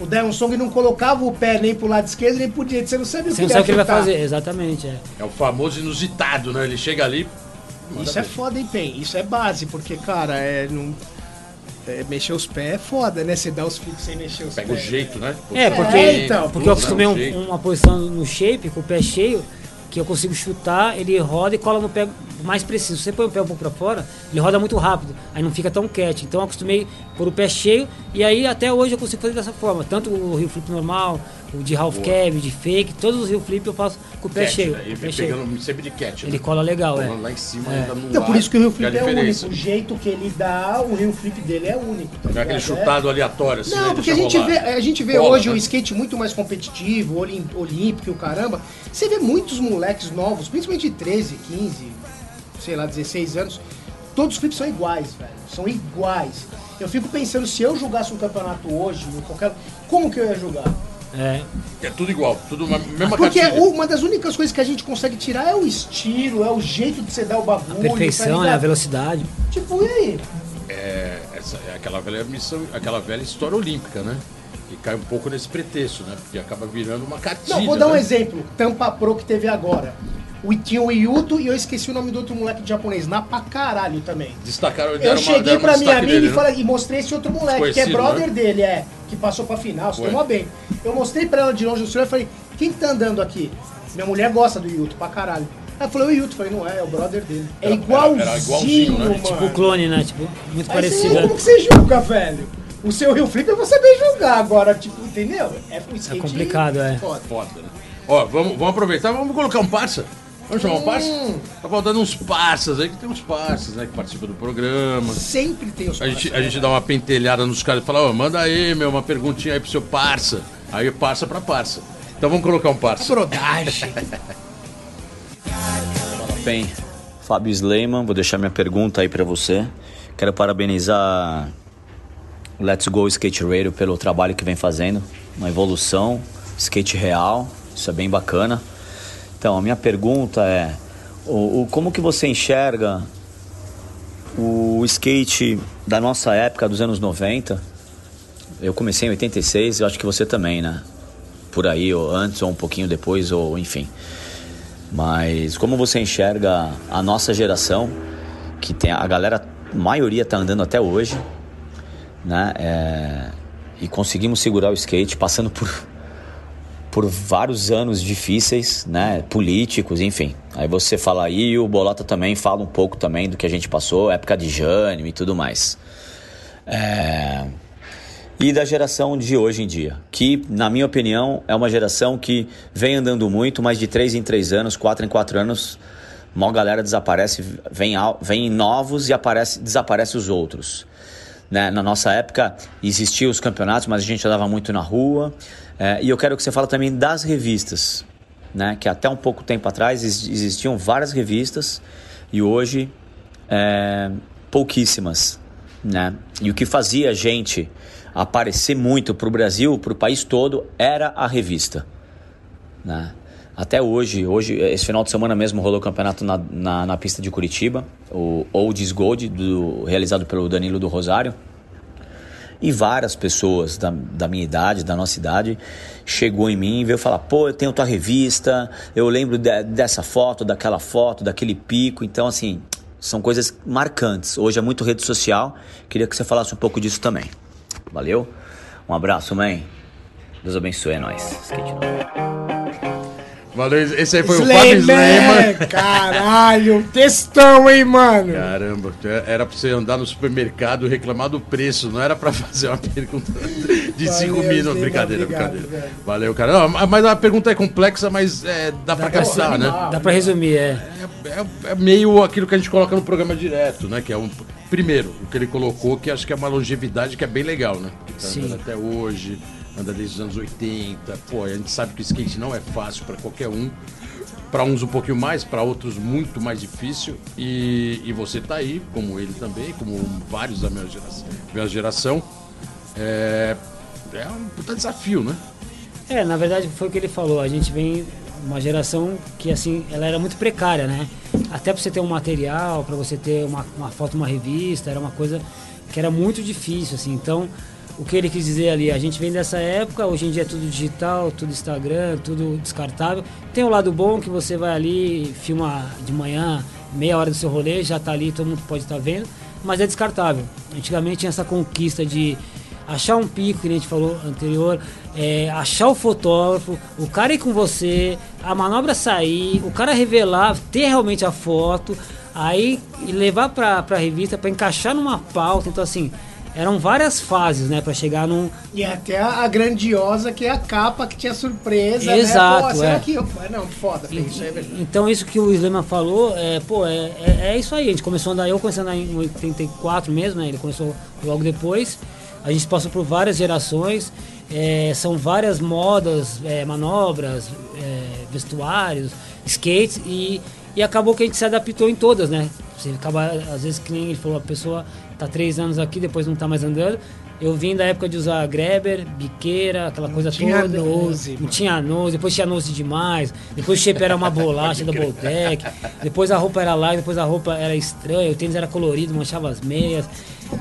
[SPEAKER 2] O Dion Song não colocava o pé nem pro lado esquerdo nem pro direito. Você não sabe o
[SPEAKER 3] Você
[SPEAKER 2] que
[SPEAKER 3] não sabe o que ele vai fazer, exatamente. É.
[SPEAKER 1] É o famoso inusitado, né? Ele chega ali.
[SPEAKER 2] Isso é foda, hein, Pen? Isso é base, porque, cara, é. Não, é, mexer os pés é foda, né? Você dá os flips sem mexer os
[SPEAKER 1] Pega o
[SPEAKER 2] pés.
[SPEAKER 1] jeito, né?
[SPEAKER 3] É, porque,
[SPEAKER 2] É, então,
[SPEAKER 3] porque eu acostumei um- uma posição no shape, com o pé cheio, que eu consigo chutar, ele roda e cola no pé mais preciso. Você põe o pé um pouco pra fora, ele roda muito rápido, aí não fica tão cat. Então eu acostumei por o pé cheio e aí até hoje eu consigo fazer dessa forma. Tanto o rio flip normal, o de half cab, de fake, todos os rio flip eu faço com o pé
[SPEAKER 1] Cat,
[SPEAKER 3] cheio.
[SPEAKER 1] né? Ele
[SPEAKER 3] pé cheio.
[SPEAKER 1] pegando sempre de cat,
[SPEAKER 3] Ele
[SPEAKER 1] né?
[SPEAKER 3] cola legal, é.
[SPEAKER 1] Lá em cima,
[SPEAKER 3] É.
[SPEAKER 1] ainda no
[SPEAKER 2] Então, por
[SPEAKER 1] ar,
[SPEAKER 2] isso que o Rio
[SPEAKER 1] é
[SPEAKER 2] Flip é único. O jeito que ele dá, o Rio Flip dele é único. tá
[SPEAKER 1] Não é aquele chutado aleatório, assim, né?
[SPEAKER 2] Não, porque a gente, vê, a gente vê
[SPEAKER 1] Cola,
[SPEAKER 2] hoje
[SPEAKER 1] né?
[SPEAKER 2] o skate muito mais competitivo, olímpico e o caramba. Você vê muitos moleques novos, principalmente de 13, 15, sei lá, 16 anos, todos os flips são iguais, velho. São iguais. Eu fico pensando, se eu jogasse um campeonato hoje, qualquer. Como que eu ia jogar?
[SPEAKER 3] É,
[SPEAKER 1] É tudo igual, tudo uma mesma
[SPEAKER 2] Porque
[SPEAKER 1] cartilha.
[SPEAKER 2] uma das únicas coisas que a gente consegue tirar é o estilo, é o jeito de você dar o bagulho.
[SPEAKER 3] a perfeição, né? A velocidade.
[SPEAKER 2] Tipo, e aí?
[SPEAKER 1] É, essa, é aquela velha missão, aquela velha história olímpica, né? E cai um pouco nesse pretexto, né? Porque acaba virando uma cartilha.
[SPEAKER 2] Não, vou dar um
[SPEAKER 1] né?
[SPEAKER 2] exemplo. Tampa Pro que teve agora. O, tinha o Yuto e eu esqueci o nome do outro moleque de japonês. Na pra caralho também.
[SPEAKER 1] Destacaram,
[SPEAKER 2] Eu cheguei pra minha mina
[SPEAKER 1] nele,
[SPEAKER 2] e,
[SPEAKER 1] né?
[SPEAKER 2] falei, e mostrei esse outro moleque, que é
[SPEAKER 1] Desconhecido,
[SPEAKER 2] brother
[SPEAKER 1] né?
[SPEAKER 2] dele, é. Que passou pra final, se tomou bem. Eu mostrei pra ela de longe no celular e falei, quem tá andando aqui? Minha mulher gosta do Yuto pra caralho. Ela falou, o Yuto. Falei, não é, é o brother dele. É
[SPEAKER 1] Era-
[SPEAKER 2] igualzinho,
[SPEAKER 1] era igualzinho, né?
[SPEAKER 2] mano.
[SPEAKER 3] Tipo o clone, né? Tipo, muito
[SPEAKER 2] Aí
[SPEAKER 3] parecido.
[SPEAKER 2] você, como que você julga, velho? O seu Rio Flip eu vou saber julgar agora, tipo, entendeu? É, um skate
[SPEAKER 3] complicado, é.
[SPEAKER 2] foda.
[SPEAKER 1] Foda, né? Ó, vamos, vamos aproveitar, vamos colocar um parça. Vamos chamar um parça? Tá faltando uns parças aí, que tem uns parças, né? Que participam do programa.
[SPEAKER 2] Sempre tem os
[SPEAKER 1] A gente, a gente dá uma pentelhada nos caras e fala, ó, manda aí, meu, uma perguntinha aí pro seu parça. Aí parça pra parça. Então vamos colocar um parça.
[SPEAKER 2] Brodagem.
[SPEAKER 5] Bem, Fábio Sleiman, vou deixar minha pergunta aí pra você. Quero parabenizar o Let's Go Skate Radio pelo trabalho que vem fazendo, uma evolução, skate real, isso é bem bacana. Então, a minha pergunta é, o, o- como que você enxerga o skate da nossa época, dos anos 90? Eu comecei em 86, eu acho que você também, né? Por aí, ou antes, ou um pouquinho depois, ou enfim. Mas como você enxerga a nossa geração, que tem a galera, a maioria tá andando até hoje, né? É, e conseguimos segurar o skate passando por, por vários anos difíceis, né? Políticos, enfim. Aí você fala aí, e o Bolota também fala um pouco também do que a gente passou, época de Jânio e tudo mais. É, e da geração de hoje em dia, que, na minha opinião, é uma geração que vem andando muito, mas de 3 em 3 anos, 4 em 4 anos, uma galera desaparece, vem, vem novos e aparece, desaparece os outros. Né? Na nossa época existiam os campeonatos, mas a gente andava muito na rua. É, e eu quero que você fale também das revistas, né? que até um pouco tempo atrás ex- existiam várias revistas e hoje é, pouquíssimas. Né? E o que fazia a gente aparecer muito para o Brasil, para o país todo, era a revista. Né? Até hoje, hoje, esse final de semana mesmo rolou o campeonato na, na, na pista de Curitiba, o Oldies Gold, do, realizado pelo Danilo do Rosário. E várias pessoas da, da minha idade, da nossa idade, chegou em mim e veio falar: pô, eu tenho tua revista, eu lembro de- dessa foto, daquela foto, daquele pico. Então, assim, são coisas marcantes. Hoje é muito rede social. Queria que você falasse um pouco disso também. Valeu? Um abraço, mãe. Deus abençoe, é nóis. Skate.
[SPEAKER 1] Valeu, esse aí foi o Fábio
[SPEAKER 2] Slayman!
[SPEAKER 1] Slayman.
[SPEAKER 2] Caralho, textão, hein, mano?
[SPEAKER 1] Caramba, era pra você andar no supermercado e reclamar do preço, não era pra fazer uma pergunta de
[SPEAKER 2] Valeu,
[SPEAKER 1] cinco minutos. Brincadeira,
[SPEAKER 2] obrigado,
[SPEAKER 1] brincadeira.
[SPEAKER 2] velho.
[SPEAKER 1] Valeu, cara. Não, mas a pergunta é complexa, mas é, dá, pra
[SPEAKER 3] pra
[SPEAKER 1] captar, né?
[SPEAKER 3] Dá pra resumir, é.
[SPEAKER 1] É, é- é meio aquilo que a gente coloca no programa direto, né? Que é um. Primeiro, o que ele colocou, que acho que é uma longevidade que é bem legal, né? Que tá
[SPEAKER 3] Sim.
[SPEAKER 1] até hoje, anda desde os anos 80. Pô, a gente sabe que o skate não é fácil pra qualquer um. Pra uns um pouquinho mais, pra outros muito mais difícil. E, e você tá aí, como ele também, como vários da minha geração. Minha geração. É, é um puta desafio, né?
[SPEAKER 3] É, na verdade foi o que ele falou. A gente vem uma geração que assim, ela era muito precária, né? Até para você ter um material, para você ter uma, uma foto, uma revista, era uma coisa que era muito difícil, assim. Então, o que ele quis dizer ali, a gente vem dessa época, hoje em dia é tudo digital, tudo Instagram, tudo descartável. Tem o lado bom que você vai ali, filma de manhã, meia hora do seu rolê, já tá ali, todo mundo pode estar vendo, mas é descartável. Antigamente tinha essa conquista de achar um pico, que a gente falou anterior, é, achar o fotógrafo, o cara ir com você, a manobra sair, o cara revelar, ter realmente a foto, aí levar pra, pra revista para encaixar numa pauta. Então, assim, eram várias fases, né, para chegar num.
[SPEAKER 2] E até a, a grandiosa, que é a capa que tinha surpresa,
[SPEAKER 3] Exato,
[SPEAKER 2] né? Pô, será
[SPEAKER 3] é.
[SPEAKER 2] que... eu- Não, foda, Fê, isso é verdade.
[SPEAKER 3] Então, isso que o Sleman falou, é, pô, é, é, é isso aí. A gente começou a andar, eu comecei a andar em 84 mesmo, né? Ele começou logo depois. A gente passou por várias gerações, é, são várias modas, é, manobras, é, vestuários, skates e, e acabou que a gente se adaptou em todas, né? Você acaba, às vezes, que nem ele falou, a pessoa tá três anos aqui, depois não tá mais andando. Eu vim da época de usar Greber, biqueira, aquela coisa
[SPEAKER 2] tinha
[SPEAKER 3] toda.
[SPEAKER 2] nose,
[SPEAKER 3] é,
[SPEAKER 2] mano.
[SPEAKER 3] Não tinha nose, depois tinha nose demais. Depois o shape era uma bolacha da Boltec. Depois a roupa era larga, depois a roupa era estranha, o tênis era colorido, manchava as meias.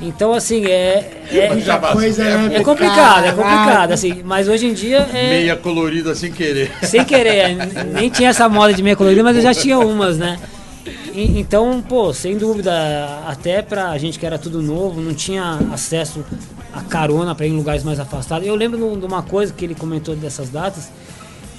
[SPEAKER 3] Então, assim, é. é
[SPEAKER 2] coisa, né?
[SPEAKER 3] é complicado, é complicado,
[SPEAKER 2] Caralho.
[SPEAKER 3] assim, mas hoje em dia é.
[SPEAKER 1] Meia colorida sem querer.
[SPEAKER 3] Sem querer, n- nem tinha essa moda de meia colorida, mas eu já tinha umas, né? Então, pô, sem dúvida, até pra gente que era tudo novo, não tinha acesso a carona pra ir em lugares mais afastados. Eu lembro de uma coisa que ele comentou dessas datas,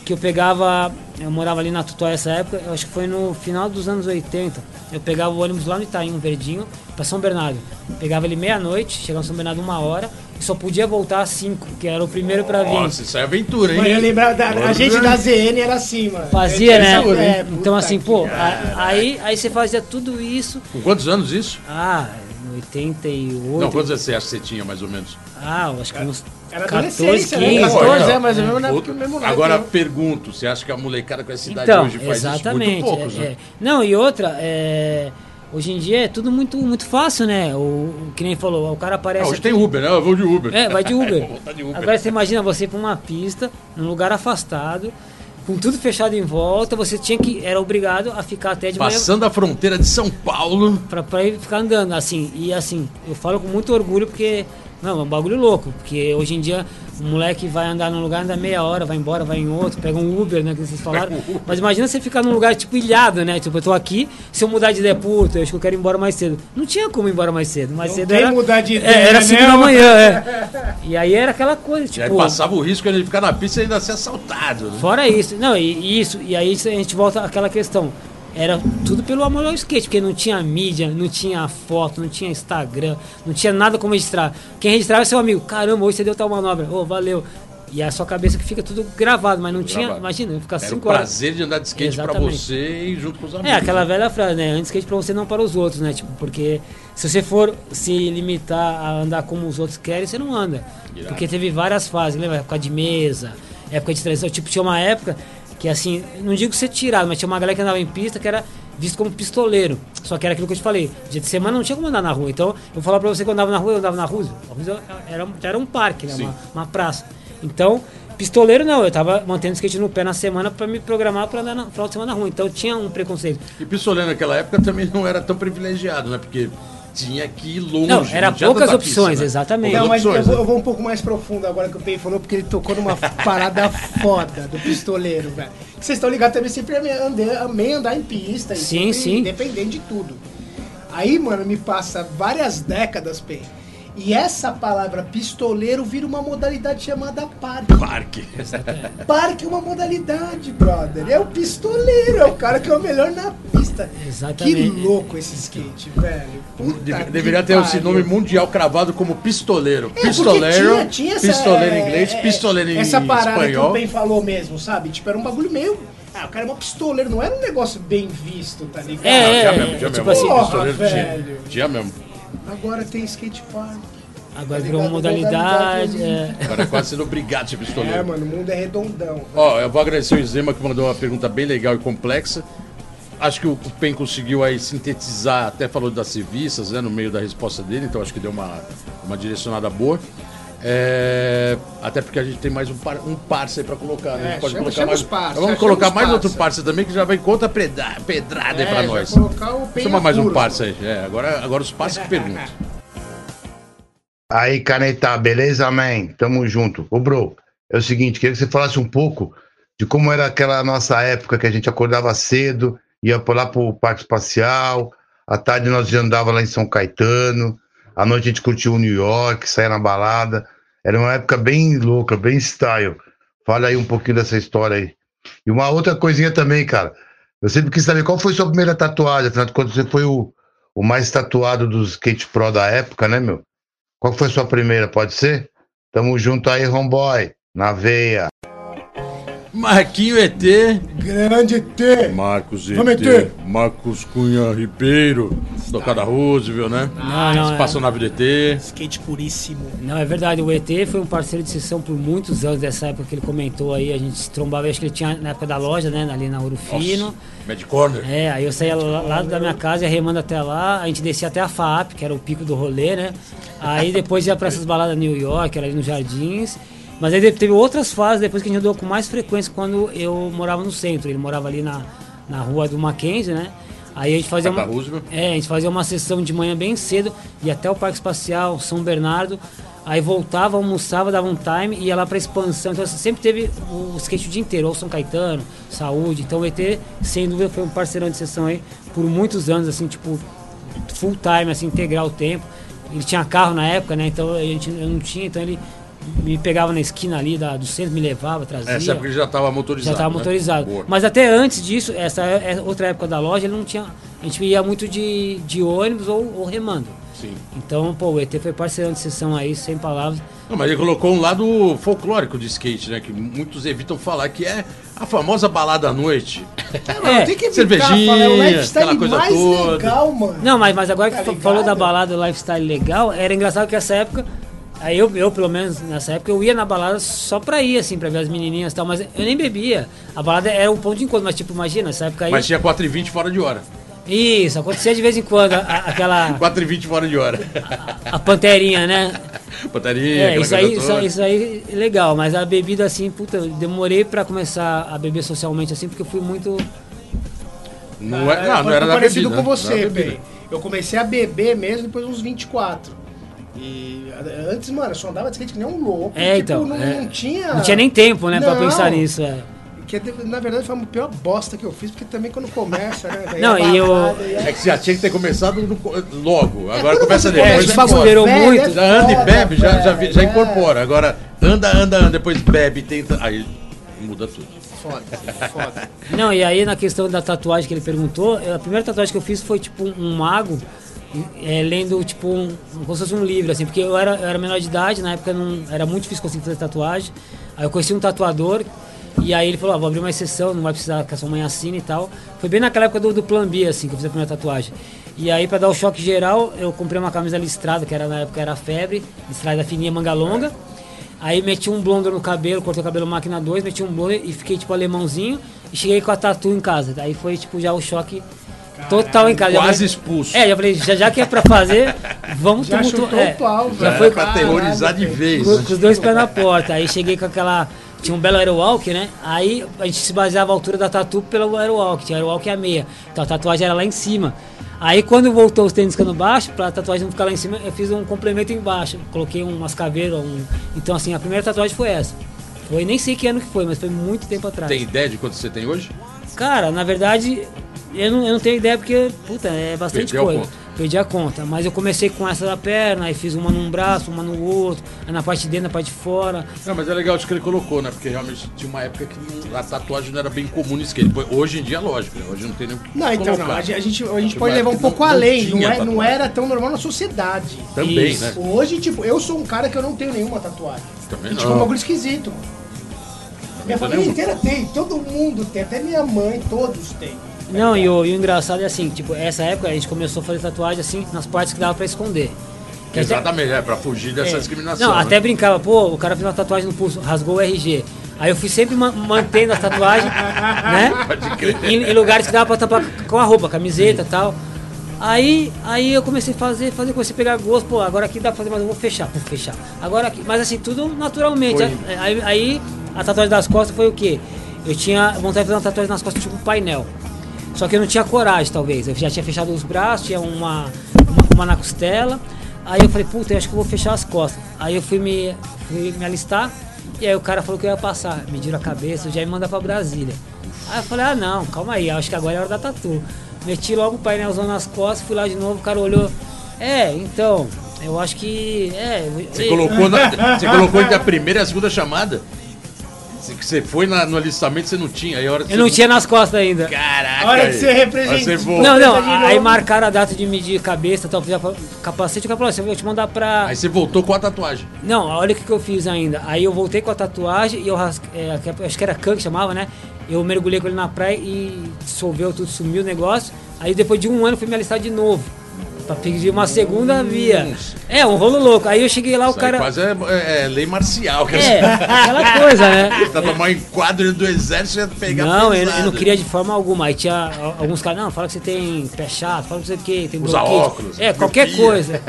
[SPEAKER 3] que eu pegava, eu morava ali na Tutóia essa época, eu acho que foi no final dos anos 80. Eu pegava o ônibus lá no Itaim, um verdinho, pra São Bernardo. Pegava ele meia-noite, chegava em São Bernardo uma hora, só podia voltar às 5, que era o primeiro pra vir.
[SPEAKER 1] Nossa, isso é aventura, hein?
[SPEAKER 2] Mas eu lembrava, da, a gente da ZN era assim, mano.
[SPEAKER 3] Fazia, né?
[SPEAKER 2] É,
[SPEAKER 3] É,
[SPEAKER 2] puta
[SPEAKER 3] então assim, pô, aí, aí você fazia tudo isso.
[SPEAKER 1] Com quantos anos isso?
[SPEAKER 3] Ah, em 88.
[SPEAKER 1] Não, quantos você acha que você tinha, mais ou menos?
[SPEAKER 3] Ah, eu acho que uns
[SPEAKER 2] Era
[SPEAKER 3] 14,
[SPEAKER 2] adolescência,
[SPEAKER 3] 15.
[SPEAKER 2] né? 14 é, mas é mesmo na
[SPEAKER 1] Outro-
[SPEAKER 2] mesmo
[SPEAKER 1] Agora,
[SPEAKER 2] né?
[SPEAKER 1] pergunto, você acha que a molecada com essa idade
[SPEAKER 3] Então,
[SPEAKER 1] hoje faz
[SPEAKER 3] exatamente.
[SPEAKER 1] isso? Muito poucos,
[SPEAKER 3] é,
[SPEAKER 1] né?
[SPEAKER 3] é. Não, e outra, é, hoje em dia é tudo muito, muito fácil, né? O, que nem falou, o cara
[SPEAKER 1] Ah,
[SPEAKER 3] aparece.
[SPEAKER 1] hoje
[SPEAKER 3] aqui-
[SPEAKER 1] tem Uber, né? Eu vou de Uber.
[SPEAKER 3] É, vai de Uber.
[SPEAKER 1] De Uber.
[SPEAKER 3] Agora você imagina você pra uma pista, num lugar afastado, com tudo fechado em volta, você tinha que. Era obrigado a ficar até de manhã.
[SPEAKER 1] Passando a fronteira de São Paulo.
[SPEAKER 3] pra, pra ir ficar andando, assim, e assim, eu falo com muito orgulho porque, não, é um bagulho louco, porque hoje em dia o moleque vai andar num lugar, anda meia hora, vai embora, vai em outro, pega um Uber, né, que vocês falaram, mas imagina você ficar num lugar, tipo, ilhado, né, tipo, eu tô aqui, se eu mudar de ideia, puta, eu acho que eu quero ir embora mais cedo, não tinha como ir embora mais cedo, mais cedo
[SPEAKER 2] tem
[SPEAKER 3] era...
[SPEAKER 2] mudar de
[SPEAKER 3] é,
[SPEAKER 2] ideia,
[SPEAKER 3] era
[SPEAKER 2] né?
[SPEAKER 3] 5 da manhã, é. E aí era aquela coisa,
[SPEAKER 1] E aí
[SPEAKER 3] tipo...
[SPEAKER 1] passava o risco de ele ficar na pista e ainda ser assaltado. Né?
[SPEAKER 3] Fora isso, não, e isso, e aí a gente volta àquela questão. Era tudo pelo amor ao skate, porque não tinha mídia, não tinha foto, não tinha Instagram, não tinha nada como registrar. Quem registrava é seu amigo, caramba, hoje você deu tal manobra, ô, valeu. E a sua cabeça que fica tudo gravado, mas não tinha,
[SPEAKER 1] Gravado.
[SPEAKER 3] imagina, ficar
[SPEAKER 1] Era o
[SPEAKER 3] cinco horas.
[SPEAKER 1] prazer de andar de skate pra
[SPEAKER 3] Exatamente.
[SPEAKER 1] você e junto com os amigos.
[SPEAKER 3] É, aquela velha frase, né? Antes skate pra você, não para os outros, né? Tipo, porque se você for se limitar a andar como os outros querem, você não anda.
[SPEAKER 1] Irado.
[SPEAKER 3] Porque teve várias fases, lembra? Época de mesa, época de transição. Tipo, tinha uma época que, assim, não digo ser tirado, mas tinha uma galera que andava em pista que era visto como pistoleiro. Só que era aquilo que eu te falei. Dia de semana não tinha como andar na rua. Então, eu vou falar pra você que eu andava na rua, eu andava na rua. Era, era um parque, né? Uma, uma praça. Então, pistoleiro não, eu tava mantendo o skate no pé na semana pra me programar pra andar no final de semana na rua. Então tinha um preconceito.
[SPEAKER 1] E pistoleiro naquela época também não era tão privilegiado, né? Porque tinha que ir longe.
[SPEAKER 3] Não, era
[SPEAKER 1] tinha
[SPEAKER 3] poucas opções,
[SPEAKER 1] né?
[SPEAKER 3] exatamente.
[SPEAKER 2] Não, mas eu
[SPEAKER 1] opções,
[SPEAKER 2] vou,
[SPEAKER 1] né?
[SPEAKER 2] eu vou um pouco mais profundo agora que o Pei falou, porque ele tocou numa parada foda do pistoleiro, velho. Que Vocês estão ligados também, sempre amei andar, amei andar em pista. e
[SPEAKER 3] Sim, sim.
[SPEAKER 2] Independente de tudo. Aí, mano, me passa várias décadas, Pei. E essa palavra pistoleiro vira uma modalidade chamada parque.
[SPEAKER 1] Parque.
[SPEAKER 2] Parque é uma modalidade, brother. É o pistoleiro, é o cara que é o melhor na pista.
[SPEAKER 3] Exatamente.
[SPEAKER 2] Que louco esse skate, velho. Puta
[SPEAKER 1] Deve-
[SPEAKER 2] que
[SPEAKER 1] deveria ter esse nome mundial cravado como pistoleiro.
[SPEAKER 2] É,
[SPEAKER 1] pistoleiro,
[SPEAKER 2] tinha- tinha essa,
[SPEAKER 1] pistoleiro em
[SPEAKER 2] é,
[SPEAKER 1] inglês,
[SPEAKER 2] é,
[SPEAKER 1] pistoleiro em
[SPEAKER 2] Essa parada que
[SPEAKER 1] espanhol.
[SPEAKER 2] o Ben falou mesmo, sabe? Tipo, era um bagulho meio. Ah, o cara é um pistoleiro, não era um negócio bem visto, tá ligado?
[SPEAKER 3] É,
[SPEAKER 1] tinha
[SPEAKER 3] é,
[SPEAKER 1] mesmo, tinha
[SPEAKER 3] tipo
[SPEAKER 1] mesmo.
[SPEAKER 3] assim,
[SPEAKER 2] Porra,
[SPEAKER 1] pistoleiro
[SPEAKER 2] velho.
[SPEAKER 1] tinha, tinha mesmo.
[SPEAKER 2] Agora tem skate park.
[SPEAKER 3] Agora
[SPEAKER 2] Tá
[SPEAKER 3] virou uma modalidade.
[SPEAKER 2] Modalidade
[SPEAKER 3] é.
[SPEAKER 1] Agora é quase sendo obrigado a ser pistoleiro.
[SPEAKER 2] É, mano, o mundo é redondão.
[SPEAKER 1] Ó, eu vou agradecer o Zema que mandou uma pergunta bem legal e complexa. Acho que o o Pen conseguiu aí sintetizar, até falou das serviços, né, no meio da resposta dele, então acho que deu uma, uma direcionada boa. É, até porque a gente tem mais um, par, um parça aí pra colocar, né? A
[SPEAKER 2] É,
[SPEAKER 1] gente pode
[SPEAKER 2] chama-
[SPEAKER 1] colocar
[SPEAKER 2] chama
[SPEAKER 1] mais.
[SPEAKER 2] parça,
[SPEAKER 1] vamos colocar mais
[SPEAKER 2] parça.
[SPEAKER 1] outro parça também que já vem contra pedra, pedrada aí pra
[SPEAKER 2] É,
[SPEAKER 1] nós. Chama mais um parça aí. É, agora, agora os parças que perguntam.
[SPEAKER 6] Aí, Caneta, beleza, man? Tamo junto. Ô, bro, é o seguinte, queria que você falasse um pouco de como era aquela nossa época que a gente acordava cedo, ia por lá pro Parque Espacial, à tarde nós já andava lá em São Caetano, à noite a gente curtia o New York, saía na balada. Era uma época bem louca, bem style. Fala aí um pouquinho dessa história aí. E uma outra coisinha também, cara. Eu sempre quis saber qual foi sua primeira tatuagem, afinal de contas você foi o, o mais tatuado dos skate pro da época, né, meu? Qual foi a sua primeira? Pode ser? Tamo junto aí, homeboy. Na veia.
[SPEAKER 1] Marquinho ET.
[SPEAKER 2] Grande T.
[SPEAKER 1] Marcos ET.
[SPEAKER 2] ET.
[SPEAKER 1] Marcos Cunha Ribeiro. Tocada Roosevelt, né?
[SPEAKER 3] Não, não, é.
[SPEAKER 1] Espaçonave do ET.
[SPEAKER 2] Skate puríssimo.
[SPEAKER 3] Não, é verdade. O ET foi um parceiro de sessão por muitos anos dessa época que ele comentou aí. A gente se trombava, acho que ele tinha na época da loja, né? Ali na Ouro Fino.
[SPEAKER 1] Mad Corner.
[SPEAKER 3] É, aí eu saía lá, lá da minha casa, ia remando até lá, a gente descia até a FAP, que era o pico do rolê, né? Aí depois ia pra essas baladas New York, era ali nos Jardins. Mas aí teve outras fases depois que a gente andou com mais frequência quando eu morava no centro. Ele morava ali na, na rua do Mackenzie, né? Aí a gente fazia uma,
[SPEAKER 1] Roosevelt.
[SPEAKER 3] é, a gente fazia uma sessão de manhã bem cedo, ia até o Parque Espacial, São Bernardo, aí voltava, almoçava, dava um time e ia lá pra expansão. Então assim, sempre teve o skate o dia inteiro, ou São Caetano, Saúde. Então o ET, sem dúvida, foi um parceirão de sessão aí por muitos anos, assim, tipo, full time, assim, integrar o tempo. Ele tinha carro na época, né? Então a gente eu não tinha, então ele me pegava na esquina ali da, do centro, me levava, trazia.
[SPEAKER 1] Essa época ele já estava motorizado.
[SPEAKER 3] Já estava
[SPEAKER 1] né?
[SPEAKER 3] motorizado.
[SPEAKER 1] Boa.
[SPEAKER 3] Mas até antes disso, essa é- outra época da loja, ele não tinha. A gente ia muito de, de ônibus ou, ou remando.
[SPEAKER 1] Sim.
[SPEAKER 3] Então, pô, o ET foi parceirão de sessão aí, sem palavras.
[SPEAKER 1] Não, mas ele colocou um lado folclórico de skate, né? Que muitos evitam falar, que é a famosa balada à noite.
[SPEAKER 3] É,
[SPEAKER 2] tem que evitar,
[SPEAKER 1] cervejinha,
[SPEAKER 2] falar, é o lifestyle
[SPEAKER 1] aquela coisa
[SPEAKER 2] mais
[SPEAKER 1] toda.
[SPEAKER 2] legal, mano.
[SPEAKER 3] Não, mas, mas agora que
[SPEAKER 2] Tá
[SPEAKER 3] tu
[SPEAKER 2] ligado?
[SPEAKER 3] falou da balada do lifestyle legal, era engraçado que essa época. Aí eu, eu, pelo menos nessa época, eu ia na balada só pra ir, assim, pra ver as menininhas e tal, mas eu nem bebia. A balada era um ponto de encontro, mas tipo, imagina, nessa época aí.
[SPEAKER 1] Mas tinha 4h20 fora de hora.
[SPEAKER 3] Isso, acontecia de vez em quando, a- a- aquela.
[SPEAKER 1] 4h20 fora de hora.
[SPEAKER 3] A panterinha, né?
[SPEAKER 1] Pataria,
[SPEAKER 3] É, isso aí, isso, isso aí é legal, mas a bebida assim, puta, eu demorei pra começar a beber socialmente assim, porque eu fui muito.
[SPEAKER 1] Não, é, não, não
[SPEAKER 2] foi
[SPEAKER 1] era da
[SPEAKER 2] parecido
[SPEAKER 1] bebida.
[SPEAKER 2] com você,
[SPEAKER 1] Não era da bebida.
[SPEAKER 2] Pei. Eu comecei a beber mesmo depois dos 24. E antes, mano, eu só andava de skate que nem um louco.
[SPEAKER 3] É,
[SPEAKER 2] tipo,
[SPEAKER 3] então,
[SPEAKER 2] Não,
[SPEAKER 3] é.
[SPEAKER 2] não tinha.
[SPEAKER 3] Não tinha nem tempo, né, pra
[SPEAKER 2] Não.
[SPEAKER 3] pensar nisso. É.
[SPEAKER 2] Que, na verdade foi a pior bosta que eu fiz, porque também quando começa, né?
[SPEAKER 3] Não,
[SPEAKER 2] a
[SPEAKER 3] e eu-
[SPEAKER 2] a-
[SPEAKER 1] É que você já tinha que ter começado no- logo. Agora
[SPEAKER 2] quando
[SPEAKER 1] começa depois.
[SPEAKER 3] É,
[SPEAKER 1] já
[SPEAKER 3] a gente acelerou muito.
[SPEAKER 2] é
[SPEAKER 1] Já anda e bebe, já, já, já
[SPEAKER 2] é.
[SPEAKER 1] incorpora. Agora, anda, anda, anda, depois bebe, tenta. Aí muda tudo.
[SPEAKER 2] Foda, foda.
[SPEAKER 3] Não, e aí na questão da tatuagem que ele perguntou, a primeira tatuagem que eu fiz foi tipo um mago é, lendo tipo um, como se fosse um livro, assim, porque eu era, eu era menor de idade, na época não, era muito difícil conseguir fazer tatuagem. Aí eu conheci um tatuador e aí ele falou, ah, vou abrir uma exceção, não vai precisar que a sua mãe assine e tal. Foi bem naquela época do, do Plan B, assim, que eu fiz a primeira tatuagem. E aí, pra dar o choque geral, eu comprei uma camisa listrada, que era na época era febre, listrada fininha, manga longa. Aí meti um blonder no cabelo, cortei o cabelo máquina 2, meti um blonder e fiquei tipo alemãozinho e cheguei com a tatu em casa. Aí foi tipo já o choque total em casa.
[SPEAKER 1] Quase
[SPEAKER 3] falei-
[SPEAKER 1] expulso.
[SPEAKER 3] É, já falei, já, já que é pra fazer, vamos
[SPEAKER 2] Já
[SPEAKER 3] é,
[SPEAKER 2] pau,
[SPEAKER 3] Já foi
[SPEAKER 1] pra
[SPEAKER 2] Caralho,
[SPEAKER 1] aterrorizar de vez.
[SPEAKER 3] com, com os dois pés na porta. Aí cheguei com aquela. Tinha um belo aerowalk, né? Aí a gente se baseava a altura da tatu pelo aerowalk. Tinha aerowalk e a meia. Então a tatuagem era lá em cima. Aí quando voltou os tênis ficando baixo, pra tatuagem não ficar lá em cima, eu fiz um complemento embaixo. Coloquei umas caveiras. Um... Então assim, a primeira tatuagem foi essa. Foi nem sei que ano que foi, mas foi muito tempo atrás.
[SPEAKER 1] Tem ideia de quanto você tem hoje?
[SPEAKER 3] Cara, na verdade, eu não, eu não tenho ideia porque, puta, é bastante
[SPEAKER 1] Perdeu
[SPEAKER 3] coisa. Perdi a conta. Mas eu comecei com essa da perna, aí fiz uma num braço, uma no outro, aí na parte de dentro, na parte de fora.
[SPEAKER 1] Não, mas é legal isso que ele colocou, né? Porque realmente tinha uma época que não- a tatuagem não era bem comum no skate. Hoje em dia, é lógico, né? Hoje não tem nem o que
[SPEAKER 2] Não, então não.
[SPEAKER 1] colocar.
[SPEAKER 2] A gente, a gente, a gente
[SPEAKER 1] Uma
[SPEAKER 2] pode levar um pouco
[SPEAKER 1] não- não
[SPEAKER 2] além. Não, é- não era tão normal na sociedade.
[SPEAKER 1] Também,
[SPEAKER 3] Isso.
[SPEAKER 1] né?
[SPEAKER 2] Hoje, tipo, eu sou um cara que eu não tenho nenhuma tatuagem.
[SPEAKER 1] Também
[SPEAKER 2] E, tipo, é um
[SPEAKER 1] não.
[SPEAKER 2] bagulho esquisito. mano. Minha família
[SPEAKER 1] nenhuma.
[SPEAKER 2] inteira tem, todo mundo tem, até minha mãe, todos têm.
[SPEAKER 3] Não, e o, e o engraçado é assim, tipo, essa época a gente começou a fazer tatuagem assim, nas partes que dava pra esconder. Que até-
[SPEAKER 1] Exatamente, é pra fugir dessa
[SPEAKER 3] É.
[SPEAKER 1] discriminação.
[SPEAKER 3] Não,
[SPEAKER 1] né?
[SPEAKER 3] até brincava, pô, o cara fez uma tatuagem no pulso, rasgou o RG. Aí eu fui sempre ma- mantendo as tatuagens, né?
[SPEAKER 1] Pode crer.
[SPEAKER 3] Em, em lugares que dava pra tampar com a roupa, camiseta e tal. Aí, aí eu comecei a fazer, fazer, comecei a pegar gosto, pô, agora aqui dá pra fazer, mas eu vou fechar, vou fechar. Agora aqui, mas assim, tudo naturalmente.
[SPEAKER 1] Foi.
[SPEAKER 3] Aí, aí a tatuagem das costas foi o quê? Eu tinha vontade de fazer uma tatuagem nas costas, tipo um painel. Só que eu não tinha coragem, talvez. Eu já tinha fechado os braços, tinha uma, uma, na costela. Aí eu falei, puta, eu acho que eu vou fechar as costas. Aí eu fui me, fui me alistar, e aí o cara falou que eu ia passar. Mediram a cabeça, já me manda pra Brasília. Aí eu falei, ah não, calma aí, acho que agora é hora da tatu. Meti logo o painelzão nas costas, fui lá de novo, o cara olhou. É, então, eu acho que. É,
[SPEAKER 1] Você colocou, na, você colocou entre a primeira e a segunda chamada? Você, que você foi na- no alistamento, você não tinha. Aí a hora que
[SPEAKER 3] Eu
[SPEAKER 1] você-
[SPEAKER 3] não tinha nas costas ainda.
[SPEAKER 1] Caraca!
[SPEAKER 2] A hora que você representa-
[SPEAKER 1] você.
[SPEAKER 3] Não, não,
[SPEAKER 2] de
[SPEAKER 3] aí marcaram a data de medir cabeça, tal, fizer capacete, o cara falou assim, eu vou te mandar pra.
[SPEAKER 1] Aí você voltou com a tatuagem.
[SPEAKER 3] Não, olha o que, que eu fiz ainda. Aí eu voltei com a tatuagem e eu ras- é, que- acho que era Kang que chamava, né? Eu mergulhei com ele na praia e dissolveu tudo, sumiu o negócio. Aí depois de um ano eu fui me alistar de novo. Pra pedir uma segunda via. É, um rolo louco. Aí eu cheguei lá, o
[SPEAKER 1] Isso
[SPEAKER 3] cara.
[SPEAKER 1] quase é, é- é lei marcial. Que
[SPEAKER 3] É, aquela coisa, né?
[SPEAKER 1] Pra tomar um enquadro do exército ia pegar
[SPEAKER 3] Não, eu, eu não queria de forma alguma. Aí tinha alguns caras, não, fala que você tem pé chato, fala que você que tem
[SPEAKER 1] Usa
[SPEAKER 3] bronquite.
[SPEAKER 1] óculos,
[SPEAKER 3] É, qualquer
[SPEAKER 1] miopia.
[SPEAKER 3] coisa.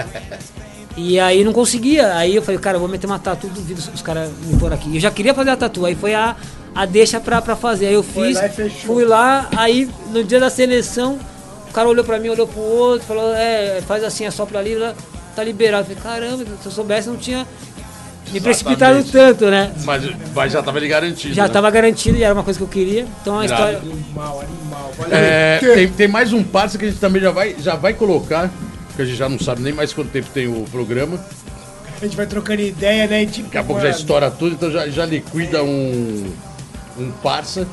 [SPEAKER 3] E aí não conseguia. Aí eu falei, cara, eu vou meter uma tatu, duvido os caras me pôr aqui. Eu já queria fazer a tatu, aí foi a, a deixa pra, pra fazer. Aí eu fiz,
[SPEAKER 2] lá
[SPEAKER 3] fui lá, aí no dia da seleção, o cara olhou pra mim, olhou pro outro, falou, é, faz assim, assopra ali, lá, tá liberado. Eu falei, caramba, se eu soubesse, não tinha me precipitado tanto, né?
[SPEAKER 1] Mas, mas já tava ali garantido.
[SPEAKER 3] Já
[SPEAKER 1] né?
[SPEAKER 3] estava garantido e era uma coisa que eu queria. Então a história.
[SPEAKER 2] Animal, animal. Valeu.
[SPEAKER 1] É, tem, tem mais um parça que a gente também já vai, já vai colocar, porque a gente já não sabe nem mais quanto tempo tem o programa.
[SPEAKER 2] A gente vai trocando ideia, né? Tipo,
[SPEAKER 1] Daqui a pouco já estoura tudo, então já, já liquida um, um parça.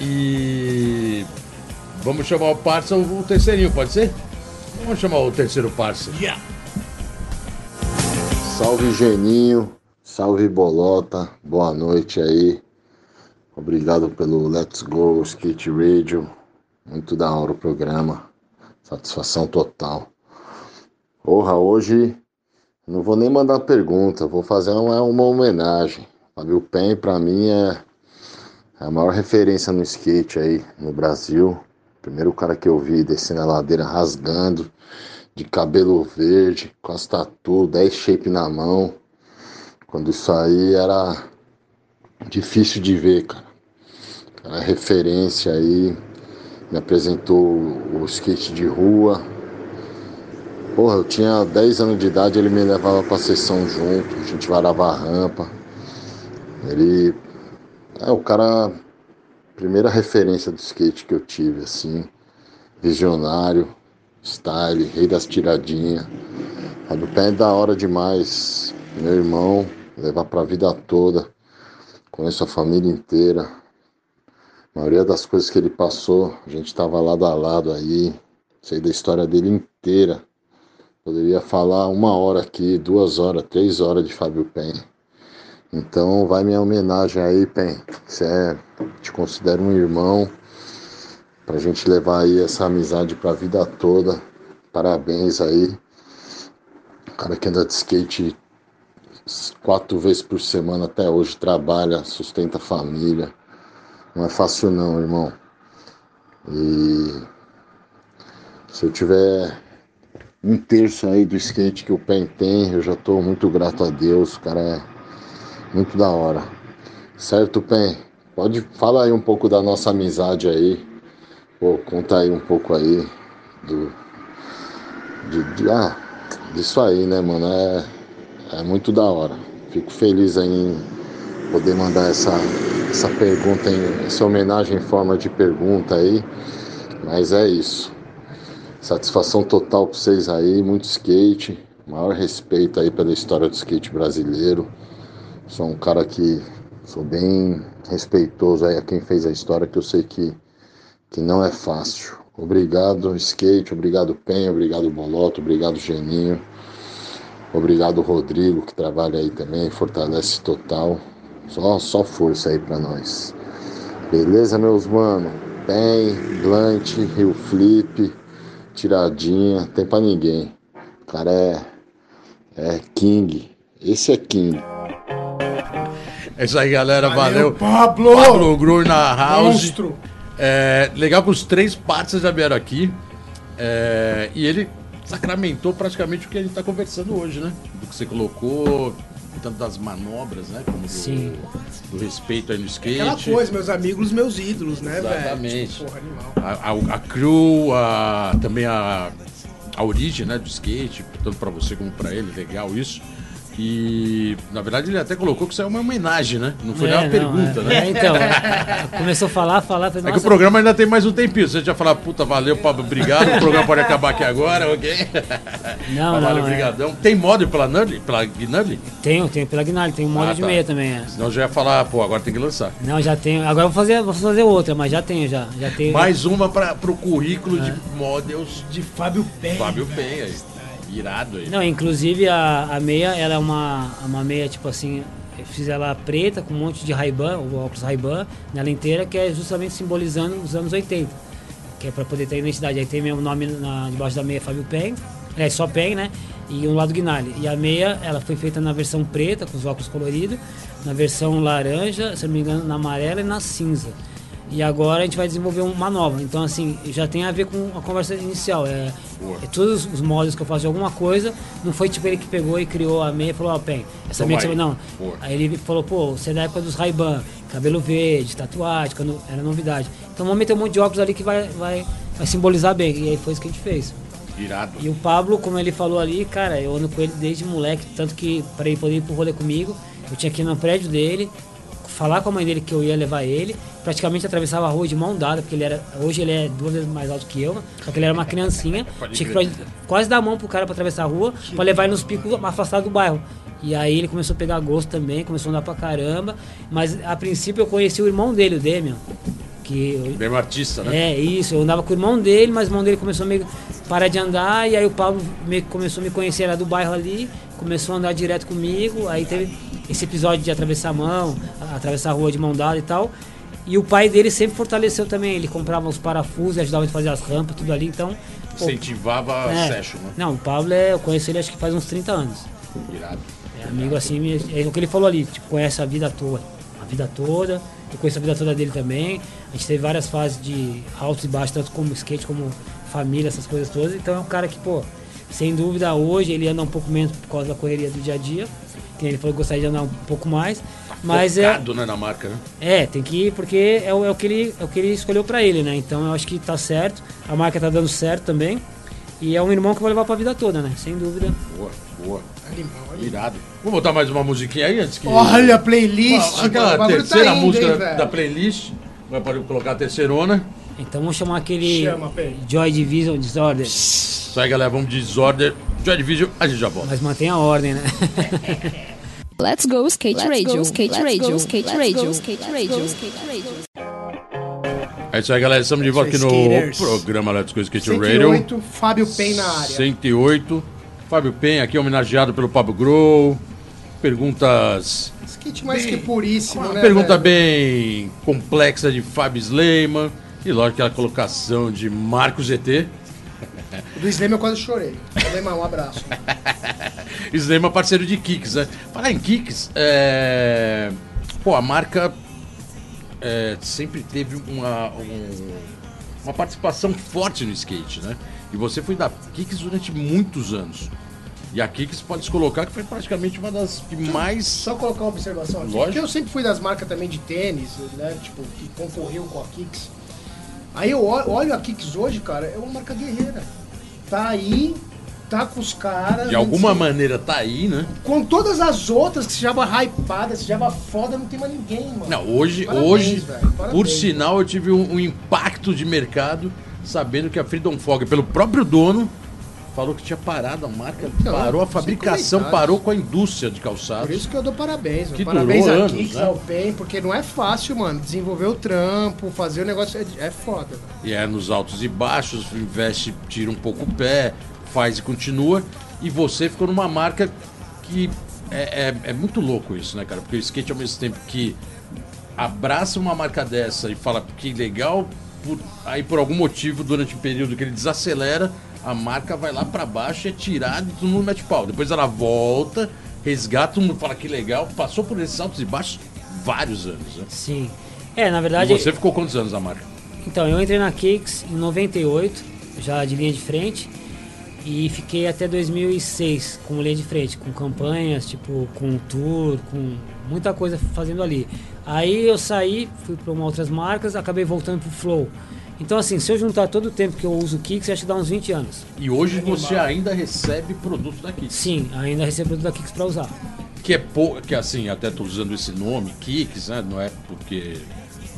[SPEAKER 1] E vamos chamar o parça o, terceirinho, pode ser? Vamos chamar o terceiro parça.
[SPEAKER 7] Salve Geninho, salve Bolota, boa noite aí. Obrigado pelo Let's Go Skate Radio. Muito da hora o programa. Satisfação total. Porra, hoje não vou nem mandar pergunta, vou fazer uma, uma homenagem. Fabio Pen pra mim é é a maior referência no skate aí no Brasil. Primeiro cara que eu vi descendo a ladeira rasgando, de cabelo verde, com as tatu, 10 shape na mão. Quando isso aí era difícil de ver, cara. Era referência aí, me apresentou o skate de rua. Porra, eu tinha 10 anos de idade, ele me levava pra sessão junto, a gente varava a rampa. Ele é o cara, primeira referência do skate que eu tive, assim, visionário, style, rei das tiradinhas. A do pé é da hora demais, meu irmão, levar pra vida toda. Conheço a família inteira. A maioria das coisas que ele passou, a gente tava lado a lado aí. Sei da história dele inteira. Poderia falar uma hora aqui, duas horas, três horas de Fábio Pen. Então vai minha homenagem aí, Pen. Você é, te considero um irmão. Pra gente levar aí essa amizade pra vida toda. Parabéns aí. O cara que anda de skate quatro vezes por semana até hoje, trabalha, sustenta a família. Não é fácil não, irmão. E se eu tiver um terço aí do skate que o Pen tem, eu já tô muito grato a Deus. O cara é muito da hora. Certo, Pen? Pode falar aí um pouco da nossa amizade aí. Pô, conta aí um pouco aí do. De, de- ah, disso aí, né, mano? É, é muito da hora. Fico feliz aí em poder mandar essa, essa pergunta, em, essa homenagem em forma de pergunta aí. Mas é isso. Satisfação total pra vocês aí, muito skate. Maior respeito aí pela história do skate brasileiro. Sou um cara que sou bem respeitoso aí a quem fez a história, que eu sei que, que não é fácil. Obrigado, Skate, obrigado, Pen, obrigado, Boloto, obrigado, Geninho. Obrigado, Rodrigo, que trabalha aí também, fortalece total. Só, só força aí pra nós. Beleza, meus mano? Pen, Blunt, Rio Flip, tiradinha, tem pra ninguém. O cara é, é King. Esse é King.
[SPEAKER 1] É isso aí, galera. Valeu.
[SPEAKER 2] Pablo!
[SPEAKER 1] Pablo Grur na house.
[SPEAKER 2] Monstro!
[SPEAKER 1] É, legal que os três partes já vieram aqui. É, e ele sacramentou praticamente o que a gente está conversando hoje, né? Do que você colocou, tanto das manobras, né? Como do,
[SPEAKER 3] Sim.
[SPEAKER 1] do respeito aí no skate.
[SPEAKER 2] Aquela coisa, meus amigos, meus ídolos, né, velho?
[SPEAKER 1] Exatamente.
[SPEAKER 2] Tipo, porra, animal.
[SPEAKER 1] A, a, a crew, a, também a, a origem né, do skate, tanto para você como para ele, legal isso. E na verdade ele até colocou que isso é uma homenagem, né? Não foi nem uma
[SPEAKER 3] não,
[SPEAKER 1] pergunta,
[SPEAKER 3] é.
[SPEAKER 1] né?
[SPEAKER 3] É, então, é, começou a falar, falar, falei,
[SPEAKER 1] É que o programa ainda tem mais um tempinho. Você já falar, puta, valeu, Pablo, obrigado. O programa pode acabar aqui agora, ok?
[SPEAKER 3] Não,
[SPEAKER 1] valeu,
[SPEAKER 3] não, é.
[SPEAKER 1] brigadão. Tem modo pela Nudley? Pela Gnudley?
[SPEAKER 3] Tenho, tenho pela Gnarly, tem um modo
[SPEAKER 1] Ah,
[SPEAKER 3] de
[SPEAKER 1] tá.
[SPEAKER 3] meia também, é.
[SPEAKER 1] Senão eu já ia falar, pô, agora tem que lançar.
[SPEAKER 3] Não, já tenho. Agora eu vou fazer, vou fazer outra, mas já tenho já. Já tenho.
[SPEAKER 1] Mais uma para pro currículo
[SPEAKER 3] É.
[SPEAKER 1] de models
[SPEAKER 2] De Fábio Pen.
[SPEAKER 1] Fábio Penha. aí. Irado aí.
[SPEAKER 3] Não, inclusive a, a meia, ela é uma, uma meia, tipo assim, fiz ela preta com um monte de Ray-Ban, o óculos Ray-Ban, nela inteira, que é justamente simbolizando os anos 80. que é pra poder ter identidade. Aí tem meu nome na, debaixo da meia Fábio Pen, é só Pen, né? E um lado Guinalli. E a meia, ela foi feita na versão preta, com os óculos coloridos, na versão laranja, se não me engano, na amarela e na cinza. E agora a gente vai desenvolver uma nova. Então, assim, já tem a ver com a conversa inicial. É, é todos os modos que eu faço de alguma coisa, não foi tipo ele que pegou e criou a meia e falou, ó, oh, Pen, essa
[SPEAKER 1] Toma
[SPEAKER 3] meia que você... Não.
[SPEAKER 1] Boa.
[SPEAKER 3] Aí ele falou, pô, você é da época dos Ray-Ban, cabelo verde, tatuagem, quando era novidade. Então vamos meter um monte de óculos ali que vai, vai, vai simbolizar bem. E aí foi isso que a gente fez.
[SPEAKER 1] Irado.
[SPEAKER 3] E o Pablo, como ele falou ali, cara, eu ando com ele desde moleque, tanto que para ele poder ir pro rolê comigo, eu tinha que ir no prédio dele, falar com a mãe dele que eu ia levar ele, praticamente atravessava a rua de mão dada, porque ele era, hoje ele é duas vezes mais alto que eu, só que ele era uma criancinha, tinha que quase dar a mão pro cara para atravessar a rua, para levar ele nos picos afastados do bairro. E aí ele começou a pegar gosto também, começou a andar pra caramba, mas a princípio eu conheci o irmão dele, o Demian, que eu-
[SPEAKER 1] Mesmo artista, né?
[SPEAKER 3] é, isso. Eu andava com o irmão dele, mas o irmão dele começou a meio parar de andar. E aí o Pablo meio que começou a me conhecer lá do bairro ali. Começou a andar direto comigo. Aí teve esse episódio de atravessar a mão, a- atravessar a rua de mão dada e tal. E o pai dele sempre fortaleceu também. Ele comprava os parafusos, ajudava a gente a fazer as rampas, tudo ali. Então.
[SPEAKER 1] Incentivava a
[SPEAKER 3] é.
[SPEAKER 1] session, né?
[SPEAKER 3] Não, o Pablo é. Eu conheço ele acho que faz uns 30 anos.
[SPEAKER 1] Irado.
[SPEAKER 3] É amigo assim, é o que ele falou ali, tipo, conhece a vida toda. A vida toda. Eu conheço a vida toda dele também. A gente teve várias fases de altos e baixos, tanto como skate, como família, essas coisas todas. Então é um cara que, pô, sem dúvida hoje ele anda um pouco menos por causa da correria do dia a dia. Que ele falou que gostaria de andar um pouco mais. Mas é.
[SPEAKER 1] Focado, né, na marca, né?
[SPEAKER 3] É, tem que ir porque é o, é o que ele, é o que ele escolheu pra ele, né? Então eu acho que tá certo. A marca tá dando certo também. E é um irmão que eu vou levar pra vida toda, né? Sem dúvida.
[SPEAKER 1] Boa, boa.
[SPEAKER 2] Animal, animal.
[SPEAKER 1] Irado. Vamos botar mais uma musiquinha aí antes que.
[SPEAKER 2] Olha a playlist.
[SPEAKER 1] Ah, Aquela
[SPEAKER 2] bagulho
[SPEAKER 1] terceira
[SPEAKER 2] tá indo,
[SPEAKER 1] música
[SPEAKER 2] hein,
[SPEAKER 1] da- playlist. Vai pode colocar a terceirona.
[SPEAKER 3] Então vamos chamar aquele
[SPEAKER 2] Chama.
[SPEAKER 3] Joy Division Disorder.
[SPEAKER 1] Isso aí, galera. Vamos de Disorder. Joy Division, a gente já volta.
[SPEAKER 3] Mas mantém a ordem, né?
[SPEAKER 4] Let's go skate
[SPEAKER 8] Let's
[SPEAKER 4] radio,
[SPEAKER 8] go,
[SPEAKER 4] skate
[SPEAKER 8] let's
[SPEAKER 4] radio,
[SPEAKER 8] go,
[SPEAKER 4] skate
[SPEAKER 8] let's
[SPEAKER 4] radio,
[SPEAKER 8] go,
[SPEAKER 4] skate
[SPEAKER 8] let's
[SPEAKER 4] radio,
[SPEAKER 8] go,
[SPEAKER 4] skate radio.
[SPEAKER 1] É isso aí, galera. Estamos de volta aqui no
[SPEAKER 2] skaters.
[SPEAKER 1] programa Let's Go Skate Radio.
[SPEAKER 2] 108, Fábio Pen na área.
[SPEAKER 1] 108. Fábio Pen aqui homenageado pelo Pablo Grow. Perguntas.
[SPEAKER 2] Skate mais que puríssimo,
[SPEAKER 1] Uma
[SPEAKER 2] né?
[SPEAKER 1] pergunta
[SPEAKER 2] velho?
[SPEAKER 1] bem complexa de Fábio Sleiman. E lógico aquela colocação de Marcos ET.
[SPEAKER 2] Do Slam eu quase chorei. Slam, um abraço.
[SPEAKER 1] Sleiman parceiro de Kicks, né? Falar em Kicks, é... pô, a marca é, sempre teve uma, um- uma participação forte no skate, né? E você foi da Kicks durante muitos anos. E a Kicks pode se colocar que foi praticamente uma das que mais.
[SPEAKER 2] Só colocar uma observação aqui.
[SPEAKER 1] Lógico.
[SPEAKER 2] Porque eu sempre fui das marcas também de tênis, né? Tipo, que concorreu com a Kicks. Aí eu olho a Kicks hoje, cara, é uma marca guerreira. Tá aí, tá com os caras.
[SPEAKER 1] De alguma
[SPEAKER 2] assim,
[SPEAKER 1] maneira tá aí, né?
[SPEAKER 2] Com todas as outras que se chama hypada, se chama foda, não tem mais ninguém, mano.
[SPEAKER 1] Não, hoje,
[SPEAKER 2] Parabéns,
[SPEAKER 1] hoje
[SPEAKER 2] velho,
[SPEAKER 1] por
[SPEAKER 2] parabéns,
[SPEAKER 1] sinal, eu tive um, um impacto de mercado sabendo que a Freedom Fog, pelo próprio dono, falou que tinha parado a marca,
[SPEAKER 2] Não,
[SPEAKER 1] parou a fabricação, parou com a indústria de calçados.
[SPEAKER 2] Por isso que eu dou parabéns.
[SPEAKER 1] Que
[SPEAKER 2] parabéns
[SPEAKER 1] durou
[SPEAKER 2] a Kicks,
[SPEAKER 1] né?
[SPEAKER 2] ao PEN, porque não é fácil, mano. Desenvolver o trampo, fazer o negócio é, é foda.
[SPEAKER 1] E é nos altos e baixos, investe, tira um pouco o pé, faz e continua. E você ficou numa marca que é, é, é muito louco isso, né, cara? Porque o skate ao mesmo tempo que abraça uma marca dessa e fala que legal, por- aí por algum motivo, durante o período que ele desacelera, a marca vai lá pra baixo, é tirada e todo mundo mete pau. Depois ela volta, resgata, todo mundo fala que legal, passou por esses altos e baixos vários anos, né?
[SPEAKER 3] Sim. É, na
[SPEAKER 1] E
[SPEAKER 3] verdade.
[SPEAKER 1] você ficou quantos anos na marca?
[SPEAKER 3] Então, eu entrei na Cakes em 98, já de linha de frente, e fiquei até 2006 com linha de frente, com campanhas, tipo, com tour, com muita coisa fazendo ali. Aí eu saí, fui para outras marcas, acabei voltando pro Flow. Então, assim, se eu juntar todo o tempo que eu uso Kicks, acho que dá uns 20 anos.
[SPEAKER 1] E hoje você ainda recebe produto daqui.
[SPEAKER 3] Sim, ainda recebo produto da Kicks para usar.
[SPEAKER 1] Que é pou... que assim, até tô usando esse nome, Kicks, né? Não é porque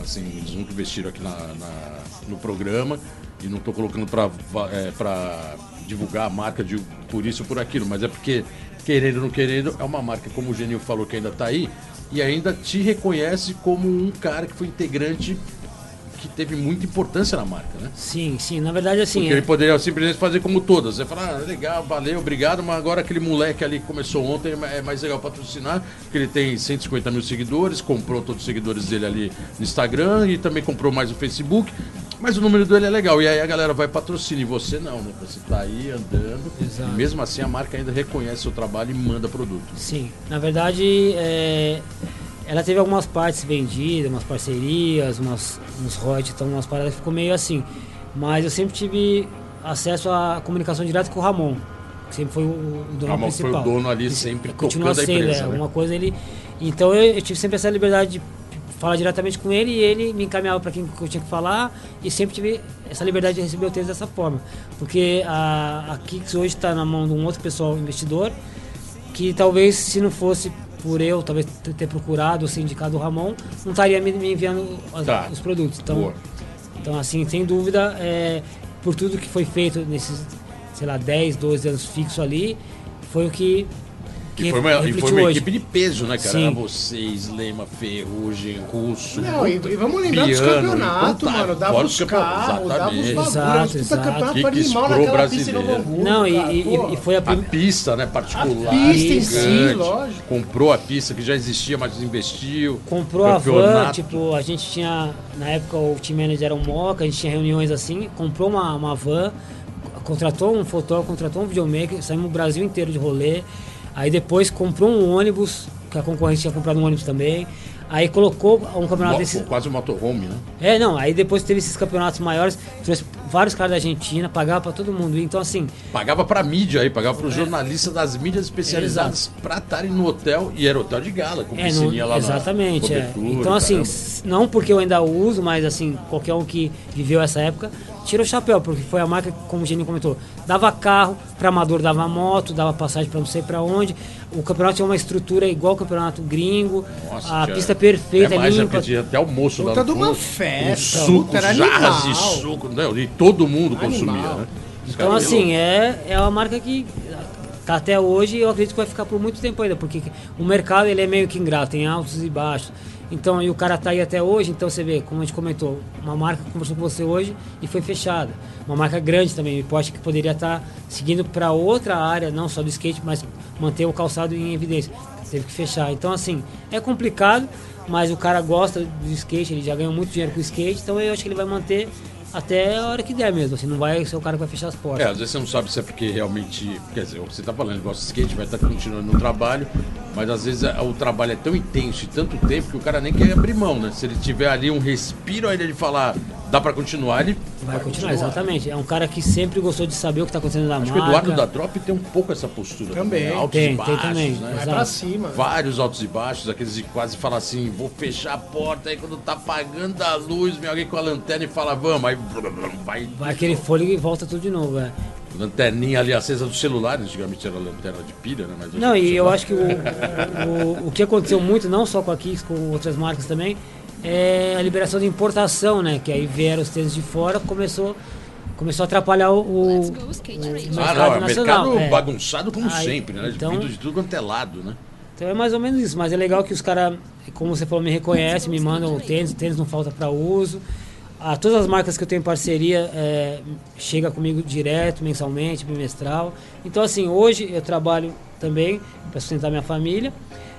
[SPEAKER 1] assim, eles nunca investiram aqui na, na- no programa e não tô colocando pra, va- é, pra divulgar a marca de por isso ou por aquilo, mas é porque, querendo ou não querendo, é uma marca, como o Genil falou, que ainda tá aí, e ainda te reconhece como um cara que foi integrante que teve muita importância na marca, né?
[SPEAKER 3] Sim, sim, na verdade, assim.
[SPEAKER 1] Porque
[SPEAKER 3] é-
[SPEAKER 1] ele poderia simplesmente fazer como todas. Você fala, ah, legal, valeu, obrigado, mas agora aquele moleque ali que começou ontem é mais legal patrocinar, porque ele tem 150 mil seguidores, comprou todos os seguidores dele ali no Instagram e também comprou mais no Facebook. Mas o número dele é legal. E aí a galera vai patrocinar. E você não, né? Você tá aí andando.
[SPEAKER 3] Exato.
[SPEAKER 1] E mesmo assim a marca ainda reconhece o seu trabalho e manda produto.
[SPEAKER 3] Sim, na verdade, é, ela teve algumas partes vendidas, umas parcerias, umas, uns royalties, então umas paradas ficou meio assim. Mas eu sempre tive acesso à comunicação direta com o Ramon, que sempre foi o, o dono
[SPEAKER 1] Ramon foi
[SPEAKER 3] principal.
[SPEAKER 1] o dono ali sempre
[SPEAKER 3] Continua
[SPEAKER 1] tocando a
[SPEAKER 3] sendo,
[SPEAKER 1] empresa,
[SPEAKER 3] é,
[SPEAKER 1] né?
[SPEAKER 3] alguma coisa ele. Então eu, eu tive sempre essa liberdade de falar diretamente com ele e ele me encaminhava para quem que eu tinha que falar e sempre tive essa liberdade de receber o texto dessa forma. Porque a, a Kicks hoje está na mão de um outro pessoal investidor que talvez se não fosse por eu talvez ter- procurado ou ser indicado o Ramon, não estaria me, me enviando
[SPEAKER 1] Tá.
[SPEAKER 3] os produtos. Então,
[SPEAKER 1] Boa.
[SPEAKER 3] então, assim, sem dúvida, é, por tudo que foi feito nesses, sei lá, 10, 12 anos fixo ali, foi o que, que
[SPEAKER 1] E foi uma, e foi uma equipe de peso, né, cara?
[SPEAKER 3] Sim.
[SPEAKER 1] Vocês, Lema, Ferrugem, Russo.
[SPEAKER 2] Não, e, e vamos lembrar dos
[SPEAKER 1] Piano,
[SPEAKER 2] campeonatos,
[SPEAKER 1] incontável.
[SPEAKER 2] mano. Dava os
[SPEAKER 1] os campeonatos,
[SPEAKER 2] carros, dava os
[SPEAKER 1] exatamente.
[SPEAKER 2] bagulhos.
[SPEAKER 3] Exato, exato.
[SPEAKER 2] campeonato animal naquela pista
[SPEAKER 1] brasileiro.
[SPEAKER 2] Hamburgo,
[SPEAKER 3] Não, e,
[SPEAKER 2] cara,
[SPEAKER 3] e- e foi a
[SPEAKER 1] A pista, né, particular.
[SPEAKER 2] A pista em si,
[SPEAKER 1] gigante.
[SPEAKER 2] lógico.
[SPEAKER 1] Comprou a pista que já existia, mas investiu.
[SPEAKER 3] Comprou a van,
[SPEAKER 1] Campeonato.
[SPEAKER 3] tipo, a gente tinha, na época o team manager era um Moca, a gente tinha reuniões assim, comprou uma, uma van, contratou um fotógrafo, contratou um videomaker, saímos o Brasil inteiro de rolê, aí depois comprou um ônibus, que a concorrente tinha comprado um ônibus também, aí colocou um campeonato
[SPEAKER 1] Mo-
[SPEAKER 3] desse...
[SPEAKER 1] Quase um motorhome, né?
[SPEAKER 3] É, não, aí depois teve esses campeonatos maiores, trouxe vários caras da Argentina, pagava pra todo mundo, então assim,
[SPEAKER 1] Pagava pra mídia aí, pagava pros jornalistas das mídias especializadas pra estarem no hotel. E era hotel de gala, com
[SPEAKER 3] É, não,
[SPEAKER 1] piscininha lá na
[SPEAKER 3] exatamente. é.
[SPEAKER 1] cobertura,
[SPEAKER 3] Então, assim,
[SPEAKER 1] caramba.
[SPEAKER 3] não porque eu ainda uso, mas assim, qualquer um que viveu essa época, tira o chapéu, porque foi a marca, como o Geninho comentou, dava carro, para amador dava moto, dava passagem para não sei para onde. O campeonato tinha uma estrutura igual ao campeonato gringo,
[SPEAKER 1] Nossa,
[SPEAKER 3] a pista perfeita,
[SPEAKER 1] é mais, né,
[SPEAKER 3] limpa.
[SPEAKER 1] até almoço lá
[SPEAKER 2] Puta
[SPEAKER 1] no
[SPEAKER 2] de uma festa,
[SPEAKER 1] suco,
[SPEAKER 2] era
[SPEAKER 1] jarras de
[SPEAKER 2] animal.
[SPEAKER 1] suco, né? E todo mundo
[SPEAKER 2] Animal.
[SPEAKER 1] consumia, né?
[SPEAKER 3] Então, assim, é, é uma marca que tá até hoje e eu acredito que vai ficar por muito tempo ainda, porque o mercado ele é meio que ingrato, tem altos e baixos. Então, e o cara tá aí até hoje, então você vê, como a gente comentou, uma marca conversou com você hoje e foi fechada. Uma marca grande também, acho que poderia estar seguindo para outra área, não só do skate, mas manter o calçado em evidência. Teve que fechar. Então, assim, é complicado, mas o cara gosta do skate, ele já ganhou muito dinheiro com o skate, então eu acho que ele vai manter até a hora que der mesmo. Assim, não vai ser o cara que vai fechar as
[SPEAKER 1] É,
[SPEAKER 3] portas.
[SPEAKER 1] às vezes você não sabe se é porque realmente. Quer dizer, você tá falando, gosta de skate, vai estar continuando no trabalho, mas às vezes é, o trabalho é tão intenso e tanto tempo que o cara nem quer abrir mão, né? Se ele tiver ali um respiro ainda de falar, dá pra continuar, ele
[SPEAKER 3] Vai continuar, exatamente. É um cara que sempre gostou de saber o que está acontecendo na
[SPEAKER 1] Acho que o
[SPEAKER 3] marca.
[SPEAKER 1] Eduardo da Drop tem um pouco essa postura.
[SPEAKER 2] Também.
[SPEAKER 1] Altos
[SPEAKER 3] Tem,
[SPEAKER 1] e
[SPEAKER 3] tem
[SPEAKER 1] baixos,
[SPEAKER 3] também.
[SPEAKER 1] né?
[SPEAKER 2] Vai pra cima.
[SPEAKER 1] Vários altos e baixos, aqueles de quase falam assim, vou fechar a porta, aí quando tá apagando a luz, vem alguém com a lanterna e fala, vamos, aí vai,
[SPEAKER 3] Vai aquele fôlego e volta tudo de novo. É.
[SPEAKER 1] lanterninha ali acesa do celular, antigamente era lanterna de pilha, né? Mas
[SPEAKER 3] Não, e eu acho que o, o, o que aconteceu muito, não só com a Kicks, com outras marcas também, é a liberação de importação, né? Que aí vieram os tênis de fora, começou, começou a atrapalhar o, o,
[SPEAKER 4] Let's go skate
[SPEAKER 3] o
[SPEAKER 4] race.
[SPEAKER 1] Ah,
[SPEAKER 3] mercado
[SPEAKER 1] não, é
[SPEAKER 3] nacional.
[SPEAKER 1] mercado
[SPEAKER 3] é.
[SPEAKER 1] bagunçado como
[SPEAKER 3] Aí,
[SPEAKER 1] sempre, né?
[SPEAKER 3] então-
[SPEAKER 1] Vindo de tudo quanto é lado, né?
[SPEAKER 3] Então é mais ou menos isso, mas é legal que os caras, como você falou, me reconhecem, me mandam o tênis, o tênis não falta para uso. Ah, todas as marcas que eu tenho em parceria é, chega comigo direto, mensalmente, bimestral. Então assim, hoje eu trabalho também para sustentar minha família,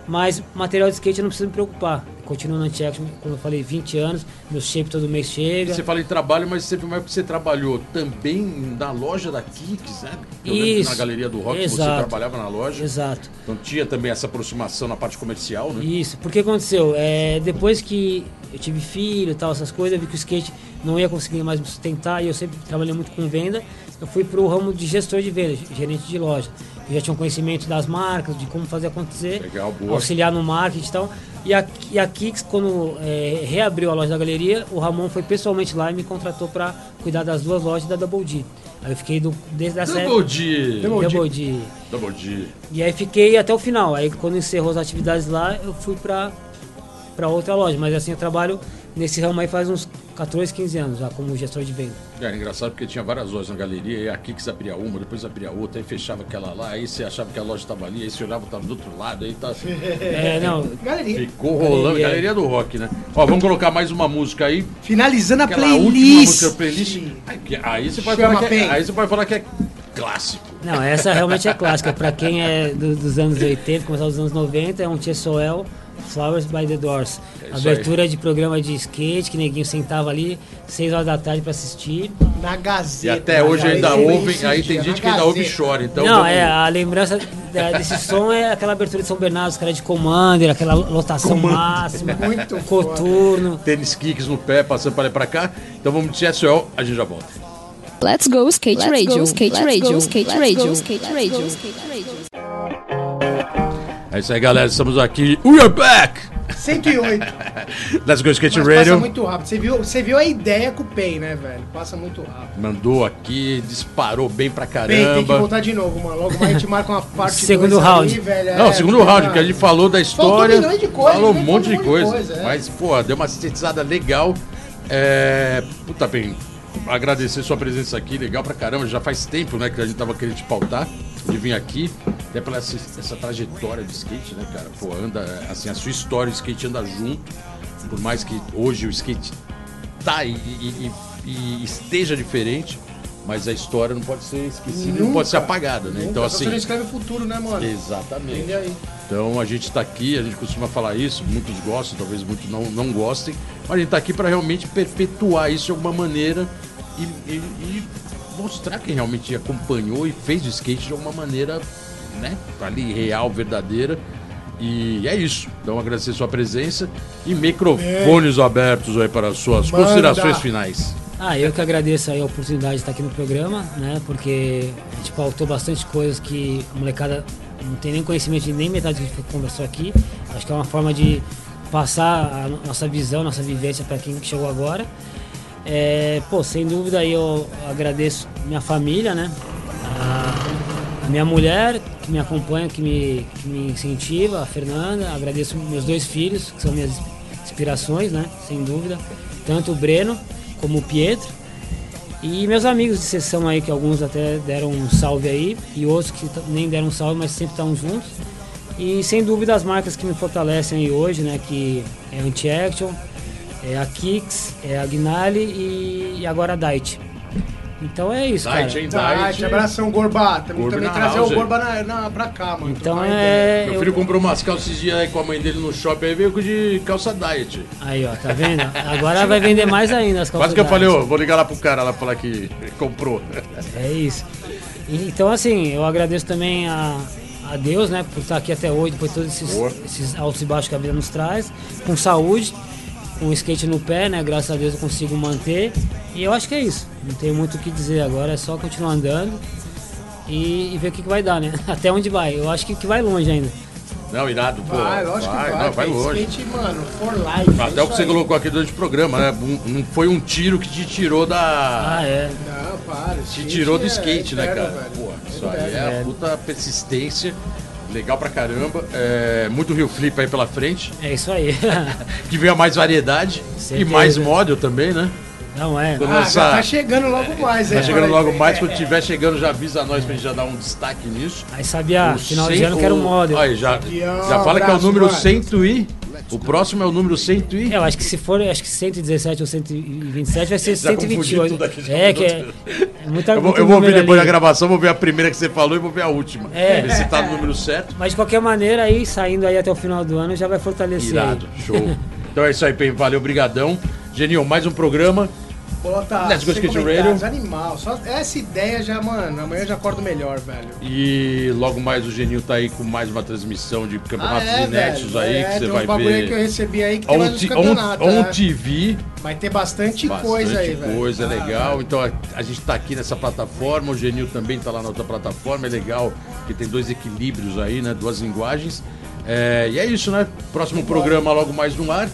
[SPEAKER 3] mas material de skate eu não preciso me preocupar. Continuo na Antiaction, como eu falei, 20 anos, meu shape todo mês chega.
[SPEAKER 1] Você fala em trabalho, mas teve uma época que você trabalhou também na loja da Kicks, né? Eu
[SPEAKER 3] Isso.
[SPEAKER 1] na Galeria do Rock você
[SPEAKER 3] Exato.
[SPEAKER 1] trabalhava na loja.
[SPEAKER 3] Exato.
[SPEAKER 1] Então tinha também essa aproximação na parte comercial, né?
[SPEAKER 3] Isso, porque aconteceu? É, depois que eu tive filho e tal, essas coisas, eu vi que o skate não ia conseguir mais me sustentar e eu sempre trabalhei muito com venda. Eu fui para o ramo de gestor de venda, gerente de loja. Eu já tinha um conhecimento das marcas, de como fazer acontecer,
[SPEAKER 1] Legal,
[SPEAKER 3] auxiliar no marketing e tal. E a, e a Kicks, quando é, reabriu a loja da galeria, o Ramon foi pessoalmente lá e me contratou para cuidar das duas lojas da Double D. Aí eu fiquei do, desde essa
[SPEAKER 1] Double D.
[SPEAKER 2] Double D.
[SPEAKER 3] Double D.
[SPEAKER 1] Double D.
[SPEAKER 3] E aí fiquei até o final. Aí quando encerrou as atividades lá, eu fui pra outra loja. Mas assim, eu trabalho nesse ramo aí faz uns 14, 15 anos já como gestor de venda.
[SPEAKER 1] Era engraçado porque tinha várias lojas na galeria, e a Kicks abria uma, depois abria outra, aí fechava aquela lá, aí você achava que a loja estava ali, aí você olhava estava do outro lado, aí tá.
[SPEAKER 3] É, não.
[SPEAKER 2] Galeria.
[SPEAKER 1] Ficou rolando,
[SPEAKER 3] Galeria.
[SPEAKER 1] galeria do rock, né? Ó, vamos colocar mais uma música aí,
[SPEAKER 2] Finalizando a
[SPEAKER 1] aquela última
[SPEAKER 2] playlist.
[SPEAKER 1] música playlist. Aí, que- aí você pode falar que é, aí você pode falar que é clássico.
[SPEAKER 3] Não, essa realmente é clássica. Pra quem é do- dos anos 80, começar dos anos 90, é um Tia Soel Flowers by the Doors.
[SPEAKER 1] É
[SPEAKER 3] Abertura de programa de skate, que neguinho sentava ali, 6 horas da tarde pra assistir.
[SPEAKER 2] Na
[SPEAKER 1] E
[SPEAKER 2] Gazeta.
[SPEAKER 1] até hoje ainda ouvem,
[SPEAKER 2] esse
[SPEAKER 1] aí tem gente que ainda ouve e chora. Então
[SPEAKER 3] Não,
[SPEAKER 1] vamos-
[SPEAKER 3] é, a lembrança desse som é aquela abertura de São Bernardo, os caras de Commander, aquela lotação máxima,
[SPEAKER 2] Muito
[SPEAKER 3] coturno.
[SPEAKER 1] tênis kicks no pé, passando para lá e pra cá. Então vamos de SOL, a gente já volta.
[SPEAKER 4] Let's go skate
[SPEAKER 8] Let's
[SPEAKER 4] radio,
[SPEAKER 8] go,
[SPEAKER 4] skate
[SPEAKER 8] let's
[SPEAKER 4] radio,
[SPEAKER 8] go,
[SPEAKER 4] skate
[SPEAKER 8] let's
[SPEAKER 4] radio,
[SPEAKER 8] go,
[SPEAKER 4] skate
[SPEAKER 8] let's
[SPEAKER 4] radio,
[SPEAKER 8] go.
[SPEAKER 4] skate radio.
[SPEAKER 1] É isso aí, galera. Estamos aqui. We are back!
[SPEAKER 2] 108.
[SPEAKER 1] Let's go skate
[SPEAKER 2] Mas passa
[SPEAKER 1] radio.
[SPEAKER 2] muito rápido. Você viu, você viu a ideia com o Pay, né, velho? Passa muito rápido.
[SPEAKER 1] Mandou aqui, disparou bem pra
[SPEAKER 2] Pay, tem que
[SPEAKER 1] caramba.
[SPEAKER 2] voltar de novo, mano. Logo mais a gente marca uma parte
[SPEAKER 3] Segundo round.
[SPEAKER 2] aí, velho.
[SPEAKER 1] Não,
[SPEAKER 2] É,
[SPEAKER 1] segundo round, porque a gente falou da história. falou um
[SPEAKER 2] né?
[SPEAKER 1] monte de
[SPEAKER 2] Faltou um monte de
[SPEAKER 1] coisa.
[SPEAKER 2] coisa, é.
[SPEAKER 1] Mas, pô, deu uma sintetizada legal. É. Puta, bem. Agradecer sua presença aqui, legal pra caramba. Já faz tempo, né, que a gente tava querendo te pautar de vir aqui. Até pela essa, essa trajetória de skate, né, cara? Pô, anda. Assim, a sua história, o skate anda junto. Por mais que hoje o skate tá e, e- e- esteja diferente. Mas a história não pode ser esquecida, não
[SPEAKER 2] Nunca.
[SPEAKER 1] pode ser apagada, né?
[SPEAKER 2] nunca,
[SPEAKER 1] Então, assim.
[SPEAKER 2] Você não escreve o futuro, né, mano?
[SPEAKER 1] Exatamente. Então a gente está aqui, a gente costuma falar isso, muitos gostam, talvez muitos não, não gostem, mas a gente está aqui para realmente perpetuar isso de alguma maneira e, e- e mostrar quem realmente acompanhou e fez o skate de alguma maneira, né, ali real, verdadeira. E é isso. Então agradecer sua presença e microfones abertos aí para as suas
[SPEAKER 2] Manda.
[SPEAKER 1] considerações finais.
[SPEAKER 3] Ah, eu que agradeço aí a oportunidade de estar aqui no programa, né? Porque a gente pautou bastante coisas que a molecada não tem nem conhecimento de nem metade do que a gente conversou aqui. Acho que é uma forma de passar a no- nossa visão, nossa vivência para quem chegou agora. É, pô, sem dúvida aí eu agradeço minha família, né? A minha mulher que me acompanha, que me, que me incentiva, a Fernanda. Agradeço meus dois filhos, que são minhas inspirações, né? Sem dúvida. Tanto o Breno como o Pietro. E meus amigos de sessão aí, que alguns até deram um salve aí, e outros que nem deram um salve, mas sempre estão juntos. E sem dúvida as marcas que me fortalecem aí hoje, né? Que é Anti-Action, é a Kicks, é a Gnali e, e agora a Dait. Então é isso, cara.
[SPEAKER 1] Diet, hein? Diet.
[SPEAKER 2] abração, Gorba. Temos também trazer
[SPEAKER 1] house,
[SPEAKER 2] o Gorba na, na, pra cá, mano.
[SPEAKER 3] Então é.
[SPEAKER 1] Meu
[SPEAKER 3] eu-
[SPEAKER 1] filho comprou umas calças esses dias aí com a mãe dele no shopping, aí veio com de calça diet.
[SPEAKER 3] Aí, ó, tá vendo? Agora vai vender mais ainda as
[SPEAKER 1] Quase que eu
[SPEAKER 3] calças
[SPEAKER 1] falei, ô, vou ligar lá pro cara lá falar que comprou.
[SPEAKER 3] É isso. Então, assim, eu agradeço também a, a Deus, né, por estar aqui até hoje, depois de todos esses, esses altos e baixos que a vida nos traz, com saúde, com o skate no pé, né, graças a Deus eu consigo manter. E eu acho que é isso. Não tenho muito o que dizer agora, é só continuar andando e, e ver o que, que vai dar, né? Até onde vai. Eu acho que, que vai longe ainda.
[SPEAKER 1] Não, irado, pô.
[SPEAKER 2] Vai, lógico
[SPEAKER 1] vai,
[SPEAKER 2] que vai.
[SPEAKER 1] Não, vai
[SPEAKER 2] tem
[SPEAKER 1] longe.
[SPEAKER 2] Skate, mano, for life. é
[SPEAKER 1] Até o
[SPEAKER 2] isso
[SPEAKER 1] que você
[SPEAKER 2] aí.
[SPEAKER 1] colocou aqui durante o programa, né? Um- Não foi um tiro que te tirou da.
[SPEAKER 3] Ah, é.
[SPEAKER 2] Não, para.
[SPEAKER 1] Te tirou do
[SPEAKER 2] é
[SPEAKER 1] skate, né,
[SPEAKER 2] eterno,
[SPEAKER 1] cara?
[SPEAKER 2] velho.
[SPEAKER 1] Pô, isso aí
[SPEAKER 2] Eterno.
[SPEAKER 1] é a puta persistência. Legal pra caramba. É, muito Rio Flip aí pela frente.
[SPEAKER 3] É isso aí.
[SPEAKER 1] Que venha mais variedade. E mais model também, né?
[SPEAKER 3] Não é.
[SPEAKER 1] Quando
[SPEAKER 2] Ah, tá chegando logo mais,
[SPEAKER 1] Tá
[SPEAKER 2] é,
[SPEAKER 1] chegando
[SPEAKER 2] fala
[SPEAKER 1] logo mais, quando tiver chegando já avisa nós pra gente já dar um destaque nisso.
[SPEAKER 3] Aí sabia,
[SPEAKER 1] O
[SPEAKER 3] final de
[SPEAKER 1] cem-
[SPEAKER 3] ano quero
[SPEAKER 1] o-
[SPEAKER 3] um model.
[SPEAKER 1] Aí, já, já fala que é o número
[SPEAKER 2] mano.
[SPEAKER 1] 100 e... O próximo é o número 100 e...
[SPEAKER 3] É, eu acho que se for, acho que 117 ou 127 vai ser
[SPEAKER 1] Já confundi
[SPEAKER 3] 128.
[SPEAKER 1] tudo aqui, já
[SPEAKER 3] é, que é, é muita
[SPEAKER 1] Eu vou, eu vou ouvir depois da gravação, vou ver a primeira que você falou e vou ver a última.
[SPEAKER 3] É.
[SPEAKER 1] Ver se tá no número certo.
[SPEAKER 3] Mas de qualquer maneira, aí saindo aí até o final do ano já vai fortalecer.
[SPEAKER 1] Irado, show. Então é isso aí, Pen. Valeu, brigadão. Genil, mais um programa.
[SPEAKER 2] Bota
[SPEAKER 1] Let's go skate radio.
[SPEAKER 2] Animal. Só essa ideia já, mano, amanhã eu já acordo melhor, velho.
[SPEAKER 1] E logo mais o Genil tá aí com mais uma transmissão de campeonatos inéditos
[SPEAKER 2] Ah, velho.
[SPEAKER 1] aí,
[SPEAKER 2] É,
[SPEAKER 1] que você
[SPEAKER 2] tem
[SPEAKER 1] vai
[SPEAKER 2] bagulho aí que eu
[SPEAKER 1] ver.
[SPEAKER 2] recebi aí que tem
[SPEAKER 1] On,
[SPEAKER 2] campeonatos.
[SPEAKER 1] on, on
[SPEAKER 2] é.
[SPEAKER 1] TV,
[SPEAKER 2] Vai ter bastante,
[SPEAKER 1] bastante
[SPEAKER 2] coisa aí, velho.
[SPEAKER 1] coisa, é
[SPEAKER 2] Ah,
[SPEAKER 1] legal. Então a, a gente tá aqui nessa plataforma, o Genil também tá lá na outra plataforma, é legal que tem dois equilíbrios aí, né? Duas linguagens. É, e é isso, né? Próximo programa logo mais no ar.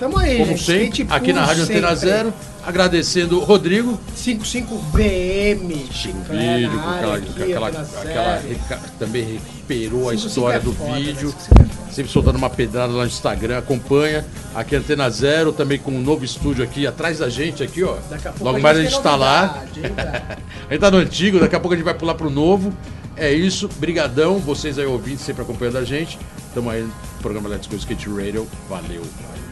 [SPEAKER 2] Tamo aí,
[SPEAKER 1] Como
[SPEAKER 2] gente.
[SPEAKER 1] sempre, aqui na Rádio Antena. Zero. Agradecendo o Rodrigo.
[SPEAKER 2] 55VM, chiclete
[SPEAKER 1] aquela,
[SPEAKER 2] aqui,
[SPEAKER 1] aquela, aquela reca- também recuperou a
[SPEAKER 2] 55
[SPEAKER 1] história
[SPEAKER 2] é
[SPEAKER 1] do
[SPEAKER 2] foda, né?
[SPEAKER 1] vídeo.
[SPEAKER 2] 55 é foda.
[SPEAKER 1] Sempre soltando uma pedrada lá no Instagram, acompanha. Aqui Antena Zero, também com um novo estúdio aqui atrás da gente, aqui, ó.
[SPEAKER 2] Daqui a
[SPEAKER 1] Logo mais a gente tá lá. A gente tá no antigo, daqui a pouco a gente vai pular pro novo. É isso, brigadão, vocês aí ouvintes sempre acompanhando a gente. Tamo aí no programa Let's Go Skate Radio. Valeu.